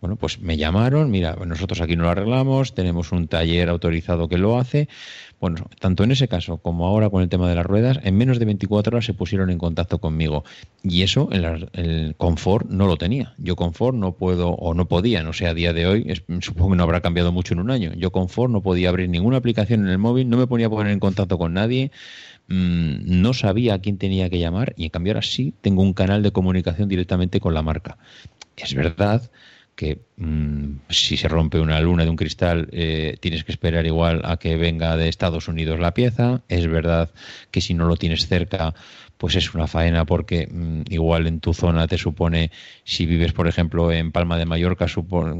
Bueno, pues me llamaron, mira, nosotros aquí no lo arreglamos, tenemos un taller autorizado que lo hace. Bueno, tanto en ese caso como ahora con el tema de las ruedas, en menos de 24 horas se pusieron en contacto conmigo. Y eso en el confort no lo tenía. Yo confort no puedo o no podía, no sé, a día de hoy, supongo que no habrá cambiado mucho en un año. Yo confort no podía abrir ninguna aplicación en el móvil, no me ponía a poner en contacto con nadie mmm, no sabía a quién tenía que llamar y en cambio ahora sí tengo un canal de comunicación directamente con la marca. Es verdad que mmm, si se rompe una luna de un cristal eh, tienes que esperar igual a que venga de Estados Unidos la pieza. Es verdad que si no lo tienes cerca pues es una faena porque mmm, igual en tu zona te supone, si vives por ejemplo en Palma de Mallorca,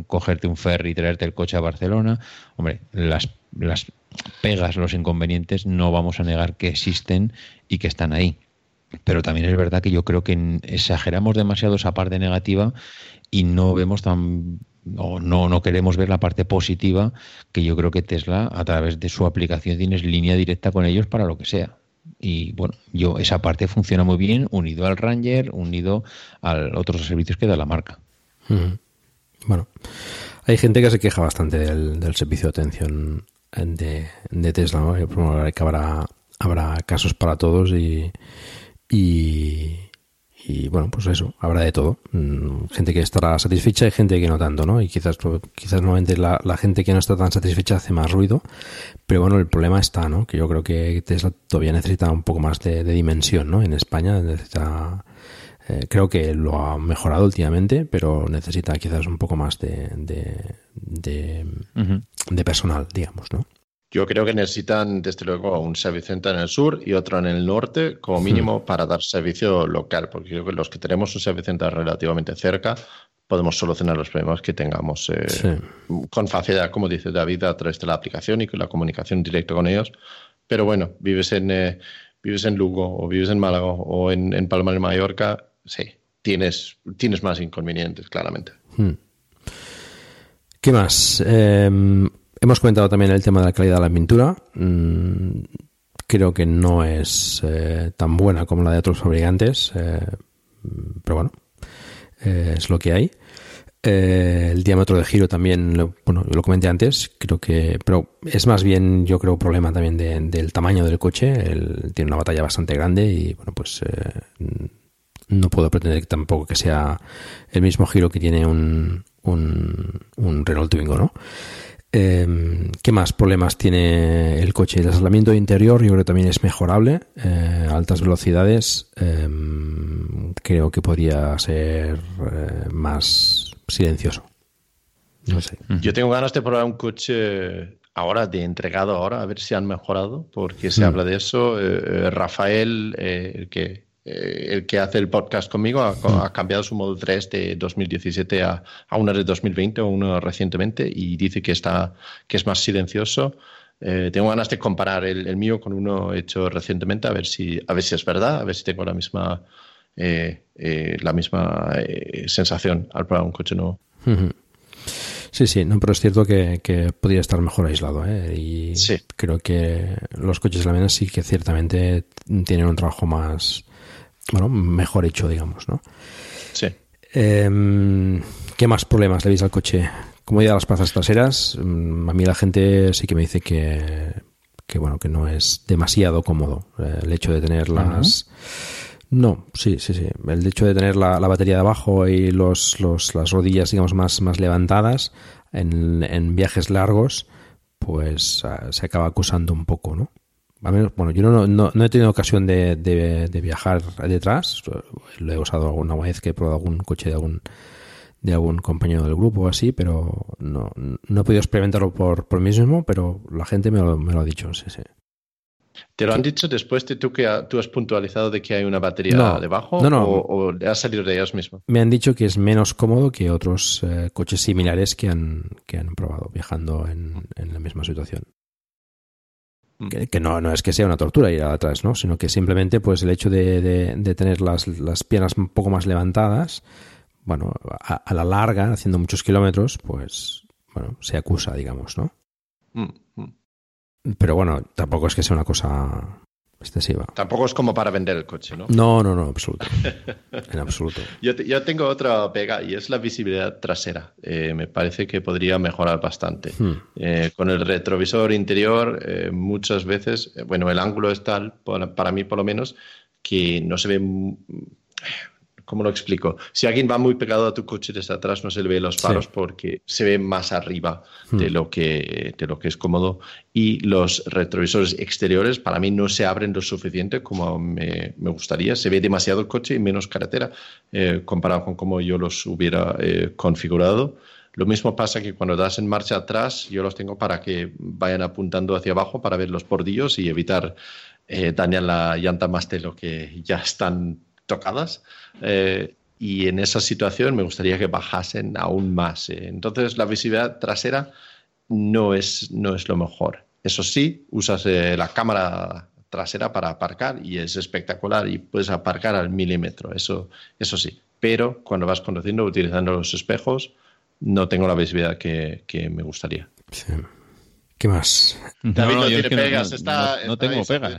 cogerte un ferry y traerte el coche a Barcelona. Hombre, las, las pegas, los inconvenientes, no vamos a negar que existen y que están ahí. Pero también es verdad que yo creo que exageramos demasiado esa parte negativa y no vemos tan o no, no queremos ver la parte positiva que yo creo que Tesla a través de su aplicación tienes línea directa con ellos para lo que sea. Y bueno, yo esa parte funciona muy bien unido al Ranger, unido a otros servicios que da la marca.
Bueno, hay gente que se queja bastante del, del servicio de atención de, de Tesla, ¿no? Que habrá, habrá casos para todos y, y, y bueno, pues eso, habrá de todo. Mm, Gente que estará satisfecha y gente que no tanto, ¿no? Y quizás, quizás normalmente la, la gente que no está tan satisfecha hace más ruido, pero bueno, el problema está, ¿no? Que yo creo que Tesla todavía necesita un poco más de, de dimensión, ¿no? En España necesita, eh, creo que lo ha mejorado últimamente, pero necesita quizás un poco más de, de, de, uh -huh. de personal, digamos, ¿no?
Yo creo que necesitan, desde luego, un service center en el sur y otro en el norte, como mínimo, para dar servicio local, porque creo que los que tenemos un service center relativamente cerca podemos solucionar los problemas que tengamos eh, sí. con facilidad, como dice David, a través de la aplicación y con la comunicación directa con ellos. Pero bueno, vives en, eh, vives en Lugo o vives en Málaga o en, en Palma de Mallorca, sí, tienes, tienes más inconvenientes, claramente.
Hmm. ¿Qué más? Eh, Hemos comentado también el tema de la calidad de la pintura. Mm, creo que no es eh, tan buena como la de otros fabricantes, eh, pero bueno, eh, es lo que hay. El diámetro de giro también, lo, bueno, lo comenté antes, creo que, pero es más bien, yo creo, problema también de, del tamaño del coche. El, tiene una batalla bastante grande y, bueno, pues no puedo pretender tampoco que sea el mismo giro que tiene un, un, un Renault Twingo, ¿no? Eh, ¿Qué más problemas tiene el coche? El aislamiento interior yo creo que también es mejorable. Eh, a altas velocidades eh, creo que podría ser eh, más silencioso. No sé.
Yo tengo ganas de probar un coche ahora, de entregado ahora, a ver si han mejorado, porque se mm. habla de eso. Eh, Rafael, el que eh, el que hace el podcast conmigo ha, ha, cambiado su Model 3 de 2017 a, a una de 2020 o uno recientemente y dice que, está, que es más silencioso. Eh, tengo ganas de comparar el, el, mío con uno hecho recientemente a ver si, a ver si es verdad, a ver si tengo la misma, eh, la misma sensación al probar un coche nuevo.
Sí, sí, no, pero es cierto que, que podría estar mejor aislado. ¿eh? Y
sí.
creo que los coches de la Mena sí que ciertamente tienen un trabajo más, bueno, mejor hecho, digamos, ¿no?
Sí.
Eh, ¿Qué más problemas le veis al coche? Comodidad de las plazas traseras. A mí la gente sí que me dice que, que bueno, que no es demasiado cómodo eh, el hecho de tener las... Uh -huh. No, sí, sí, sí. El hecho de tener la, la batería de abajo y los, los, las rodillas, digamos, más, más levantadas en, en viajes largos, pues uh, se acaba acusando un poco, ¿no? A menos, bueno, yo no, no, no, he tenido ocasión de, de, de, viajar detrás. Lo he usado alguna vez que he probado algún coche de algún de algún compañero del grupo o así, pero no, no he podido experimentarlo por, por mí mismo, pero la gente me lo, me lo ha dicho, sí, sí.
¿Te lo han dicho después de tú que tú has puntualizado de que hay una batería debajo?
No, no.
O, o, has salido de ellos mismos?
Me han dicho que es menos cómodo que otros eh, coches similares que han, que han probado viajando en, en la misma situación. Mm. Que, no, no es que sea una tortura ir atrás, ¿no? Sino que simplemente pues el hecho de, de, tener las, las, piernas un poco más levantadas, bueno, a, a, la larga, haciendo muchos kilómetros, pues, bueno, se acusa, digamos, ¿no? Mm, mm. Pero bueno, tampoco es que sea una cosa excesiva.
Tampoco es como para vender el coche, ¿no?
No, no, no, absoluto. en absoluto.
Yo, yo, tengo otra pega y es la visibilidad trasera. Eh, me parece que podría mejorar bastante. Hmm. Eh, con el retrovisor interior, eh, muchas veces, bueno, el ángulo es tal, para mí por lo menos, que no se ve ¿Cómo lo explico? Si alguien va muy pegado a tu coche desde atrás, no se le ve los faros porque se ve más arriba de, hmm. lo que, de lo que es cómodo. Y los retrovisores exteriores, para mí, no se abren lo suficiente como me, gustaría. Se ve demasiado el coche y menos carretera eh, comparado con cómo yo los hubiera eh, configurado. Lo mismo pasa que cuando das en marcha atrás, yo los tengo para que vayan apuntando hacia abajo para ver los bordillos y evitar eh, dañar la llanta más de lo que ya están tocadas. Eh, y en esa situación me gustaría que bajasen aún más. Eh. Entonces la visibilidad trasera no es, no es lo mejor. Eso sí, usas eh, la cámara trasera para aparcar y es espectacular y puedes aparcar al milímetro, eso, eso sí. Pero cuando vas conduciendo utilizando los espejos, no tengo la visibilidad que, me gustaría.
¿Qué más?
David no, tiene pegas, está,
no, tengo pegas.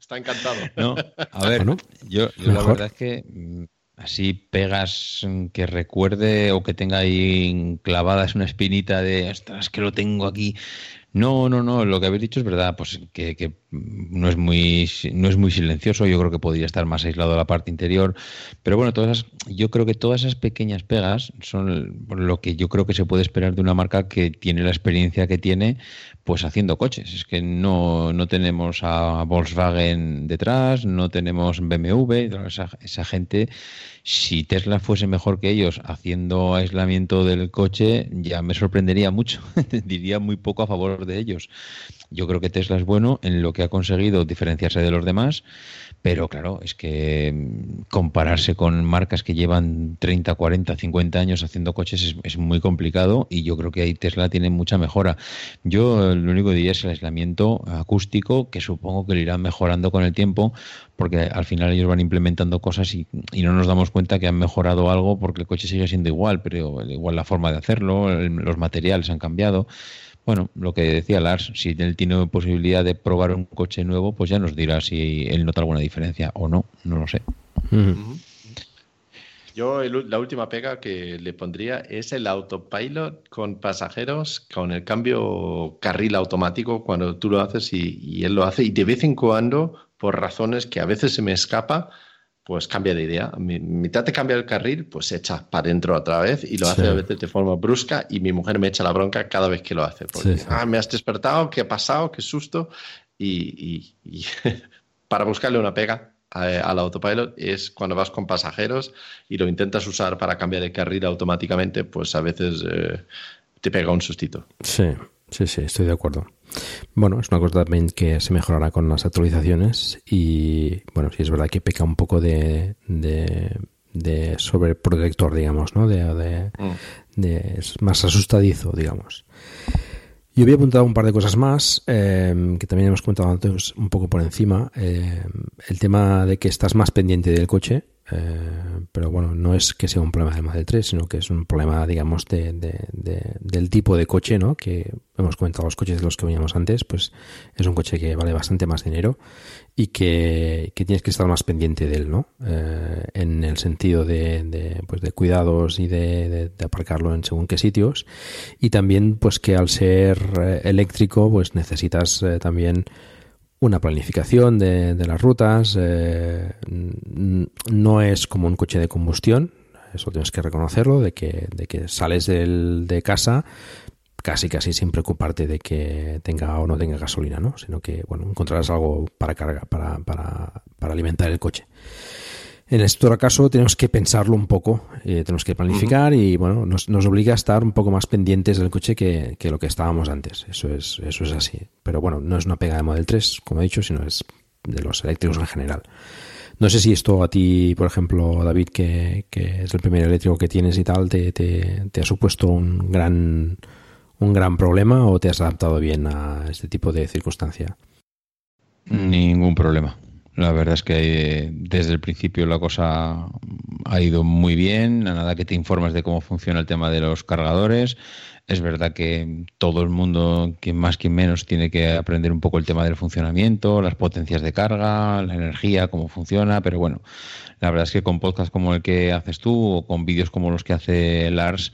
está encantado.
a ver, yo, la verdad es que mm, así pegas que recuerde o que tenga ahí clavadas una espinita de, ostras, que lo tengo aquí. No, no, no, lo que habéis dicho es verdad, pues que, no, es muy, no es muy silencioso, yo creo que podría estar más aislado de la parte interior, pero bueno, todas yo creo que todas esas pequeñas pegas son lo que yo creo que se puede esperar de una marca que tiene la experiencia que tiene, pues haciendo coches. Es que no, no tenemos a Volkswagen detrás, no tenemos BMW, esa, esa gente si Tesla fuese mejor que ellos haciendo aislamiento del coche, ya me sorprendería mucho. Diría muy poco a favor de ellos. Yo creo que Tesla es bueno en lo que ha conseguido diferenciarse de los demás, pero claro, es que mm, compararse con marcas que llevan 30, 40, 50 años haciendo coches es, muy complicado y yo creo que ahí Tesla tiene mucha mejora. Yo lo único que diría es el aislamiento acústico, que supongo que lo irán mejorando con el tiempo, porque al final ellos van implementando cosas y, no nos damos cuenta que han mejorado algo porque el coche sigue siendo igual, pero igual la forma de hacerlo, los materiales han cambiado. Bueno, lo que decía Lars, si él tiene posibilidad de probar un coche nuevo, pues ya nos dirá si él nota alguna diferencia o no, no lo sé.
Yo la última pega que le pondría es el autopilot con pasajeros, con el cambio carril automático cuando tú lo haces y, y él lo hace. Y de vez en cuando, por razones que a veces se me escapa, pues cambia de idea. Mi, mitad te cambia el carril, pues se echa para adentro otra vez y lo hace a veces de forma brusca y mi mujer me echa la bronca cada vez que lo hace. Porque, ah, me has despertado, ¿qué ha pasado? ¿Qué susto? Y, para buscarle una pega al autopilot es cuando vas con pasajeros y lo intentas usar para cambiar de carril automáticamente, pues a veces eh, te pega un sustito.
Sí, sí, sí, estoy de acuerdo. Bueno, es una cosa también que se mejorará con las actualizaciones y bueno, sí es verdad que peca un poco de, de, de sobreprotector, digamos, ¿no? De, de, mm. más asustadizo, digamos. Yo había apuntado un par de cosas más em, que también hemos comentado antes un poco por encima. Em, el tema de que estás más pendiente del coche eh, pero bueno, no es que sea un problema del Model 3, sino que es un problema, digamos, de, del tipo de coche, ¿no? Que hemos comentado los coches de los que veníamos antes, pues es un coche que vale bastante más dinero y que, tienes que estar más pendiente de él, ¿no? Eh, en el sentido de, pues de cuidados y de, aparcarlo en según qué sitios. Y también, pues que al ser eh, eléctrico, pues necesitas también una planificación de, las rutas. Eh, no es como un coche de combustión, eso tienes que reconocerlo, de que, de que sales del, de casa casi casi sin preocuparte de que tenga o no tenga gasolina, ¿no? Sino que bueno, encontrarás algo para cargar, para, para, para alimentar el coche. En este caso tenemos que pensarlo un poco, eh, tenemos que planificar y bueno, nos, nos, obliga a estar un poco más pendientes del coche que, que, lo que estábamos antes. Eso es, eso es así. Pero bueno, no es una pega de Model 3, como he dicho, sino es de los eléctricos en general. No sé si esto a ti, por ejemplo, David, que, que es el primer eléctrico que tienes y tal, te, te, te, ha supuesto un gran, un gran problema o te has adaptado bien a este tipo de circunstancia?
Ningún problema. La verdad es que desde el principio la cosa ha ido muy bien, a nada que te informes de cómo funciona el tema de los cargadores. Es verdad que todo el mundo, quien más, quien menos, tiene que aprender un poco el tema del funcionamiento, las potencias de carga, la energía, cómo funciona, pero bueno, la verdad es que con podcasts como el que haces tú o con vídeos como los que hace Lars,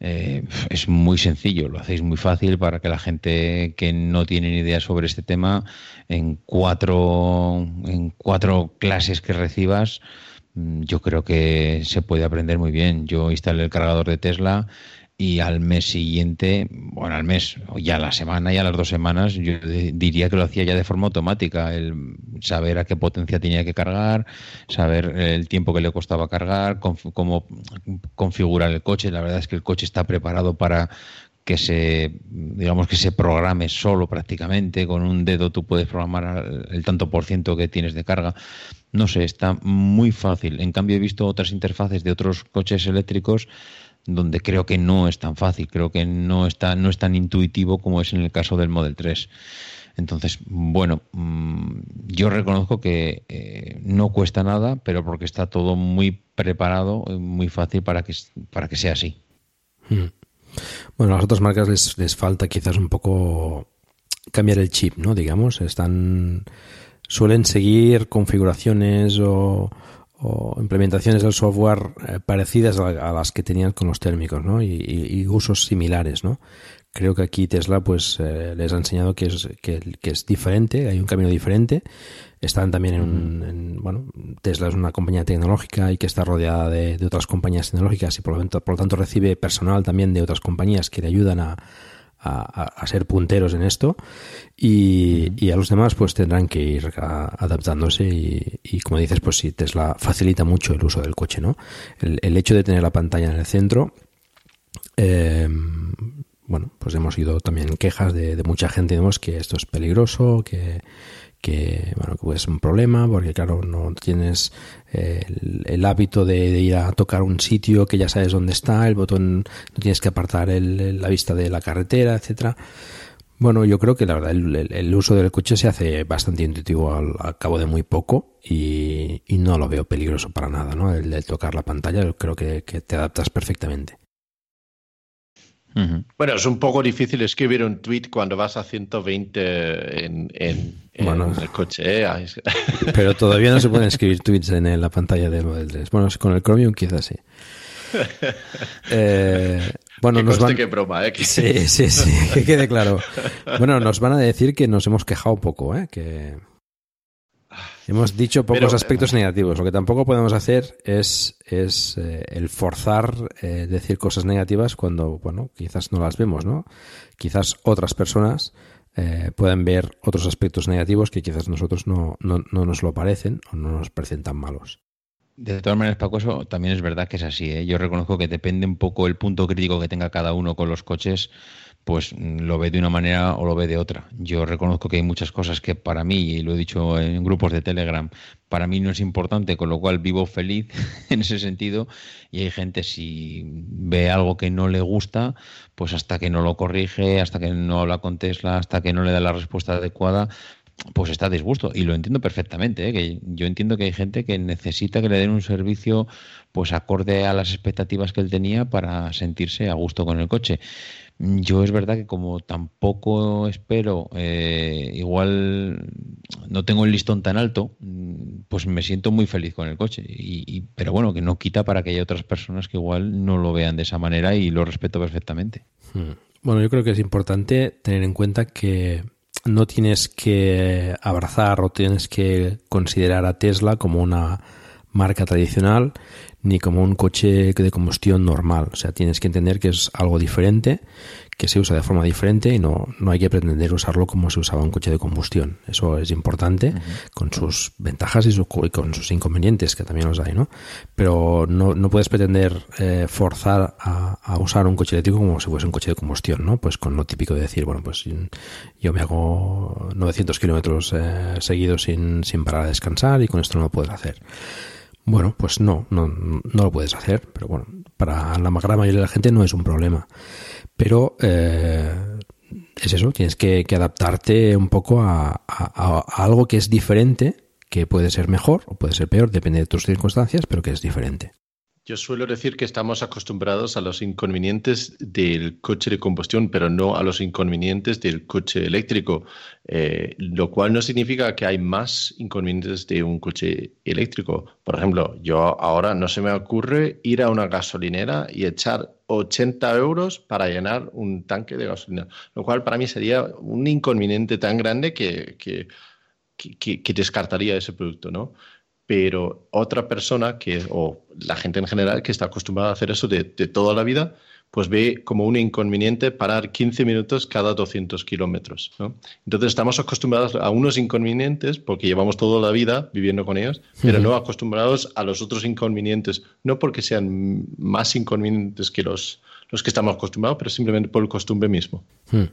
eh, es muy sencillo, lo hacéis muy fácil para que la gente que no tiene ni idea sobre este tema, en cuatro, en cuatro clases que recibas, mm, yo creo que se puede aprender muy bien. Yo instalé el cargador de Tesla y al mes siguiente, bueno, al mes, ya la semana, ya las dos semanas, yo diría que lo hacía ya de forma automática, el saber a qué potencia tenía que cargar, saber el tiempo que le costaba cargar, cómo configurar el coche. La verdad es que el coche está preparado para que se, digamos que se programe solo prácticamente, con un dedo tú puedes programar el tanto por ciento que tienes de carga. No sé, está muy fácil. En cambio he visto otras interfaces de otros coches eléctricos donde creo que no es tan fácil, creo que no, está, no es tan intuitivo como es en el caso del Model 3. Entonces, bueno, mm, yo reconozco que eh, no cuesta nada, pero porque está todo muy preparado, muy fácil para que, para que sea así.
Hmm. Bueno, a las otras marcas les, les falta quizás un poco cambiar el chip, ¿no? Digamos, están suelen seguir configuraciones o, implementaciones del software eh, parecidas a, las que tenían con los térmicos, ¿no? Y, usos similares, ¿no? Creo que aquí Tesla, pues, eh, les ha enseñado que es, que, es diferente, hay un camino diferente. Están también en, bueno, Tesla es una compañía tecnológica y que está rodeada de, otras compañías tecnológicas y por lo, por lo tanto recibe personal también de otras compañías que le ayudan a, a, ser punteros en esto. Y, a los demás pues tendrán que ir adaptándose y, como dices pues sí Tesla facilita mucho el uso del coche no el, hecho de tener la pantalla en el centro em, bueno pues hemos oído también quejas de, mucha gente digamos que esto es peligroso que que bueno que ser un problema porque claro no tienes eh, el, hábito de, ir a tocar un sitio que ya sabes dónde está el botón no tienes que apartar la vista de la carretera etcétera. Bueno yo creo que la verdad el, uso del coche se hace bastante intuitivo al, cabo de muy poco y, no lo veo peligroso para nada no el, tocar la pantalla creo que te adaptas perfectamente
bueno, es un poco difícil escribir un tweet cuando vas a 120 en, el coche. ¿eh?
Pero todavía no se pueden escribir tweets en la pantalla del Model 3. Bueno, con el Chromium quizás sí.
Eh, bueno, nos van... que broma, ¿eh?
Sí, sí, sí, que quede claro. Bueno, nos van a decir que nos hemos quejado poco, ¿eh? Que Hemos dicho pocos aspectos negativos. Lo que tampoco podemos hacer es, es eh, el forzar eh, decir cosas negativas cuando, bueno, quizás no las vemos, ¿no? Quizás otras personas eh, pueden ver otros aspectos negativos que quizás nosotros no, no, no, nos lo parecen o no nos parecen tan malos.
De todas maneras, Paco, eso también es verdad que es así. ¿eh? Yo reconozco que depende un poco el punto crítico que tenga cada uno con los coches pues lo ve de una manera o lo ve de otra. Yo reconozco que hay muchas cosas que para mí, y lo he dicho en grupos de Telegram, para mí no es importante, con lo cual vivo feliz en ese sentido. Y hay gente, si ve algo que no le gusta, pues hasta que no lo corrige, hasta que no habla con Tesla, hasta que no le da la respuesta adecuada, pues está disgusto y lo entiendo perfectamente ¿eh? que yo entiendo que hay gente que necesita que le den un servicio pues acorde a las expectativas que él tenía para sentirse a gusto con el coche yo es verdad que como tampoco espero, eh, igual no tengo el listón tan alto, pues me siento muy feliz con el coche. Y, pero bueno, que no quita para que haya otras personas que igual no lo vean de esa manera y lo respeto perfectamente.
Hmm. Bueno, yo creo que es importante tener en cuenta que no tienes que abrazar o tienes que considerar a Tesla como una marca tradicional ni como un coche de combustión normal. O sea, tienes que entender que es algo diferente, que se usa de forma diferente y no, no hay que pretender usarlo como se usaba un coche de combustión. Eso es importante, con sus ventajas y, con sus inconvenientes, que también los hay, ¿no? Pero no, no puedes pretender eh, forzar a, a, usar un coche eléctrico como si fuese un coche de combustión, ¿no? Pues con lo típico de decir, bueno, pues yo me hago 900 kilómetros eh, seguidos sin, sin parar a descansar y con esto no lo puedes hacer. Bueno, pues no, no, no lo puedes hacer, pero bueno, para la gran mayoría de la gente no es un problema. Pero eh, es eso, tienes que, adaptarte un poco a, algo que es diferente, que puede ser mejor o puede ser peor, depende de tus circunstancias, pero que es diferente.
Yo suelo decir que estamos acostumbrados a los inconvenientes del coche de combustión, pero no a los inconvenientes del coche eléctrico, eh, lo cual no significa que hay más inconvenientes de un coche eléctrico. Por ejemplo, yo ahora no se me ocurre ir a una gasolinera y echar 80 euros para llenar un tanque de gasolina, lo cual para mí sería un inconveniente tan grande que, que, que, descartaría ese producto, ¿no? Pero otra persona que, o la gente en general que está acostumbrada a hacer eso de, de toda la vida, pues ve como un inconveniente parar 15 minutos cada 200 kilómetros. ¿no? Entonces estamos acostumbrados a unos inconvenientes porque llevamos toda la vida viviendo con ellos, pero no acostumbrados a los otros inconvenientes, no porque sean más inconvenientes que los, los que estamos acostumbrados, pero simplemente por el costumbre mismo.
Hmm.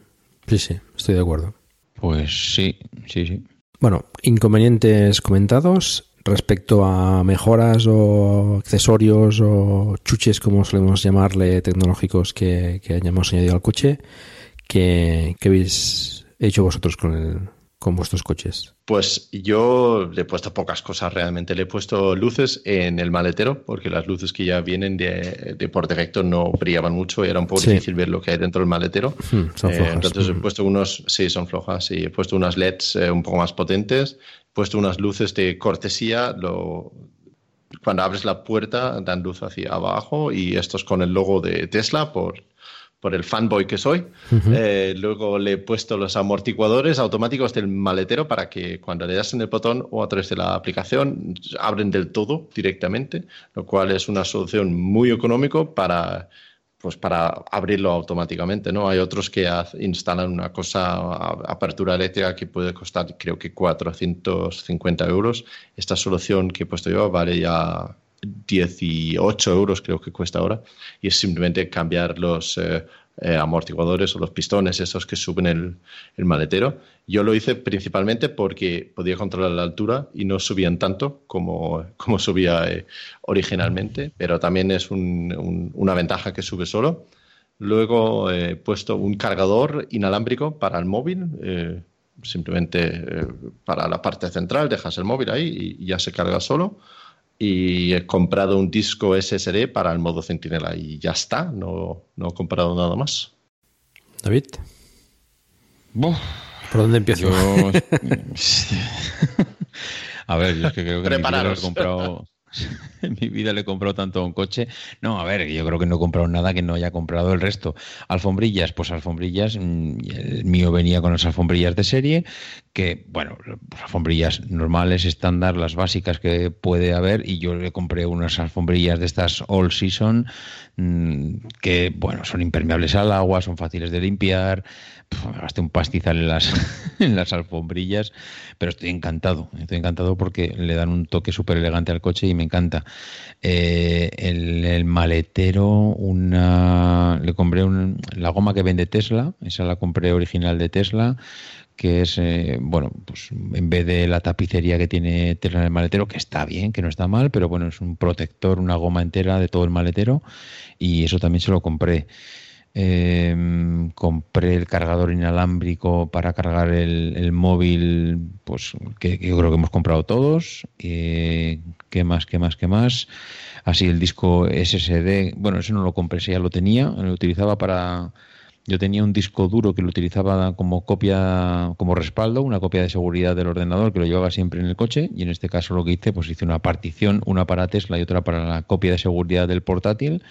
Sí, sí, estoy de acuerdo.
Pues sí, sí, sí.
Bueno, inconvenientes comentados. Respecto a mejoras o accesorios o chuches, como solemos llamarle, tecnológicos que, que hayamos añadido al coche, ¿qué, habéis hecho vosotros con, el, con vuestros coches?
Pues yo le he puesto pocas cosas realmente. Le he puesto luces en el maletero, porque las luces que ya vienen de, por defecto no brillaban mucho y era un poco difícil ver lo que hay dentro del maletero.
Hmm, son flojas.
Eh, entonces he
hmm.
puesto unos, sí, son flojas, y he puesto unas LEDs eh, un poco más potentes puesto unas luces de cortesía. Lo, cuando abres la puerta dan luz hacia abajo y esto es con el logo de Tesla por, por el fanboy que soy. Eh, luego le he puesto los amortiguadores automáticos del maletero para que cuando le das en el botón o a través de la aplicación abren del todo directamente, lo cual es una solución muy económico para pues para abrirlo automáticamente, ¿no? Hay otros que instalan una cosa, apertura eléctrica que puede costar creo que 450 euros. Esta solución que he puesto yo vale ya 18 euros creo que cuesta ahora y es simplemente cambiar los eh, eh, amortiguadores o los pistones, esos que suben el, maletero. Yo lo hice principalmente porque podía controlar la altura y no subían tanto como, como subía eh, originalmente, pero también es una ventaja que sube solo. Luego he puesto un cargador inalámbrico para el móvil, eh, simplemente para la parte central, dejas el móvil ahí y ya se carga solo y he comprado un disco SSD para el modo Centinela y ya está, no, no he comprado nada más.
David. ¿Por dónde empiezo?
A ver, yo es que creo que he comprado en mi vida le he comprado tanto un coche. No, a ver, yo creo que no he comprado nada que no haya comprado el resto. Alfombrillas, pues alfombrillas. Mm, el mío venía con las alfombrillas de serie, que, bueno, pues alfombrillas normales, estándar, las básicas que puede haber. Y yo le compré unas alfombrillas de estas all season, mm, que, bueno, son impermeables al agua, son fáciles de limpiar gasté un pastizal en las, en las alfombrillas, pero estoy encantado, estoy encantado porque le dan un toque súper elegante al coche y me encanta. Eh, el, maletero, una, le compré la goma que vende Tesla, esa la compré original de Tesla, que es, eh, bueno, pues en vez de la tapicería que tiene Tesla en el maletero, que está bien, que no está mal, pero bueno, es un protector, una goma entera de todo el maletero y eso también se lo compré. Em, compré el cargador inalámbrico para cargar el, móvil, pues que, yo creo que hemos comprado todos. ¿Qué más? ¿Qué más? ¿Qué más? Así el disco SSD, bueno, ese no lo compré, ese ya lo tenía, lo utilizaba para... Yo tenía un disco duro que lo utilizaba como copia, como respaldo, una copia de seguridad del ordenador que lo llevaba siempre en el coche y en este caso lo que hice, pues hice una partición, una para Tesla y otra para la copia de seguridad del portátil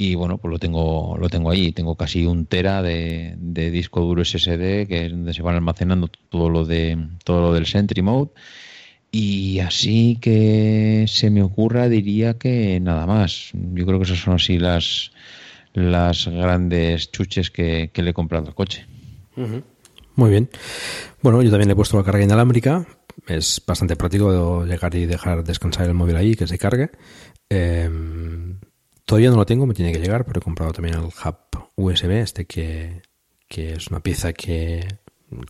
y bueno, pues lo tengo, lo tengo ahí. Tengo casi un tera de, disco duro SSD, que es donde se van almacenando todo lo de todo lo del Sentry Mode. Y así que se me ocurra, diría que nada más. Yo creo que esas son así las, las grandes chuches que, le he comprado al coche.
Muy bien. Bueno, yo también le he puesto la carga inalámbrica. Es bastante práctico llegar y dejar descansar el móvil ahí, que se cargue. Em, todavía no lo tengo, me tiene que llegar, pero he comprado también el hub USB, este que, que es una pieza que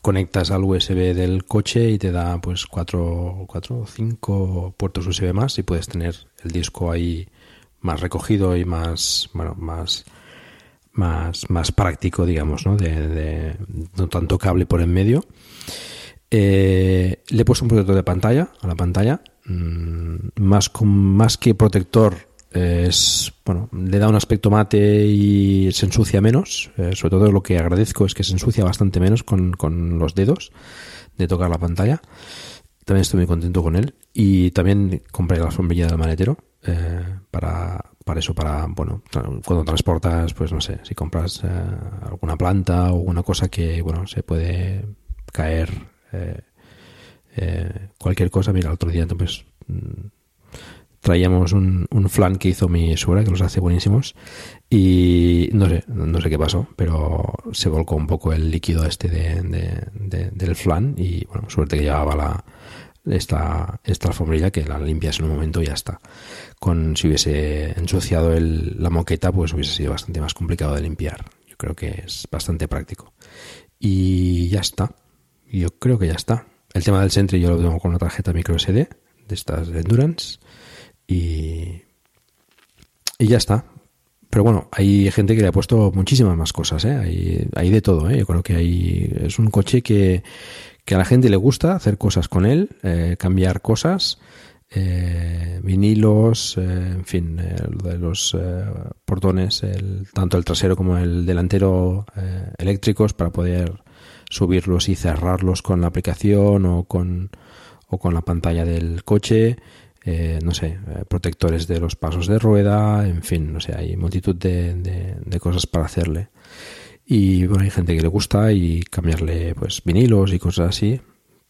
conectas al USB del coche y te da pues cuatro, cuatro o cinco puertos USB más y puedes tener el disco ahí más recogido y más, bueno, más, más, más práctico, digamos, ¿no? De, no tanto cable por en medio. Eh, le he puesto un protector de pantalla a la pantalla, mm, más, con, más que protector es bueno le da un aspecto mate y se ensucia menos. Eh, sobre todo lo que agradezco es que se ensucia bastante menos con, con, los dedos de tocar la pantalla. También estoy muy contento con él. Y también compré la sombrilla del maletero eh, para, para eso para bueno cuando transportas pues no sé si compras eh, alguna planta o alguna cosa que bueno se puede caer cualquier cosa. Mira el otro día entonces mm, traíamos un, flan que hizo mi suegra, que los hace buenísimos, y no sé, no sé qué pasó, pero se volcó un poco el líquido este de, del flan y bueno, suerte que llevaba la, esta, esta alfombrilla que la limpias en un momento y ya está. Con, si hubiese ensuciado el, la moqueta, pues hubiese sido bastante más complicado de limpiar. Yo creo que es bastante práctico. Y ya está. Yo creo que ya está. El tema del Sentry yo lo tengo con una tarjeta micro SD de estas de Endurance y, y ya está. Pero bueno, hay gente que le ha puesto muchísimas más cosas, ¿eh? Hay, hay de todo, ¿eh? Yo creo que hay, es un coche que, que a la gente le gusta hacer cosas con él, eh, cambiar cosas, eh, vinilos, eh, en fin, lo de los portones, el, tanto el trasero como el delantero eléctricos para poder subirlos y cerrarlos con la aplicación o con, o con la pantalla del coche. Eh, no sé, eh, protectores de los pasos de rueda, en fin, no sé, hay multitud de, cosas para hacerle. Y bueno, hay gente que le gusta y cambiarle pues vinilos y cosas así,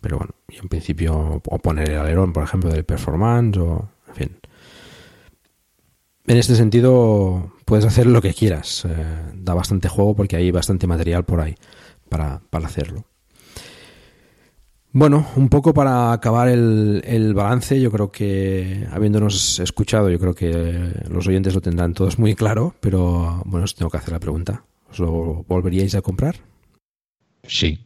pero bueno, y en principio, o poner el alerón, por ejemplo, del performance, o en fin. En este sentido, puedes hacer lo que quieras. Eh, da bastante juego porque hay bastante material por ahí para, para hacerlo. Bueno, un poco para acabar el, el, balance, yo creo que habiéndonos escuchado, yo creo que los oyentes lo tendrán todos muy claro, pero bueno, os tengo que hacer la pregunta. ¿Os lo volveríais a comprar?
Sí.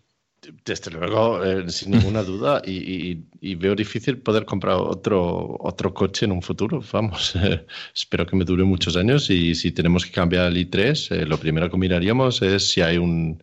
Desde luego, eh, sin ninguna duda, y, veo difícil poder comprar otro, otro coche en un futuro. Vamos, espero que me dure muchos años y si tenemos que cambiar el i3, eh, lo primero que miraríamos es si hay un,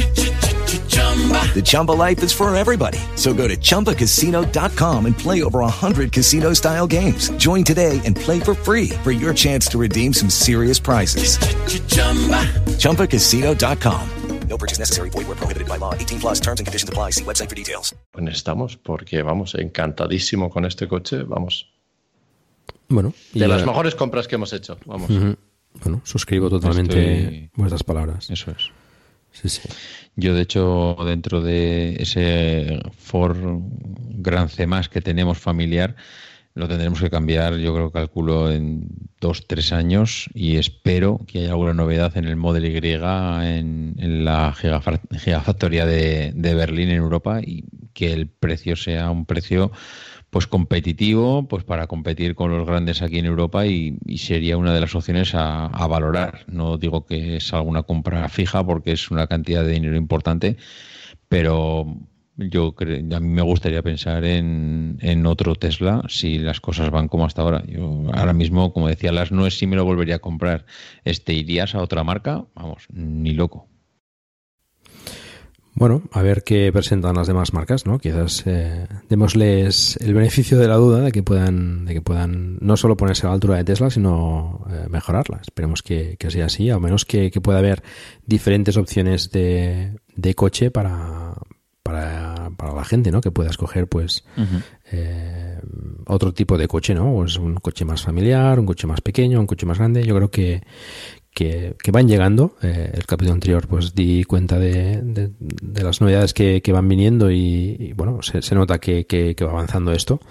Chumba. The Chumba life is for everybody. So go to ChumbaCasino.com and play over 100 casino style games. Join today and play for free for your chance to redeem some serious prizes. Ch-ch-chumba. ChumbaCasino.com. No purchase necessary. Void where prohibited by law. 18 plus terms and conditions apply. See website for details.
Bueno, estamos porque vamos encantadísimo con este coche. Vamos.
Bueno.
De las mejores compras que hemos hecho. Vamos. Uh -huh.
Bueno, suscribo totalmente Estoy... vuestras palabras.
Eso es. Sí, sí. Yo, de hecho, dentro de ese Ford Gran C que tenemos familiar, lo tendremos que cambiar, yo creo, calculo, en dos, tres años y espero que haya alguna novedad en el Model Y en, en la gigafactoría de, de Berlín en Europa y que el precio sea un precio pues competitivo, pues para competir con los grandes aquí en Europa y, sería una de las opciones a, valorar. No digo que es alguna compra fija porque es una cantidad de dinero importante, pero yo a mí me gustaría pensar en, en, otro Tesla si las cosas van como hasta ahora. Yo ahora mismo, como decía Las, no es si me lo volvería a comprar. Este, ¿Irías a otra marca? Vamos, ni loco.
Bueno, a ver qué presentan las demás marcas, ¿no? Quizás eh, démosles el beneficio de la duda de que puedan, de que puedan no solo ponerse a la altura de Tesla, sino eh, mejorarla. Esperemos que, sea así, al menos que, pueda haber diferentes opciones de, de coche para, para, para, la gente, ¿no? Que pueda escoger, pues, eh, otro tipo de coche, ¿no? Pues un coche más familiar, un coche más pequeño, un coche más grande. Yo creo que, que, van llegando. Eh, el capítulo anterior pues di cuenta de, de, las novedades que, van viniendo y, bueno, se, nota que, que, va avanzando esto.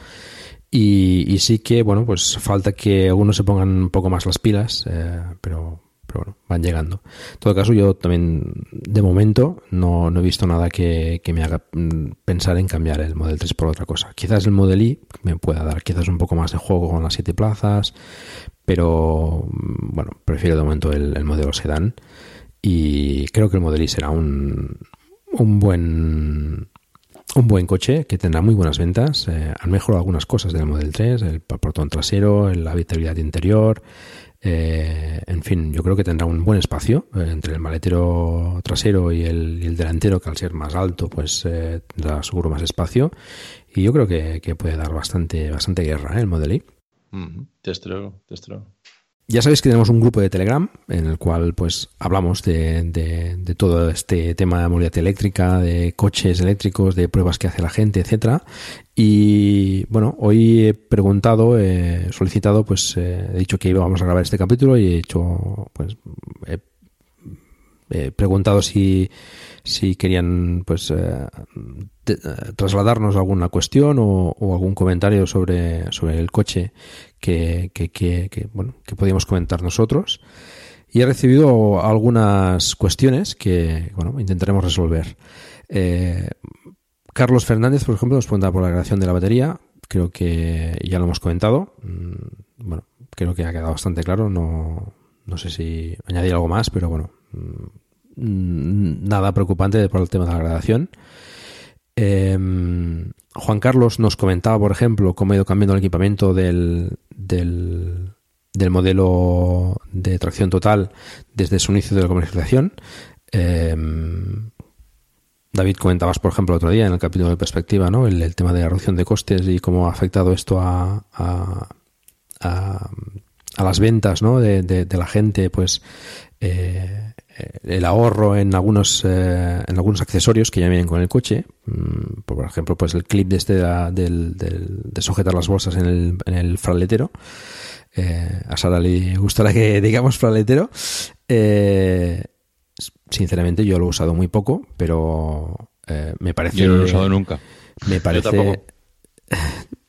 Y, sí que, bueno, pues falta que algunos se pongan un poco más las pilas, eh, pero, pero bueno, van llegando. En todo caso, yo también, de momento, no, no he visto nada que, me haga mm, pensar en cambiar el Model 3 por otra cosa. Quizás el Model I me pueda dar quizás un poco más de juego con las siete plazas, pero mm, bueno, prefiero de momento el, modelo sedán y creo que el Model I será un, un buen un buen coche que tendrá muy buenas ventas. Eh, han mejorado algunas cosas del Model 3, el portón trasero, la habitabilidad interior. Eh, en fin, yo creo que tendrá un buen espacio eh, entre el maletero trasero y el, delantero, que al ser más alto, pues tendrá seguro más espacio. Y yo creo que, puede dar bastante, bastante guerra el Model.
Mm,
Ya sabéis que tenemos un grupo de Telegram en el cual pues hablamos de, de, todo este tema de movilidad eléctrica, de coches eléctricos, de pruebas que hace la gente, etcétera. Y bueno, hoy he preguntado, he solicitado, pues eh, he dicho que íbamos a grabar este capítulo y he hecho, pues he preguntado si si querían pues eh, eh, trasladarnos alguna cuestión o, algún comentario sobre, sobre el coche que, que, bueno, que podíamos comentar nosotros. Y he recibido algunas cuestiones que bueno, intentaremos resolver. Eh, Carlos Fernández, por ejemplo, nos pregunta por la creación de la batería. Creo que ya lo hemos comentado. Mm, bueno, creo que ha quedado bastante claro. No, no sé si añadir algo más, pero bueno, Mm, nada preocupante por el tema de la gradación. Em, Juan Carlos nos comentaba, por ejemplo, cómo ha ido cambiando el equipamiento del, del, modelo de tracción total desde su inicio de la comercialización. Em, David, comentabas, por ejemplo, el otro día en el capítulo de perspectiva, ¿no? El, tema de la reducción de costes y cómo ha afectado esto a, a, las ventas ¿no? de, la gente, pues eh, el ahorro en algunos eh, en algunos accesorios que ya vienen con el coche. Mm, por ejemplo pues el clip de este del, de sujetar las bolsas en el, en el fraletero. Eh, a Sara le gustará que digamos fraletero. Sinceramente yo lo he usado muy poco pero me parece
yo no lo he usado nunca.
me parece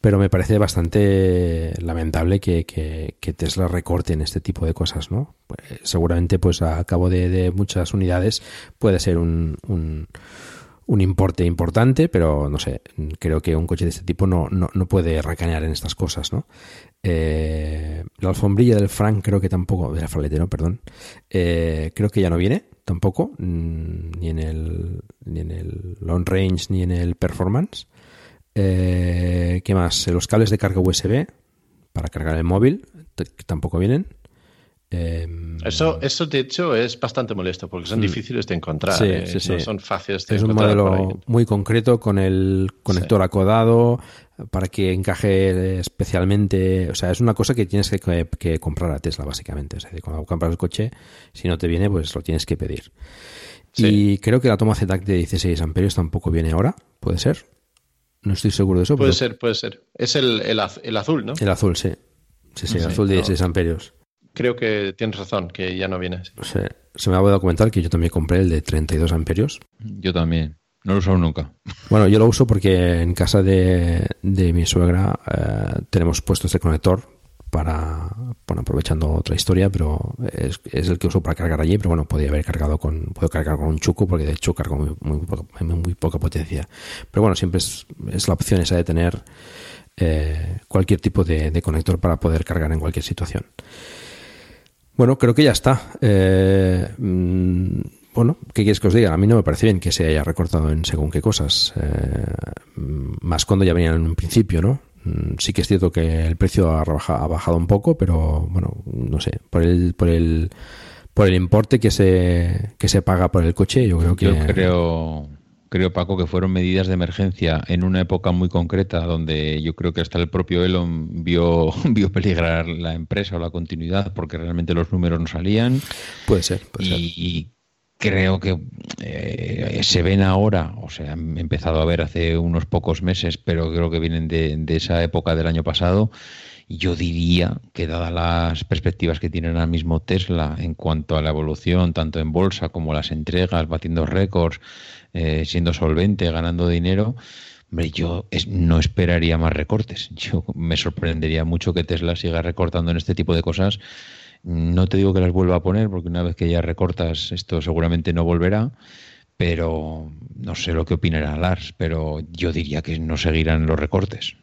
pero me parece bastante lamentable que, que, Tesla recorte en este tipo de cosas, ¿no? Pues, seguramente, pues a cabo de, muchas unidades puede ser un, un, importe importante, pero no sé, creo que un coche de este tipo no, no, no puede recañar en estas cosas, ¿no? Eh, la alfombrilla del Frank creo que tampoco, del fraletero, perdón, eh, creo que ya no viene tampoco, mm, ni en el, ni en el long range ni en el performance. Eh, ¿Qué más? Los cables de carga USB para cargar el móvil, que tampoco vienen.
Em, eso, eso, de hecho, es bastante molesto porque son mm. difíciles de encontrar. Eh, no son fáciles de
es
encontrar.
Es un modelo muy concreto con el conector acodado para que encaje especialmente. O sea, es una cosa que tienes que, comprar a Tesla, básicamente. O sea, cuando compras el coche, si no te viene, pues lo tienes que pedir. Y creo que la toma ZTAC de 16 amperios tampoco viene ahora, puede ser. No estoy seguro de eso.
Puede ser, puede ser. Es el, el, azul, ¿no?
El azul, sí. Sí, sí, el azul de 16 amperios.
Creo que tienes razón, que ya no viene.
Se me ha olvidado comentar que yo también compré el de 32 amperios.
Yo también. No lo uso nunca.
Bueno, yo lo uso porque en casa de, de mi suegra eh, tenemos puesto este conector para, bueno, aprovechando otra historia, pero es, el que uso para cargar allí, pero bueno, podría haber cargado con, puedo cargar con un chuco porque de hecho cargo muy, muy, poca, potencia. Pero bueno, siempre es, la opción esa de tener eh, cualquier tipo de, conector para poder cargar en cualquier situación. Bueno, creo que ya está. Eh, mm, bueno, ¿qué quieres que os diga? A mí no me parece bien que se haya recortado en según qué cosas, eh, más cuando ya venían en un principio, ¿no? Mm, sí que es cierto que el precio ha, ha bajado un poco, pero bueno, no sé, por el, por el, por el importe que se, que se paga por el coche, yo creo que...
Yo creo, creo, Paco, que fueron medidas de emergencia en una época muy concreta donde yo creo que hasta el propio Elon vio, vio peligrar la empresa o la continuidad porque realmente los números no salían.
Puede ser,
puede y, creo que eh, se ven ahora, o sea, han empezado a ver hace unos pocos meses, pero creo que vienen de, esa época del año pasado. Yo diría que dadas las perspectivas que tiene ahora mismo Tesla en cuanto a la evolución, tanto en bolsa como las entregas, batiendo récords, eh, siendo solvente, ganando dinero, yo no esperaría más recortes. Yo me sorprendería mucho que Tesla siga recortando en este tipo de cosas no te digo que las vuelva a poner, porque una vez que ya recortas, esto seguramente no volverá, pero no sé lo que opinará Lars, pero yo diría que no seguirán los recortes.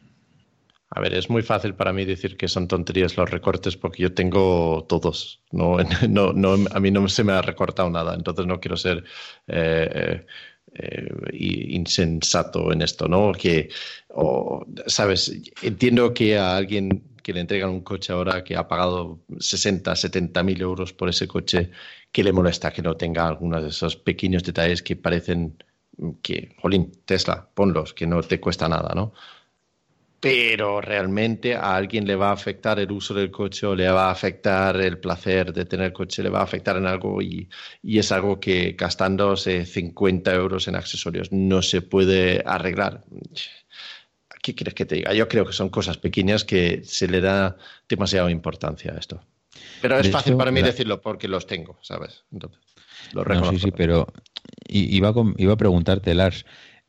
A ver, es muy fácil para mí decir que son tonterías los recortes porque yo tengo todos. No, no, no a mí no se me ha recortado nada, entonces no quiero ser eh, eh, insensato en esto, ¿no? Que, sabes, entiendo que a alguien que le entregan un coche ahora que ha pagado 60, 70 mil euros por ese coche, que le molesta que no tenga algunos de esos pequeños detalles que parecen que, jolín, Tesla, ponlos, que no te cuesta nada, ¿no? Pero realmente a alguien le va a afectar el uso del coche o le va a afectar el placer de tener coche, le va a afectar en algo y, y es algo que gastándose 50 euros en accesorios no se puede arreglar ¿qué quieres que te diga? Yo creo que son cosas pequeñas que se le da demasiada importancia a esto. Pero es fácil para mí decirlo porque los tengo, ¿sabes? Entonces,
lo no, sí, sí, pero iba, iba a preguntarte, Lars,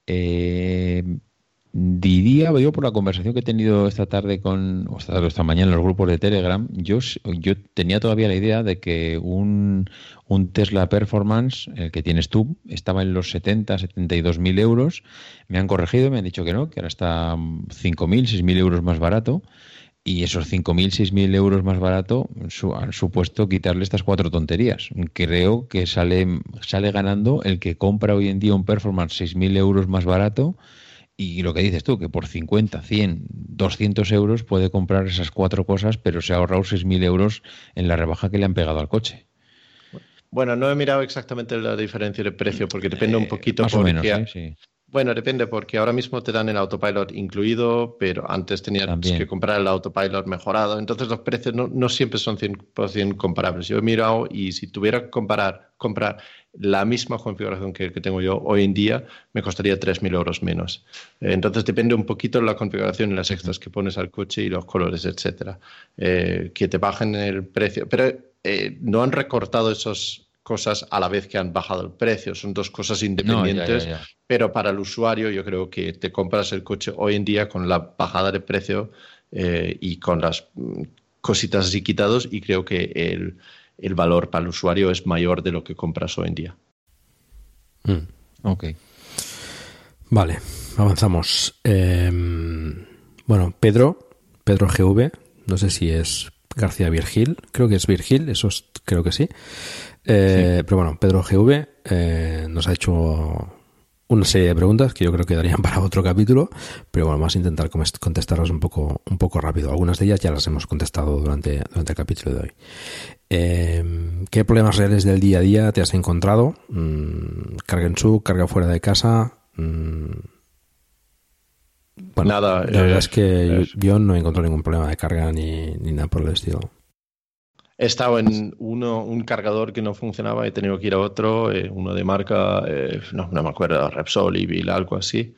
eh, diría yo por la conversación que he tenido esta tarde con, o esta, mañana en los grupos de Telegram, yo, yo tenía todavía la idea de que un, Tesla Performance, el que tienes tú, estaba en los 70, 72 mil euros. Me han corregido, me han dicho que no, que ahora está 5 mil, 6 mil euros más barato. Y esos 5.000, 6.000 euros más barato han supuesto quitarle estas cuatro tonterías. Creo que sale, sale ganando el que compra hoy en día un Performance 6.000 euros más barato y lo que dices tú, que por 50, 100, 200 euros puede comprar esas cuatro cosas, pero se ha ahorrado 6.000 euros en la rebaja que le han pegado al coche.
Bueno, no he mirado exactamente la diferencia de precio porque depende un eh, poquito.
más o menos, sí.
Bueno, depende porque ahora mismo te dan el autopilot incluido, pero antes tenías que comprar el autopilot mejorado. Entonces los precios no, siempre son 100% comparables. Yo he mirado y si tuviera que comparar, comprar la misma configuración que, que tengo yo hoy en día, me costaría 3.000 euros menos. Eh, entonces depende un poquito de la configuración y las extras que pones al coche y los colores, etcétera. Eh, que te bajen el precio. Pero eh, no han recortado esas cosas a la vez que han bajado el precio. Son dos cosas independientes, pero para el usuario yo creo que te compras el coche hoy en día con la bajada de precio y con las mm, cositas así quitados y creo que el, el valor para el usuario es mayor de lo que compras hoy en día.
Mm.
Ok.
Vale, avanzamos. Em, bueno, Pedro, Pedro GV, no sé si es García Virgil, creo que es Virgil, eso creo que sí. Eh, pero bueno, Pedro GV eh, nos ha hecho una serie de preguntas que yo creo que darían para otro capítulo, pero bueno, vamos a intentar contestarlas un poco, un poco rápido. Algunas de ellas ya las hemos contestado durante, durante el capítulo de hoy. Eh, ¿Qué problemas reales del día a día te has encontrado? Mm, carga en sub, carga fuera de casa. Mm,
bueno, nada.
La verdad es que yo, no he encontrado ningún problema de carga ni, ni nada por el estilo.
He estado en uno, un cargador que no funcionaba, he tenido que ir a otro, eh, uno de marca, eh, no, no, me acuerdo, Repsol, Ibil, algo así.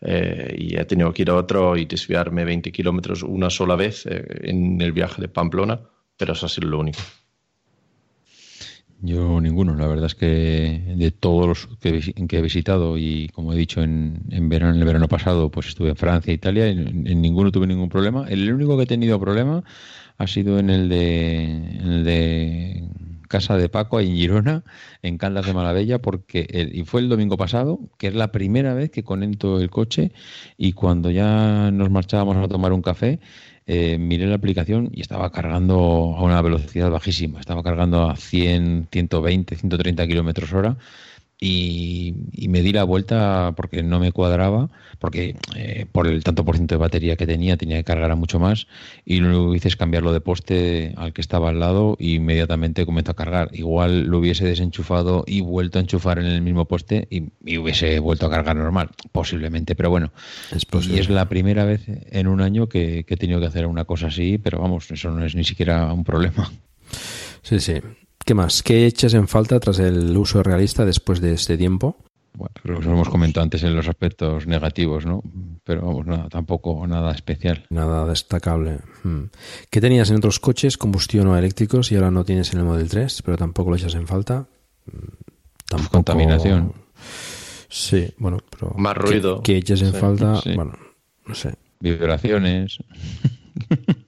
Eh, y he tenido que ir a otro y desviarme 20 kilómetros una sola vez en el viaje de Pamplona, pero eso ha sido lo único.
Yo ninguno, la verdad es que de todos los que, he visitado y como he dicho en, en, verano, en el verano pasado, pues estuve en Francia, Italia, y en ninguno tuve ningún problema. El único que he tenido problema ha sido en el de, en el de casa de Paco, en Girona, en Caldas de Malavella, porque y fue el domingo pasado, que es la primera vez que conecto el coche y cuando ya nos marchábamos a tomar un café, eh, miré la aplicación y estaba cargando a una velocidad bajísima, estaba cargando a 100, 120, 130 kilómetros hora y, me di la vuelta porque no me cuadraba, porque eh, por el tanto por ciento de batería que tenía tenía que cargar a mucho más y lo que hice es cambiarlo de poste al que estaba al lado y inmediatamente comenzó a cargar. Igual lo hubiese desenchufado y vuelto a enchufar en el mismo poste y, hubiese vuelto a cargar normal, posiblemente, pero bueno. Es y es la primera vez en un año que, que he tenido que hacer una cosa así, pero vamos, eso no es ni siquiera un problema.
Sí, sí. ¿Qué más? ¿Qué echas en falta tras el uso realista después de este tiempo?
Bueno, lo hemos comentado antes en los aspectos negativos, ¿no? Pero vamos, nada, tampoco nada especial.
Nada destacable. Hmm. ¿Qué tenías en otros coches, combustión o eléctricos, y ahora no tienes en el Model 3, pero tampoco lo echas en falta?
Hmm, tampoco... Contaminación.
Sí, bueno, pero...
Más ruido.
¿Qué, echas en falta? Bueno, no sé.
Vibraciones.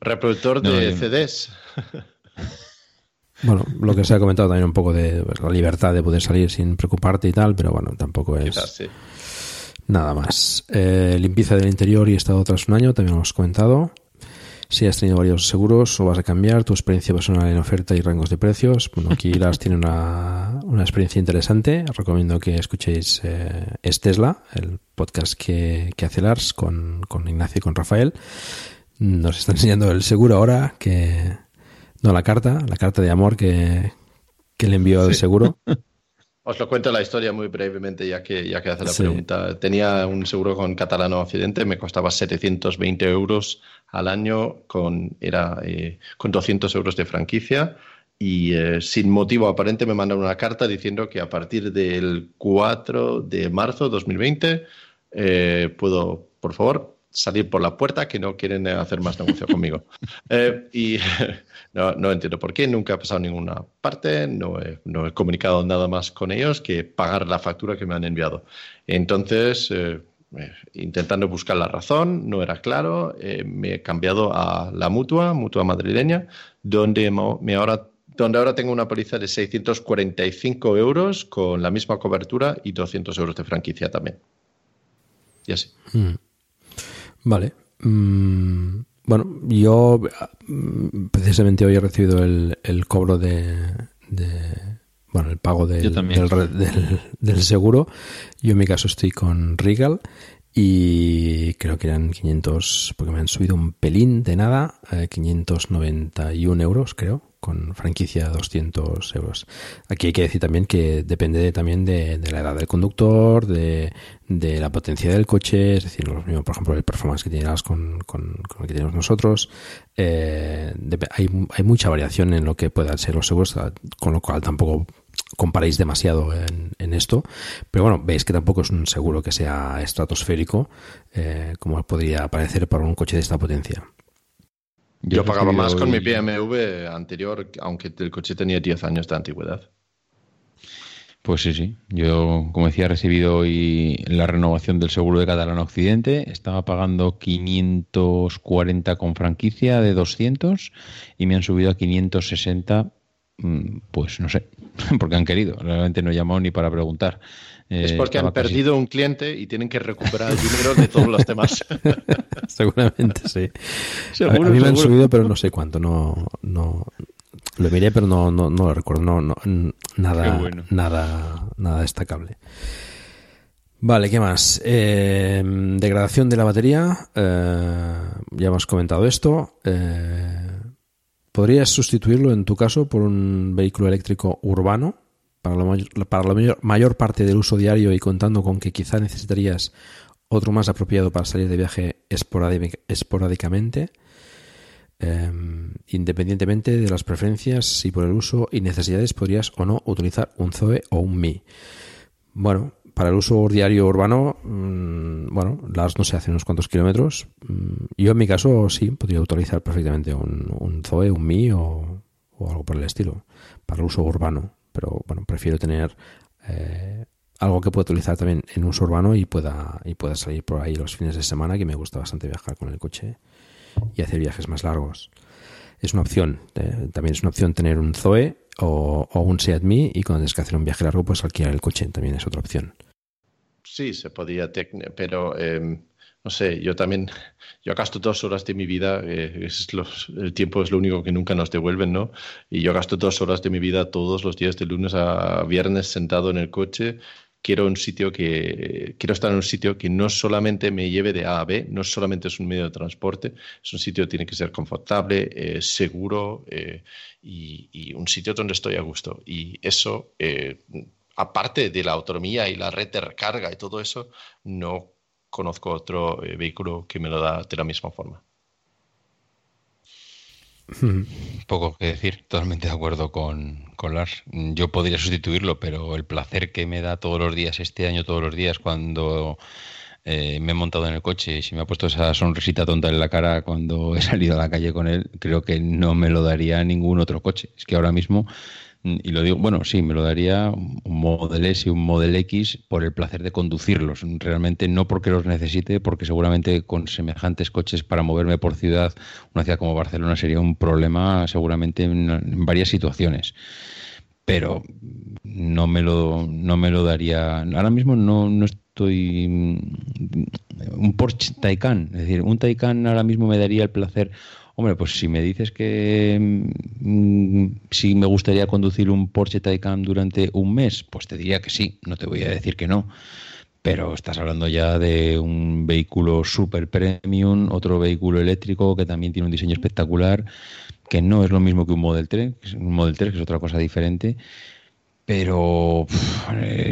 Reproductor de CDs.
Bueno, lo que se ha comentado también un poco de la libertad de poder salir sin preocuparte y tal, pero bueno, tampoco es nada más. Eh, limpieza del interior y estado tras un año, también lo hemos comentado. Si has tenido varios seguros o vas a cambiar tu experiencia personal en oferta y rangos de precios, bueno, aquí las tiene una, una experiencia interesante. Os recomiendo que escuchéis eh, Es Tesla, el podcast que, que hace Lars con, con Ignacio y con Rafael. Nos está enseñando el seguro ahora que no, la carta, la carta de amor que, le envió el seguro.
Os lo cuento la historia muy brevemente, ya que, ya que hace la pregunta. Tenía un seguro con Catalano Occidente, me costaba 720 euros al año, con, era, eh, con 200 euros de franquicia. Y eh, sin motivo aparente me mandaron una carta diciendo que a partir del 4 de marzo de 2020 eh, puedo, por favor, salir por la puerta que no quieren hacer más negocio conmigo. Eh, y no, no, entiendo por qué, nunca ha pasado ninguna parte, no he, no he, comunicado nada más con ellos que pagar la factura que me han enviado. Entonces, eh, eh, intentando buscar la razón, no era claro, me he cambiado a la mutua, mutua madrileña, donde, me ahora, donde ahora tengo una póliza de 645 euros con la misma cobertura y 200 euros de franquicia también. Y así.
Hmm. Vale. Mm, bueno, yo mm, precisamente hoy he recibido el, el cobro de, bueno, el pago del, del, del, seguro. Yo en mi caso estoy con Regal y creo que eran 500, porque me han subido un pelín de nada, 591 eh, euros creo con franquicia 200 euros. Aquí hay que decir también que depende también de, la edad del conductor, de, la potencia del coche, es decir, lo mismo, por ejemplo, el performance que tienes con, con, el que tenemos nosotros. Eh, hay, mucha variación en lo que puedan ser los seguros, con lo cual tampoco comparéis demasiado en, esto, pero bueno, veis que tampoco es un seguro que sea estratosférico, eh, como podría parecer para un coche de esta potencia.
Yo, pagaba más con mi BMW anterior, aunque el coche tenía 10 años de antigüedad.
Pues sí, sí. Yo, como decía, he recibido hoy la renovación del seguro de Catalán Occidente. Estaba pagando 540 con franquicia de 200 y me han subido a 560. Mm, pues no sé, porque han querido. Realmente no he llamado ni para preguntar.
Es eh, porque han perdido un cliente y tienen que recuperar el dinero de todos los demás.
Seguramente, sí. a, mí me han subido, pero no sé cuánto. No, no, lo miré, pero no, no, no lo recuerdo. No, no, nada, nada, nada destacable. Vale, ¿qué más? Eh, degradación de la batería. Eh, ya hemos comentado esto. ¿Podrías sustituirlo en tu caso por un vehículo eléctrico urbano? Para la, mayor, parte del uso diario y contando con que quizá necesitarías otro más apropiado para salir de viaje esporádicamente, em, independientemente de las preferencias, y por el uso y necesidades podrías o no utilizar un Zoe o un Mi. Bueno, para el uso diario urbano, mm, bueno, las no se hacen unos cuantos kilómetros. Mm, yo en mi caso sí, podría utilizar perfectamente un, un Zoe, un Mi o, o algo por el estilo, para el uso urbano pero bueno, prefiero tener eh, algo que pueda utilizar también en uso urbano y pueda, y pueda salir por ahí los fines de semana, que me gusta bastante viajar con el coche y hacer viajes más largos. Es una opción, también es una opción tener un Zoe, o, un Seat Mii y cuando tienes que hacer un viaje largo, pues alquilar el coche también es otra opción.
Sí, se podía, pero em, no sé, yo también, yo gasto dos horas de mi vida, eh, es el tiempo es lo único que nunca nos devuelven, ¿no? Y yo gasto dos horas de mi vida todos los días de lunes a viernes sentado en el coche quiero un sitio que quiero estar en un sitio que no solamente me lleve de A a B, no solamente es un medio de transporte, es un sitio que tiene que ser confortable, eh, seguro eh, y, un sitio donde estoy a gusto. Y eso, aparte de la autonomía y la red de recarga y todo eso, no conozco otro vehículo que me lo da de la misma forma.
Poco que decir, totalmente de acuerdo con, con, Lars. Yo podría sustituirlo, pero el placer que me da todos los días, este año todos los días, cuando eh, me he montado en el coche y si me ha puesto esa sonrisita tonta en la cara cuando he salido a la calle con él, creo que no me lo daría ningún otro coche. Es que ahora mismo y lo digo, bueno, sí, me lo daría un Model S y un Model X por el placer de conducirlos. Realmente no porque los necesite, porque seguramente con semejantes coches para moverme por ciudad, una ciudad como Barcelona sería un problema seguramente en, varias situaciones. Pero no me lo, no me lo daría. Ahora mismo no, no estoy. Un Porsche Taycan, es decir, un Taycan ahora mismo me daría el placer Hombre, pues si me dices que mm, si me gustaría conducir un Porsche Taycan durante un mes, pues te diría que sí, no te voy a decir que no. Pero estás hablando ya de un vehículo super premium, otro vehículo eléctrico que también tiene un diseño espectacular, que no es lo mismo que un Model 3, un Model 3 que es otra cosa diferente pero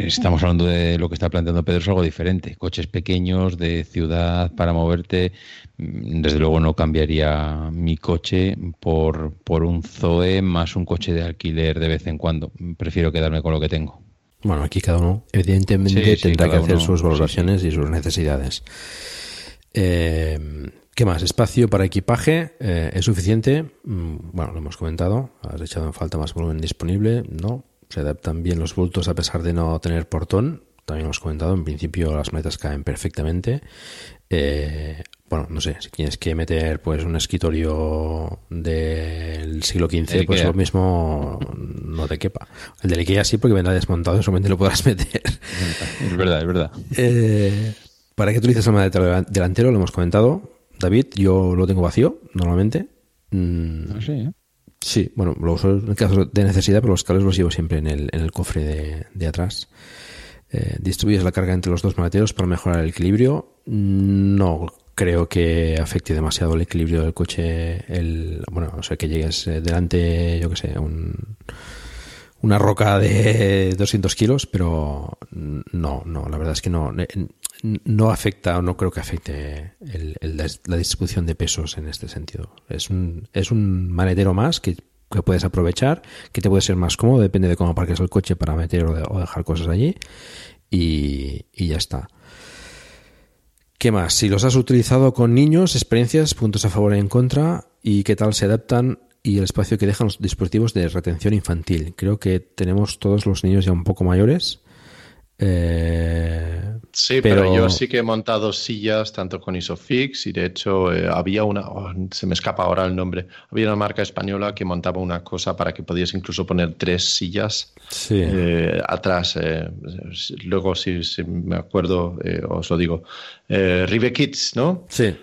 estamos hablando de lo que está planteando Pedro, es algo diferente. Coches pequeños de ciudad para moverte. Mm, desde luego no cambiaría mi coche por, por un Zoe más un coche de alquiler de vez en cuando. Prefiero quedarme con lo que tengo.
Bueno, aquí cada uno evidentemente tendrá que hacer sus valoraciones y sus necesidades. Eh, ¿Qué más? Espacio para equipaje eh, es suficiente. Mm, bueno, lo hemos comentado. Has echado en falta más volumen disponible. No, se adaptan bien los bultos a pesar de no tener portón. También hemos comentado, en principio las maletas caen perfectamente. Eh, bueno, no sé, si tienes que meter pues un escritorio del siglo XV, pues lo mismo no te quepa. El del Ikea sí, porque vendrá desmontado, solamente lo podrás meter.
Es verdad, es verdad.
Eh, ¿Para qué utilizas el maletero delantero? Lo hemos comentado. David, yo lo tengo vacío, normalmente.
Mm, ah, sí, ¿eh?
Sí, bueno, lo uso en caso de necesidad, pero los cables los llevo siempre en el, en el cofre de, atrás. Eh, ¿Distribuyes la carga entre los dos maleteros para mejorar el equilibrio? No creo que afecte demasiado el equilibrio del coche. El, bueno, no sé, que llegues eh, delante, yo que sé, un, una roca de 200 kilos, pero no, no, la verdad es que no, no afecta o no creo que afecte la distribución de pesos en este sentido. Es un, es un maletero más que, puedes aprovechar, que te puede ser más cómodo, depende de cómo parques el coche para meter o, dejar cosas allí y, y ya está. ¿Qué más? Si los has utilizado con niños, experiencias, puntos a favor y en contra y qué tal se adaptan y el espacio que dejan los dispositivos de retención infantil. Creo que tenemos todos los niños ya un poco mayores. Eh,
sí, pero... yo sí que he montado sillas tanto con Isofix y de hecho eh, había una, oh, se me escapa ahora el nombre, había una marca española que montaba una cosa para que podías incluso poner tres sillas eh, atrás. luego, si, si, me acuerdo, os lo digo. Rive Kids, ¿no?
Sí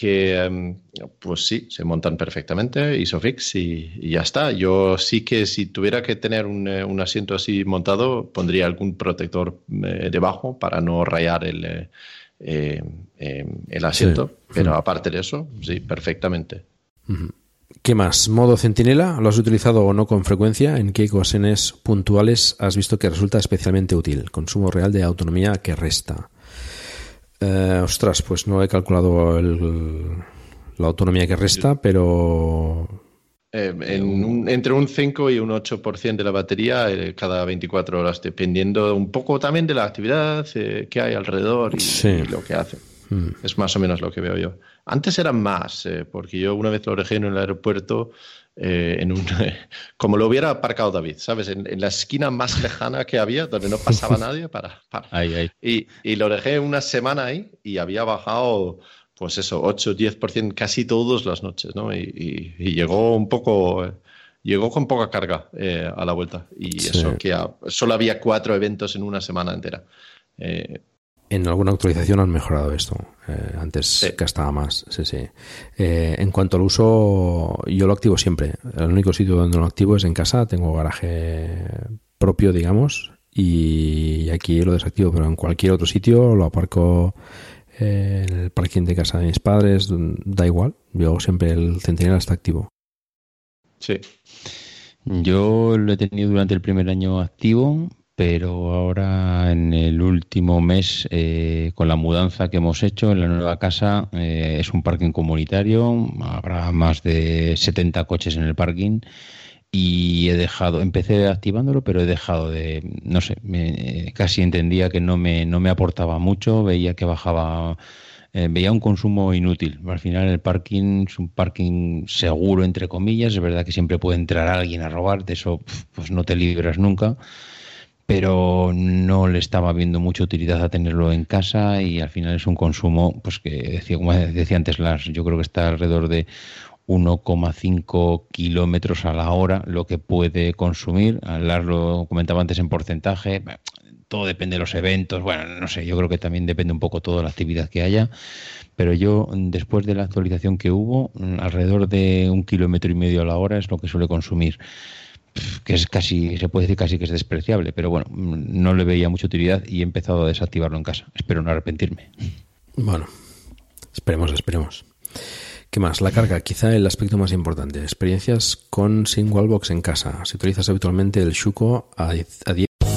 que em, pues sí, se montan perfectamente, ISOFIX y, y, ya está. Yo sí que si tuviera que tener un, eh, un asiento así montado, pondría algún protector eh, debajo para no rayar el, eh, el asiento. Pero aparte de eso, sí, perfectamente.
¿Qué más? ¿Modo centinela? ¿Lo has utilizado o no con frecuencia? ¿En qué ocasiones puntuales has visto que resulta especialmente útil? Consumo real de autonomía que resta. Eh, ostras, pues no he calculado el, la autonomía que resta, pero...
Eh, entre un 5 y un 8% de la batería eh, cada 24 horas, dependiendo un poco también de la actividad que hay alrededor y, lo que hace. Hmm. Es más o menos lo que veo yo. Antes eran más, porque yo una vez lo dejé en el aeropuerto eh, en un, como lo hubiera aparcado David, ¿sabes? En, la esquina más lejana que había, donde no pasaba nadie, para. Y, y, lo dejé una semana ahí y había bajado, pues eso, 8, 10% casi todas las noches, ¿no? Y, y llegó un poco llegó con poca carga eh, a la vuelta. Y eso que solo había cuatro eventos en una semana entera. Eh,
en alguna actualización han mejorado esto. Eh, antes gastaba más. Sí, sí. en cuanto al uso, yo lo activo siempre. El único sitio donde lo activo es en casa. Tengo garaje propio, digamos. Y aquí lo desactivo, pero en cualquier otro sitio lo aparco en el parking de casa de mis padres. Da igual. Yo siempre el centinela está activo.
Sí.
Yo lo he tenido durante el primer año activo, pero ahora en el último mes, eh, con la mudanza que hemos hecho en la nueva casa, eh, es un parking comunitario, habrá más de 70 coches en el parking y he dejado, empecé activándolo, pero he dejado de, no sé, casi entendía que no me, no me aportaba mucho, veía que bajaba eh, veía un consumo inútil. Al final el parking es un parking seguro, entre comillas. Es verdad que siempre puede entrar alguien a robar, de eso pues no te libras nunca. Pero no le estaba viendo mucha utilidad a tenerlo en casa y al final es un consumo, pues que decía, como decía antes Lars, yo creo que está alrededor de 1,5 kilómetros a la hora lo que puede consumir. Lars lo comentaba antes en porcentaje todo depende de los eventos, bueno, no sé, yo creo que también depende un poco todo de la actividad que haya, pero yo después de la actualización que hubo, alrededor de un kilómetro y medio a la hora es lo que suele consumir que es casi, se puede decir casi que es despreciable, pero bueno, no le veía mucha utilidad y he empezado a desactivarlo en casa. Espero no arrepentirme.
Bueno, esperemos, esperemos. ¿Qué más? La carga, quizá el aspecto más importante. Experiencias con Wallbox en casa. Si utilizas habitualmente el Shuko a 10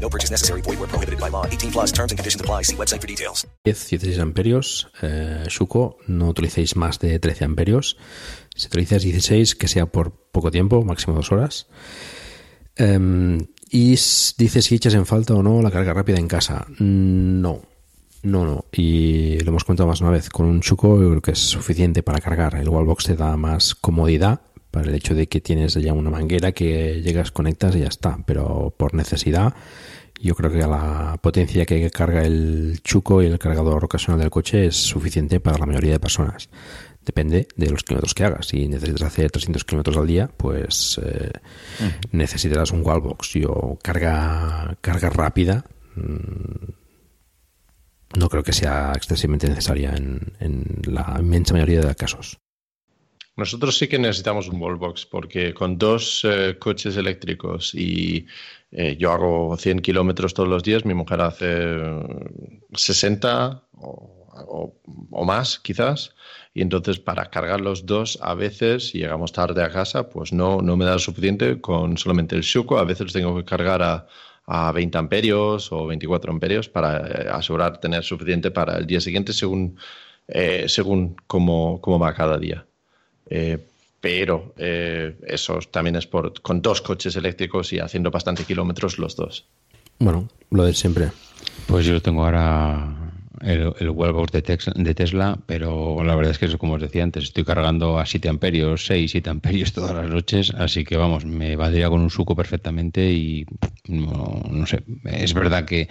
No purchase necessary. Void where prohibited by law. 18 plus terms and conditions apply. See website for details. 10, 16 amperios. Eh, Shuko, no utilicéis más de 13 amperios. Si utilizas 16, que sea por poco tiempo, máximo dos horas. Um, y dice si echas en falta o no la carga rápida en casa. No, no, no. Y lo hemos contado más una vez. Con un yo creo que es suficiente para cargar. El Wallbox te da más comodidad para el hecho de que tienes ya una manguera que llegas, conectas y ya está. Pero por necesidad, yo creo que la potencia que carga el Chuco y el cargador ocasional del coche es suficiente para la mayoría de personas. Depende de los kilómetros que hagas. Si necesitas hacer 300 kilómetros al día, pues eh, necesitarás un wallbox. Yo carga, carga rápida mm, no creo que sea excesivamente necesaria en, la inmensa mayoría de casos.
Nosotros sí que necesitamos un wallbox porque con dos eh, coches eléctricos y eh, yo hago 100 kilómetros todos los días, mi mujer hace 60 o, o más quizás y entonces para cargar los dos a veces, si llegamos tarde a casa, pues no, no me da suficiente con solamente el Shuko, a veces tengo que cargar a, a 20 amperios o 24 amperios para eh, asegurar tener suficiente para el día siguiente según, eh, según cómo, cómo, va cada día. Eh, pero eso también es por, con dos coches eléctricos y haciendo bastante kilómetros los dos.
Bueno, lo de siempre.
Pues yo lo tengo ahora el, el wallbox de, Tesla, pero la verdad es que, como os decía antes, estoy cargando a 7 amperios, 6, 7 amperios todas las noches, así que vamos, me valdría con un suco perfectamente y no, no sé, es verdad que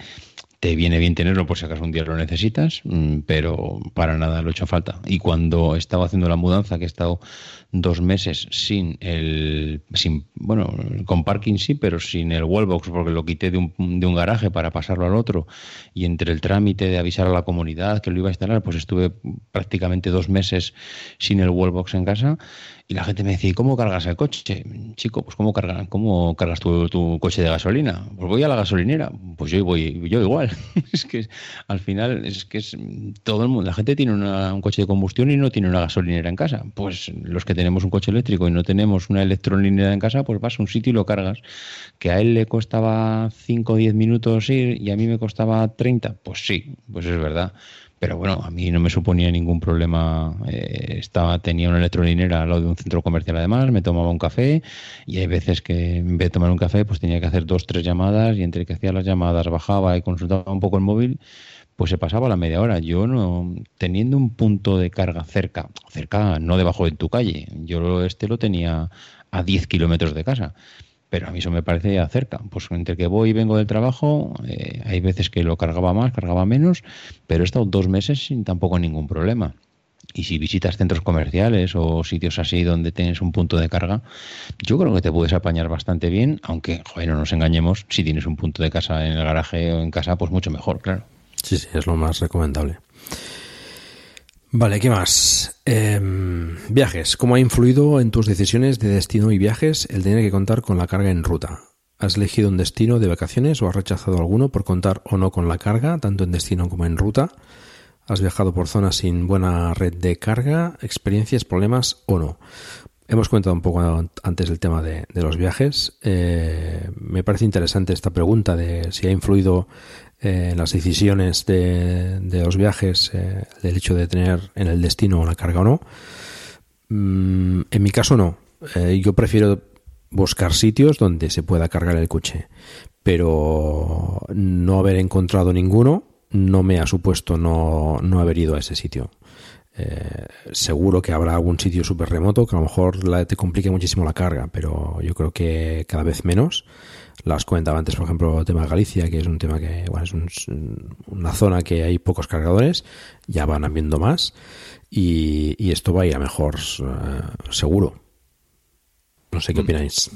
te viene bien tenerlo por si acaso un día lo necesitas, mm, pero para nada lo he hecho falta. Y cuando estaba haciendo la mudanza, que he estado dos meses sin el, sin, bueno, con parking sí, pero sin el wallbox, porque lo quité de un, de un garaje para pasarlo al otro, y entre el trámite de avisar a la comunidad que lo iba a instalar, pues estuve prácticamente dos meses sin el wallbox en casa Y la gente me decía, ¿cómo cargas el coche? Chico, pues ¿cómo, cargas, cómo cargas tu, coche de gasolina? Pues voy a la gasolinera. Pues yo voy, yo igual. es que al final es que es todo el mundo, la gente tiene un coche de combustión y no tiene una gasolinera en casa. Pues los que tenemos un coche eléctrico y no tenemos una electrolinera en casa, pues vas a un sitio y lo cargas. Que a él le costaba 5 o 10 minutos ir y a mí me costaba 30, pues sí, pues es verdad pero bueno, a mí no me suponía ningún problema. Eh, estaba, tenía una electrolinera al lado de un centro comercial además, me tomaba un café y hay veces que en vez de tomar un café pues tenía que hacer dos, tres llamadas y entre que hacía las llamadas bajaba y consultaba un poco el móvil, pues se pasaba la media hora. Yo no, teniendo un punto de carga cerca, cerca no debajo de tu calle, yo este lo tenía a 10 kilómetros de casa pero a mí eso me parece cerca. Pues entre que voy y vengo del trabajo, eh, hay veces que lo cargaba más, cargaba menos, pero he estado dos meses sin tampoco ningún problema. Y si visitas centros comerciales o sitios así donde tienes un punto de carga, yo creo que te puedes apañar bastante bien, aunque, joder, no nos engañemos, si tienes un punto de casa en el garaje o en casa, pues mucho mejor, claro.
Sí, sí, es lo más recomendable. Vale, ¿qué más? Em, viajes. ¿Cómo ha influido en tus decisiones de destino y viajes el tener que contar con la carga en ruta? ¿Has elegido un destino de vacaciones o has rechazado alguno por contar o no con la carga, tanto en destino como en ruta? ¿Has viajado por zonas sin buena red de carga? ¿Experiencias, problemas o no? Hemos comentado un poco antes el tema de, los viajes. Eh, me parece interesante esta pregunta de si ha influido eh, las decisiones de, los viajes, eh, del hecho de tener en el destino una carga o no. Mm, en mi caso no. Eh, yo prefiero buscar sitios donde se pueda cargar el coche, pero no haber encontrado ninguno no me ha supuesto no, no haber ido a ese sitio. seguro que habrá algún sitio súper remoto que a lo mejor la, te complique muchísimo la carga, pero yo creo que cada vez menos las comentaba antes, por ejemplo, el tema de Galicia, que es un tema que bueno, es una zona que hay pocos cargadores, ya van habiendo más y, esto va a ir a mejor eh, seguro. No sé qué mm. opináis.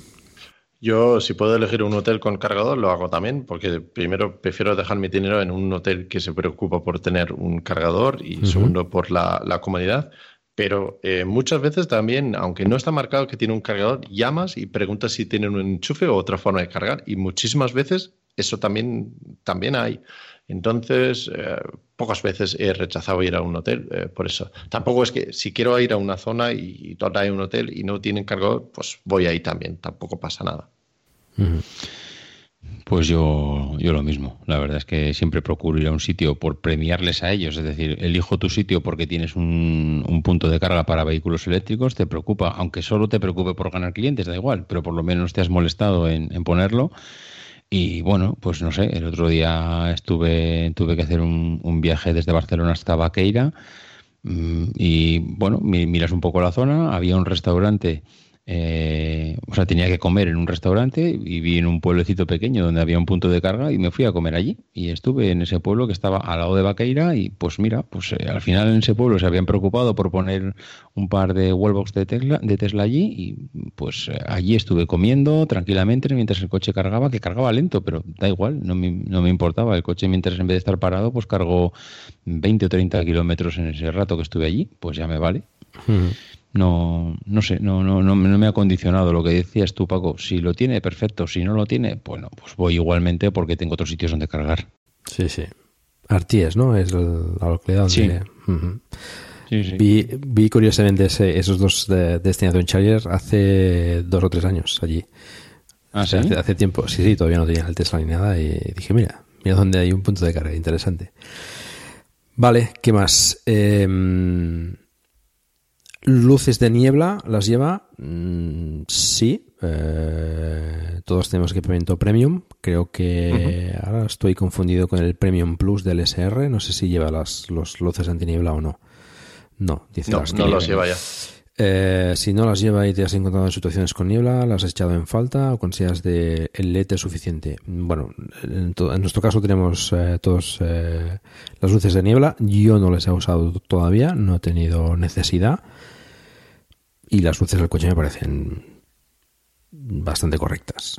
Yo, si puedo elegir un hotel con cargador, lo hago también, porque primero prefiero dejar mi dinero en un hotel que se preocupa por tener un cargador y segundo por la, la comodidad. Pero eh, muchas veces también, aunque no está marcado que tiene un cargador, llamas y preguntas si tienen un enchufe o otra forma de cargar. Y muchísimas veces eso también, también hay. Entonces, eh, pocas veces he rechazado ir a un hotel eh, por eso. Tampoco es que si quiero ir a una zona y, y hay un hotel y no tienen cargador, pues voy ahí también. Tampoco pasa nada.
Pues yo, yo lo mismo. La verdad es que siempre procuro ir a un sitio por premiarles a ellos. Es decir, elijo tu sitio porque tienes un, un, punto de carga para vehículos eléctricos. Te preocupa, aunque solo te preocupe por ganar clientes, da igual, pero por lo menos te has molestado en, ponerlo. Y bueno, pues no sé, el otro día estuve, tuve que hacer un, un viaje desde Barcelona hasta Vaqueira. Mm, y bueno, miras un poco la zona, había un restaurante eh, o sea, tenía que comer en un restaurante y vi en un pueblecito pequeño donde había un punto de carga y me fui a comer allí. Y estuve en ese pueblo que estaba al lado de Vaqueira y pues mira, pues eh, al final en ese pueblo se habían preocupado por poner un par de wallbox de Tesla, de Tesla allí y pues eh, allí estuve comiendo tranquilamente mientras el coche cargaba, que cargaba lento, pero da igual, no me, no me importaba. El coche mientras en vez de estar parado pues cargó 20 o 30 kilómetros en ese rato que estuve allí, pues ya me vale no, no sé, no, no, no, me ha condicionado lo que decías tú, Paco. Si lo tiene, perfecto. Si no lo tiene, bueno, pues voy igualmente porque tengo otros sitios donde cargar.
Sí, sí. Arties, ¿no? Es la localidad donde... Sí. sí, Vi, vi, curiosamente esos dos de Destination Charger hace dos o tres años allí.
¿Ah,
¿sí? hace, tiempo, sí, sí, todavía no tenía el Tesla ni nada y dije, mira, mira dónde hay un punto de carga, interesante. Vale, ¿qué más? Eh, Luces de niebla, ¿las lleva? Mm, sí. Eh, todos tenemos equipamiento premium. Creo que ahora estoy confundido con el Premium Plus del SR. No sé si lleva las los luces antiniebla o no. No,
dice no, no las lleva ya.
Eh, si no las lleva y te has encontrado en situaciones con niebla, las has echado en falta o consideras de el LED suficiente. Bueno, en, nuestro caso tenemos eh, todos las luces de niebla. Yo no las he usado todavía, no he tenido necesidad y las luces del coche me parecen bastante correctas.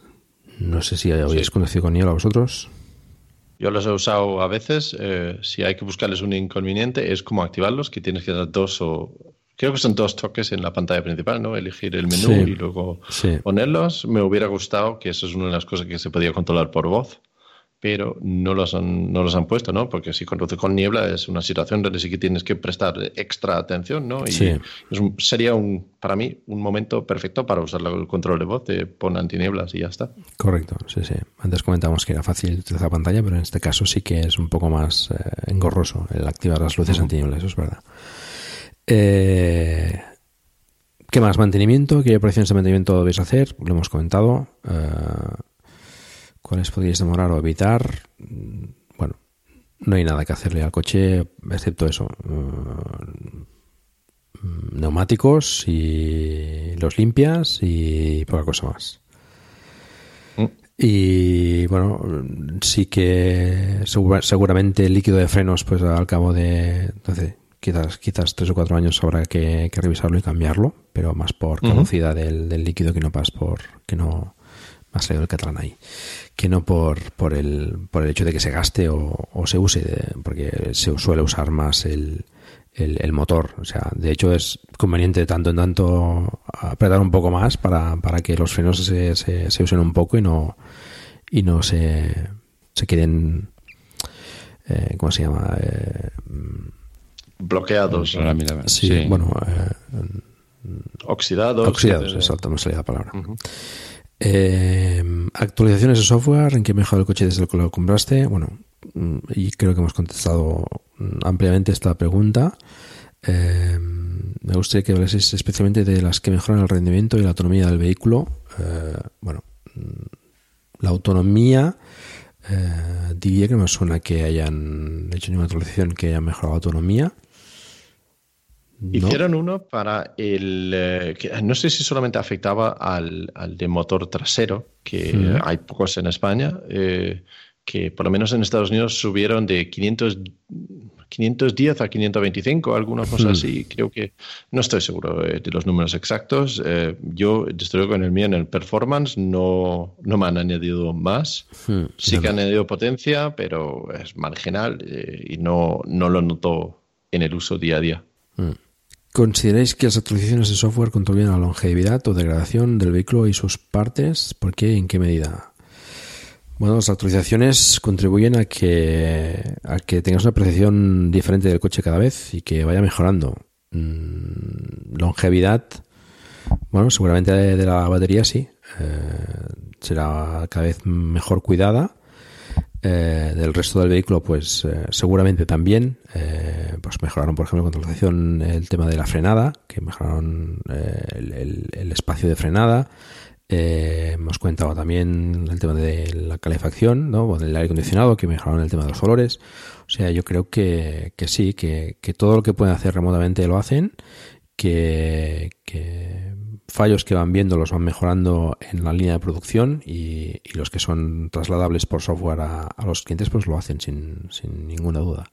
No sé si habéis conocido con a vosotros.
Yo los he usado a veces. Eh, si hay que buscarles un inconveniente, es como activarlos, que tienes que dar dos o Creo que son dos toques en la pantalla principal, ¿no? Elegir el menú y luego ponerlos. Me hubiera gustado que eso es una de las cosas que se podía controlar por voz pero no los han, no los han puesto, ¿no? Porque si conduce con niebla es una situación donde sí que tienes que prestar extra atención, ¿no? Y sería un, para mí un momento perfecto para usar el control de voz de pon antinieblas y ya está.
Correcto, sí, sí. Antes comentábamos que era fácil utilizar la pantalla, pero en este caso sí que es un poco más eh, engorroso el activar las luces antinieblas, eso es verdad. Eh, ¿Qué más? Mantenimiento. ¿Qué operaciones de mantenimiento debéis hacer? Lo hemos comentado. Eh, ¿Cuáles podríais demorar o evitar? Mm, bueno, no hay nada que hacerle al coche, excepto eso. Mm, neumáticos y los limpias y poca cosa más. Mm. Y bueno, sí que seguramente el líquido de frenos, pues al cabo de entonces, quizás, quizás tres o cuatro años habrá que, revisarlo y cambiarlo, pero más por caducidad del, del, líquido que no pas por que no más salido el catalán ahí, que no por, por, el, por el hecho de que se gaste o, se use, porque se suele usar más el, el, motor. O sea, de hecho es conveniente de tanto en tanto apretar un poco más para, para que los frenos se, se, usen un poco y no, y no se, se queden, eh, ¿cómo se llama? Eh,
Bloqueados.
Sí, bueno. Eh,
oxidados.
Oxidados, exacto, me salía la palabra. Eh, actualizaciones de software, ¿en qué mejor el coche desde que lo compraste? Bueno, mm, y creo que hemos contestado ampliamente esta pregunta. Eh, me gustaría que hablaseis especialmente de las que mejoran el rendimiento y la autonomía del vehículo. Eh, bueno, mm, la autonomía, diría que no me suena que hayan hecho ninguna actualización que haya mejorado la autonomía.
Hicieron uno para el. Eh, que no sé si solamente afectaba al, de motor trasero, que hay pocos en España, eh, que por lo menos en Estados Unidos subieron de 500, 510 a 525, alguna cosa así. Creo que. No estoy seguro eh, de los números exactos. yo, desde luego, en el mío, en el performance, no, no me han añadido más. Sí que han añadido potencia, pero es marginal y no, no lo noto en el uso día a día.
¿Consideráis que las actualizaciones de software contribuyen a la longevidad o degradación del vehículo y sus partes? ¿Por qué y en qué medida? Bueno, las actualizaciones contribuyen a que, a que tengas una percepción diferente del coche cada vez y que vaya mejorando. Mm, longevidad, bueno, seguramente de, la batería sí. Eh, será cada vez mejor cuidada eh, del resto del vehículo, pues eh, seguramente también. Eh, pues mejoraron, por ejemplo, con actualización el tema de la frenada, que mejoraron el, espacio de frenada. hemos comentado también el tema de la calefacción, ¿no? o del aire acondicionado, que mejoraron el tema de los olores. O sea, yo creo que, que sí, que, que, todo lo que pueden hacer remotamente lo hacen, que, que fallos que van viendo los van mejorando en la línea de producción y, los que son trasladables por software a, los clientes pues lo hacen sin, ninguna duda.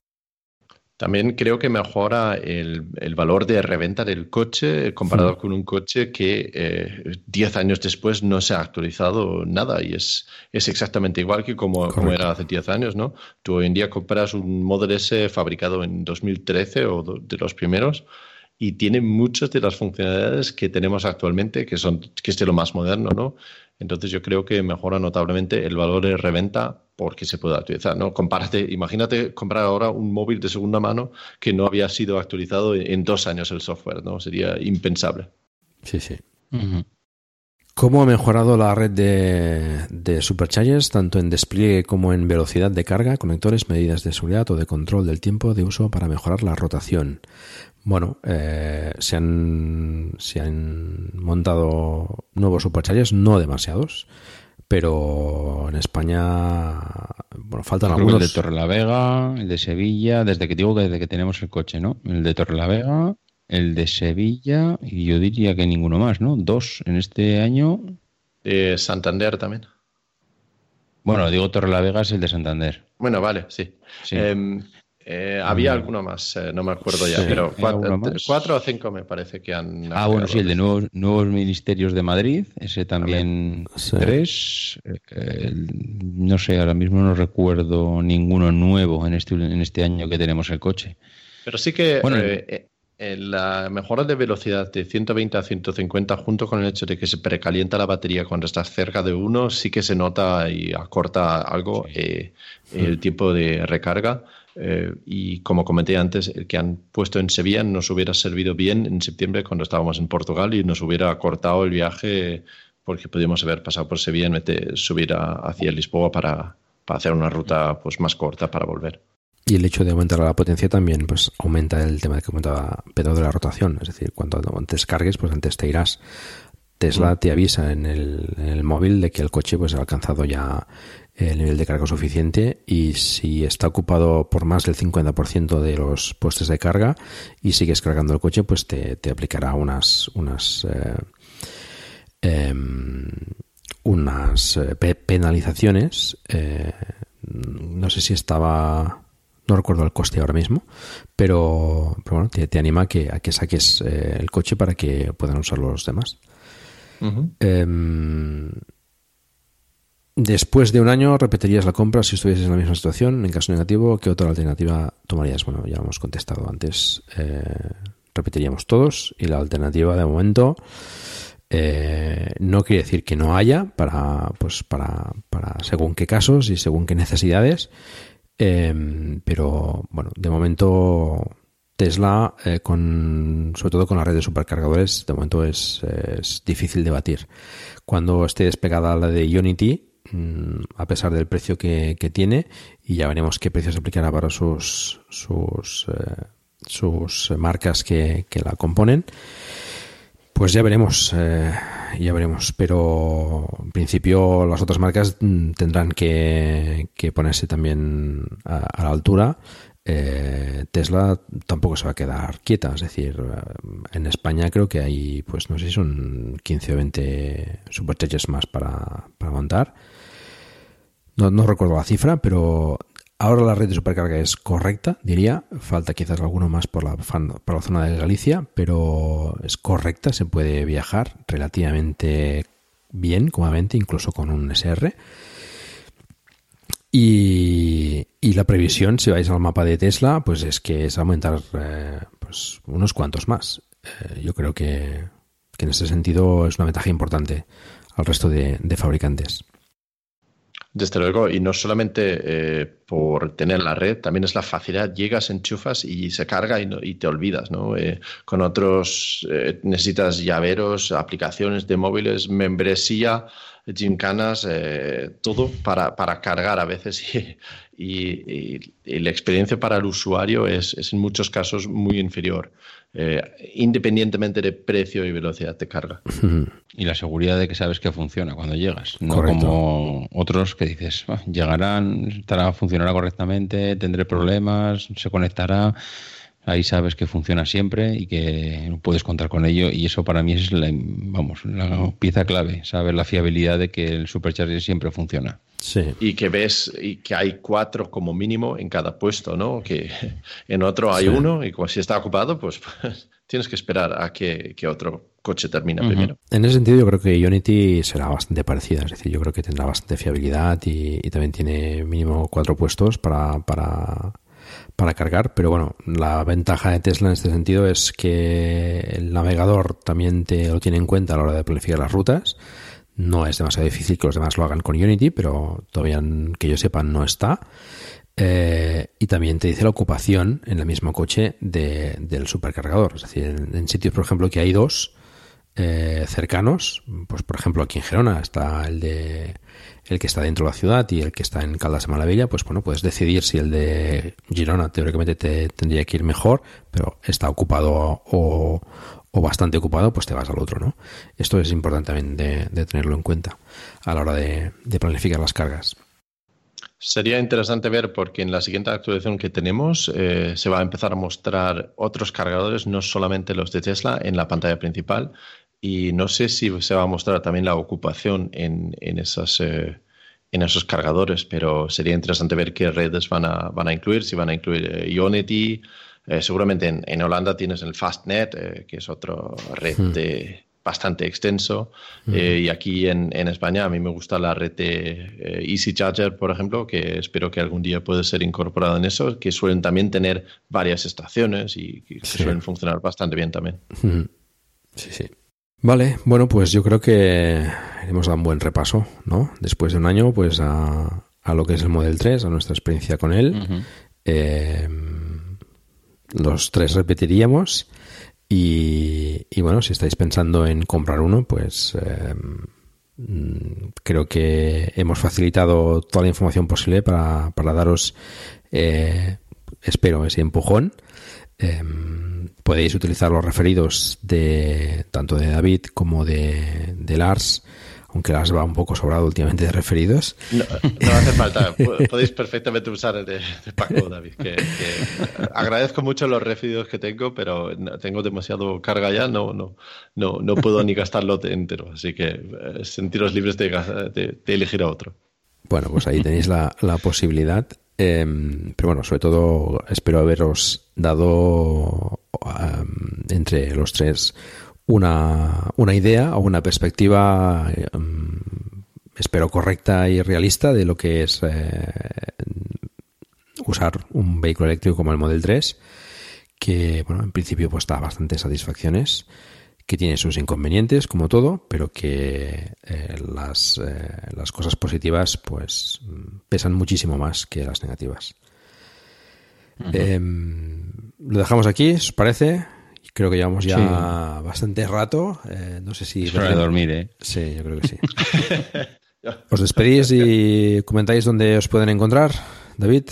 También creo que mejora el, valor de reventa del coche comparado con un coche que 10 eh, años después no se ha actualizado nada y es, es exactamente igual que como, como era hace 10 años, ¿no? Tú hoy en día compras un Model S fabricado en 2013 o de los primeros y tiene muchas de las funcionalidades que tenemos actualmente, que son que es de lo más moderno, ¿no? Entonces yo creo que mejora notablemente el valor de reventa porque se puede actualizar, ¿no? Compárate, imagínate comprar ahora un móvil de segunda mano que no había sido actualizado en dos años el software, ¿no? Sería impensable.
Sí, sí. ¿Cómo ha mejorado la red de, de superchargers, tanto en despliegue como en velocidad de carga, conectores, medidas de seguridad o de control del tiempo de uso para mejorar la rotación? Bueno, eh, se, han, se han montado nuevos superchargers, no demasiados, pero en España bueno, faltan algunos.
El de Torre la Vega, el de Sevilla, desde que digo que desde que tenemos el coche, ¿no? El de Torre la Vega, el de Sevilla y yo diría que ninguno más, ¿no? Dos en este año.
De Santander también.
Bueno, digo Torre la Vega es el de Santander.
Bueno, vale, sí. Em, eh, había alguno más, eh, no me acuerdo ya, pero cuatro, o cinco me parece que han.
Ah, bueno, sí, el de nuevos, nuevos Ministerios de Madrid, ese también tres. Eh, no sé, ahora mismo no recuerdo ninguno nuevo en este, en este año que tenemos el coche.
Pero sí que la mejora de velocidad de 120 a 150 junto con el hecho de que se precalienta la batería cuando estás cerca de uno, sí que se nota y acorta algo eh, el tiempo de recarga. Eh, y como comenté antes, el que han puesto en Sevilla nos hubiera servido bien en septiembre cuando estábamos en Portugal y nos hubiera cortado el viaje porque podíamos haber pasado por Sevilla y meter, subir hacia Lisboa para, para hacer una ruta pues, más corta para volver.
Y el hecho de aumentar la potencia también pues aumenta el tema que comentaba Pedro de la rotación. Es decir, cuando antes cargues, pues antes te irás. Tesla te avisa en el, móvil de que el coche pues ha alcanzado ya el nivel de carga suficiente y si está ocupado por más del 50% de los puestos de carga y sigues cargando el coche, pues te, aplicará unas unas eh, em, unas eh, penalizaciones. Eh, no sé si estaba no recuerdo el coste ahora mismo, pero, bueno, te, anima a que, a que saques el coche para que puedan usar los demás. Em, después de un año, repetirías la compra si estuvieses en la misma situación. En caso negativo, ¿qué otra alternativa tomarías? Bueno, ya hemos contestado antes. Eh, repetiríamos todos y la alternativa de momento eh, no quiere decir que no haya para, pues para, para según qué casos y según qué necesidades. Em, pero bueno, de momento Tesla, eh, con, sobre todo con la red de supercargadores, de momento es, difícil de batir. Cuando esté despegada la de Unity, a pesar del precio que, tiene, y ya veremos qué precio se aplicará para sus, sus, eh, marcas que, que la componen, pues ya veremos, eh, ya veremos. Pero en principio las otras marcas mm, tendrán que, ponerse también a, la altura. Eh, Tesla tampoco se va a quedar quieta, es decir, eh, en España creo que hay, pues no sé si son 15 o 20 superchargers más para montar. No, no, recuerdo la cifra, pero Ahora la red de supercarga es correcta, diría. Falta quizás alguno más por la, zona de Galicia, pero es correcta. Se puede viajar relativamente bien, cómodamente, incluso con un SR. Y, la previsión, si vais al mapa de Tesla, pues es que es aumentar eh, pues unos cuantos más. Eh, yo creo que, en ese sentido es una ventaja importante al resto de fabricantes.
Desde luego, y no solamente eh, por tener la red, también es la facilidad. Llegas, enchufas y se carga y, te olvidas. Eh, con otros eh, necesitas llaveros, aplicaciones de móviles, membresía, gimcanas, todo para, para, cargar a veces. Y, y, la experiencia para el usuario es en muchos casos muy inferior. Eh, independientemente de precio y velocidad de carga.
Y la seguridad de que sabes que funciona cuando llegas, no como otros que dices, ah, llegarán, estará, funcionará correctamente, tendré problemas, se conectará. Ahí sabes que funciona siempre y que puedes contar con ello y eso para mí es la, vamos, la pieza clave, saber la fiabilidad de que el Supercharger siempre funciona.
Y que ves y que hay cuatro como mínimo en cada puesto, ¿no? Que en otro hay uno y si está ocupado, pues, pues tienes que esperar a que, otro coche termine primero.
En ese sentido yo creo que Unity será bastante parecida, es decir, yo creo que tendrá bastante fiabilidad y, también tiene mínimo cuatro puestos para, para, para cargar, pero bueno, la ventaja de Tesla en este sentido es que el navegador también te lo tiene en cuenta a la hora de planificar las rutas no es demasiado difícil que los demás lo hagan con Unity, pero todavía que yo sepa no está. Eh, y también te dice la ocupación en el mismo coche del supercargador. Es decir, en, sitios, por ejemplo, que hay dos eh, cercanos, pues por ejemplo aquí en Gerona está el de el que está dentro de la ciudad y el que está en Caldas de Malavilla, pues bueno, puedes decidir si el de Girona teóricamente te tendría que ir mejor, pero está ocupado o, o bastante ocupado, pues te vas al otro, ¿no? Esto es importante también de, tenerlo en cuenta a la hora de, planificar las cargas.
Sería interesante ver porque en la siguiente actualización que tenemos eh, se va a empezar a mostrar otros cargadores, no solamente los de Tesla, en la pantalla principal. Y no sé si se va a mostrar también la ocupación en, eh, esos cargadores, pero sería interesante ver qué redes van a, incluir, si van a incluir eh, Unity, eh, seguramente en, Holanda tienes el Fastnet, eh, que es otra red hmm. bastante extenso. y aquí en, en, España a mí me gusta la red de Easy Charger, por ejemplo, que espero que algún día pueda ser incorporada en eso, que suelen también tener varias estaciones y que suelen funcionar bastante bien también.
Sí, sí. Vale, bueno, pues yo creo que hemos dado un buen repaso, ¿no? Después de un año, pues a, a lo que es el Model 3, a nuestra experiencia con él. Eh, los tres repetiríamos. Y, bueno, si estáis pensando en comprar uno, pues eh, creo que hemos facilitado toda la información posible para, para daros, eh, espero, ese empujón. podéis utilizar los referidos de tanto de David como de, de Lars aunque las va un poco sobrado últimamente de referidos.
No, hace falta, podéis perfectamente usar el de, Paco, David. Que, agradezco mucho los referidos que tengo, pero tengo demasiado carga ya, no, no, no, no puedo ni gastarlo entero, así que eh, sentiros libres de, elegir a otro.
Bueno, pues ahí tenéis la, posibilidad. Em, pero bueno, sobre todo espero haberos dado entre los tres una, una idea o una perspectiva, em, espero correcta y realista de lo que es eh, usar un vehículo eléctrico como el Model 3, que bueno, en principio pues da bastantes satisfacciones, que tiene sus inconvenientes como todo, pero que eh, las, eh, las cosas positivas pues pesan muchísimo más que las negativas. Em, lo dejamos aquí, ¿os parece? Creo que llevamos ya bastante rato. Eh, no sé si.
Es hora de dormir, ¿eh?
Sí, yo creo que sí. ¿Os despedís y comentáis dónde os pueden encontrar, David?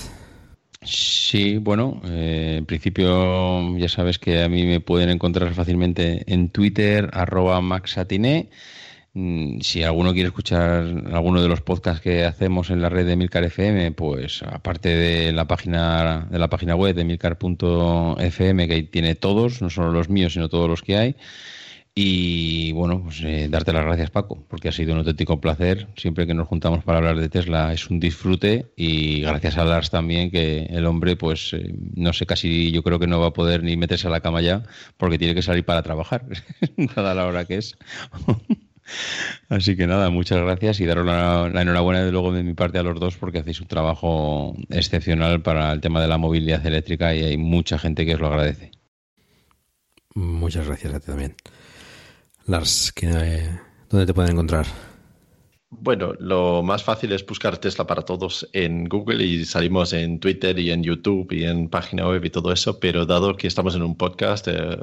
Sí, bueno, eh, en principio ya sabes que a mí me pueden encontrar fácilmente en Twitter, arroba maxatiné si alguno quiere escuchar alguno de los podcasts que hacemos en la red de Milcar FM, pues aparte de la página de la página web de milcar.fm que tiene todos, no solo los míos, sino todos los que hay. Y bueno, pues eh, darte las gracias Paco, porque ha sido un auténtico placer. Siempre que nos juntamos para hablar de Tesla es un disfrute y gracias a Lars también, que el hombre pues eh, no sé, casi yo creo que no va a poder ni meterse a la cama ya porque tiene que salir para trabajar, dada la hora que es. Así que nada, muchas gracias y daros la, enhorabuena de luego de mi parte a los dos porque hacéis un trabajo excepcional para el tema de la movilidad eléctrica y hay mucha gente que os lo agradece.
Muchas gracias a ti también. Lars, ¿dónde te pueden encontrar?
Bueno, lo más fácil es buscar Tesla para todos en Google y salimos en Twitter y en YouTube y en página web y todo eso, pero dado que estamos en un podcast, eh,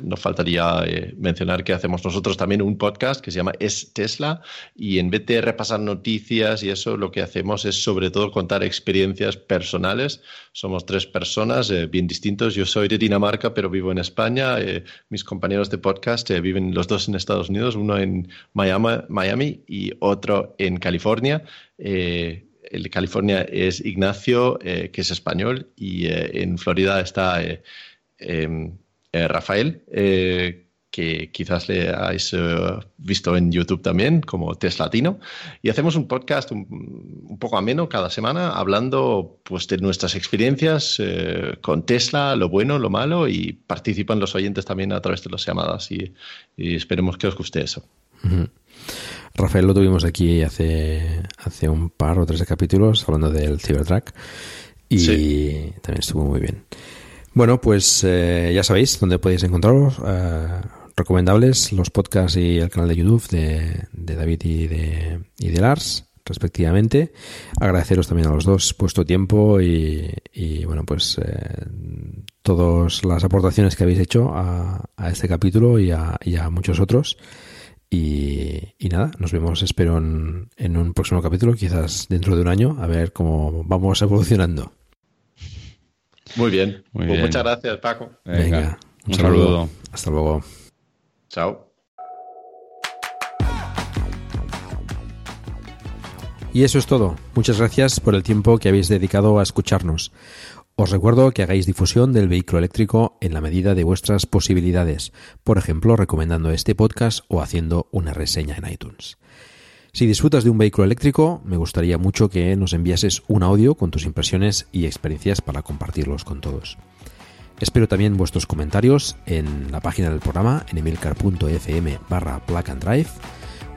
nos faltaría eh, mencionar que hacemos nosotros también un podcast que se llama Es Tesla y en vez de repasar noticias y eso, lo que hacemos es sobre todo contar experiencias personales. Somos tres personas eh, bien distintos. Yo soy de Dinamarca, pero vivo en España. mis compañeros de podcast viven los dos en Estados Unidos, uno en Miami, Miami y otro en California. Eh, el de California es Ignacio, eh, que es español, y eh, en Florida está em, Rafael, que quizás le hayáis visto en YouTube también, como Teslatino. Y hacemos un podcast un, poco ameno cada semana, hablando pues, de nuestras experiencias con Tesla, lo bueno, lo malo, y participan los oyentes también a través de las llamadas, y, esperemos que os guste eso.
Rafael lo tuvimos aquí hace, hace un par o tres de capítulos hablando del Cybertruck y también estuvo muy bien. Bueno, pues eh, ya sabéis dónde podéis encontrarlos. Eh, recomendables los podcasts y el canal de YouTube de, David y de, y de Lars respectivamente. Agradeceros también a los dos vuestro tiempo y, bueno, pues eh, todas las aportaciones que habéis hecho a, este capítulo y a, y a muchos otros. Y, nada, nos vemos, espero, en, un próximo capítulo, quizás dentro de un año, a ver cómo vamos evolucionando.
Muy bien. Pues muchas gracias, Paco.
Venga, un, saludo. Hasta luego.
Chao.
Y eso es todo. Muchas gracias por el tiempo que habéis dedicado a escucharnos. Os recuerdo que hagáis difusión del vehículo eléctrico en la medida de vuestras posibilidades, por ejemplo, recomendando este podcast o haciendo una reseña en iTunes. Si disfrutas de un vehículo eléctrico, me gustaría mucho que nos enviases un audio con tus impresiones y experiencias para compartirlos con todos. Espero también vuestros comentarios en la página del programa en emilcar.fm barra and Drive,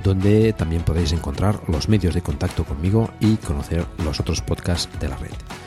donde también podéis encontrar los medios de contacto conmigo y conocer los otros podcasts de la red.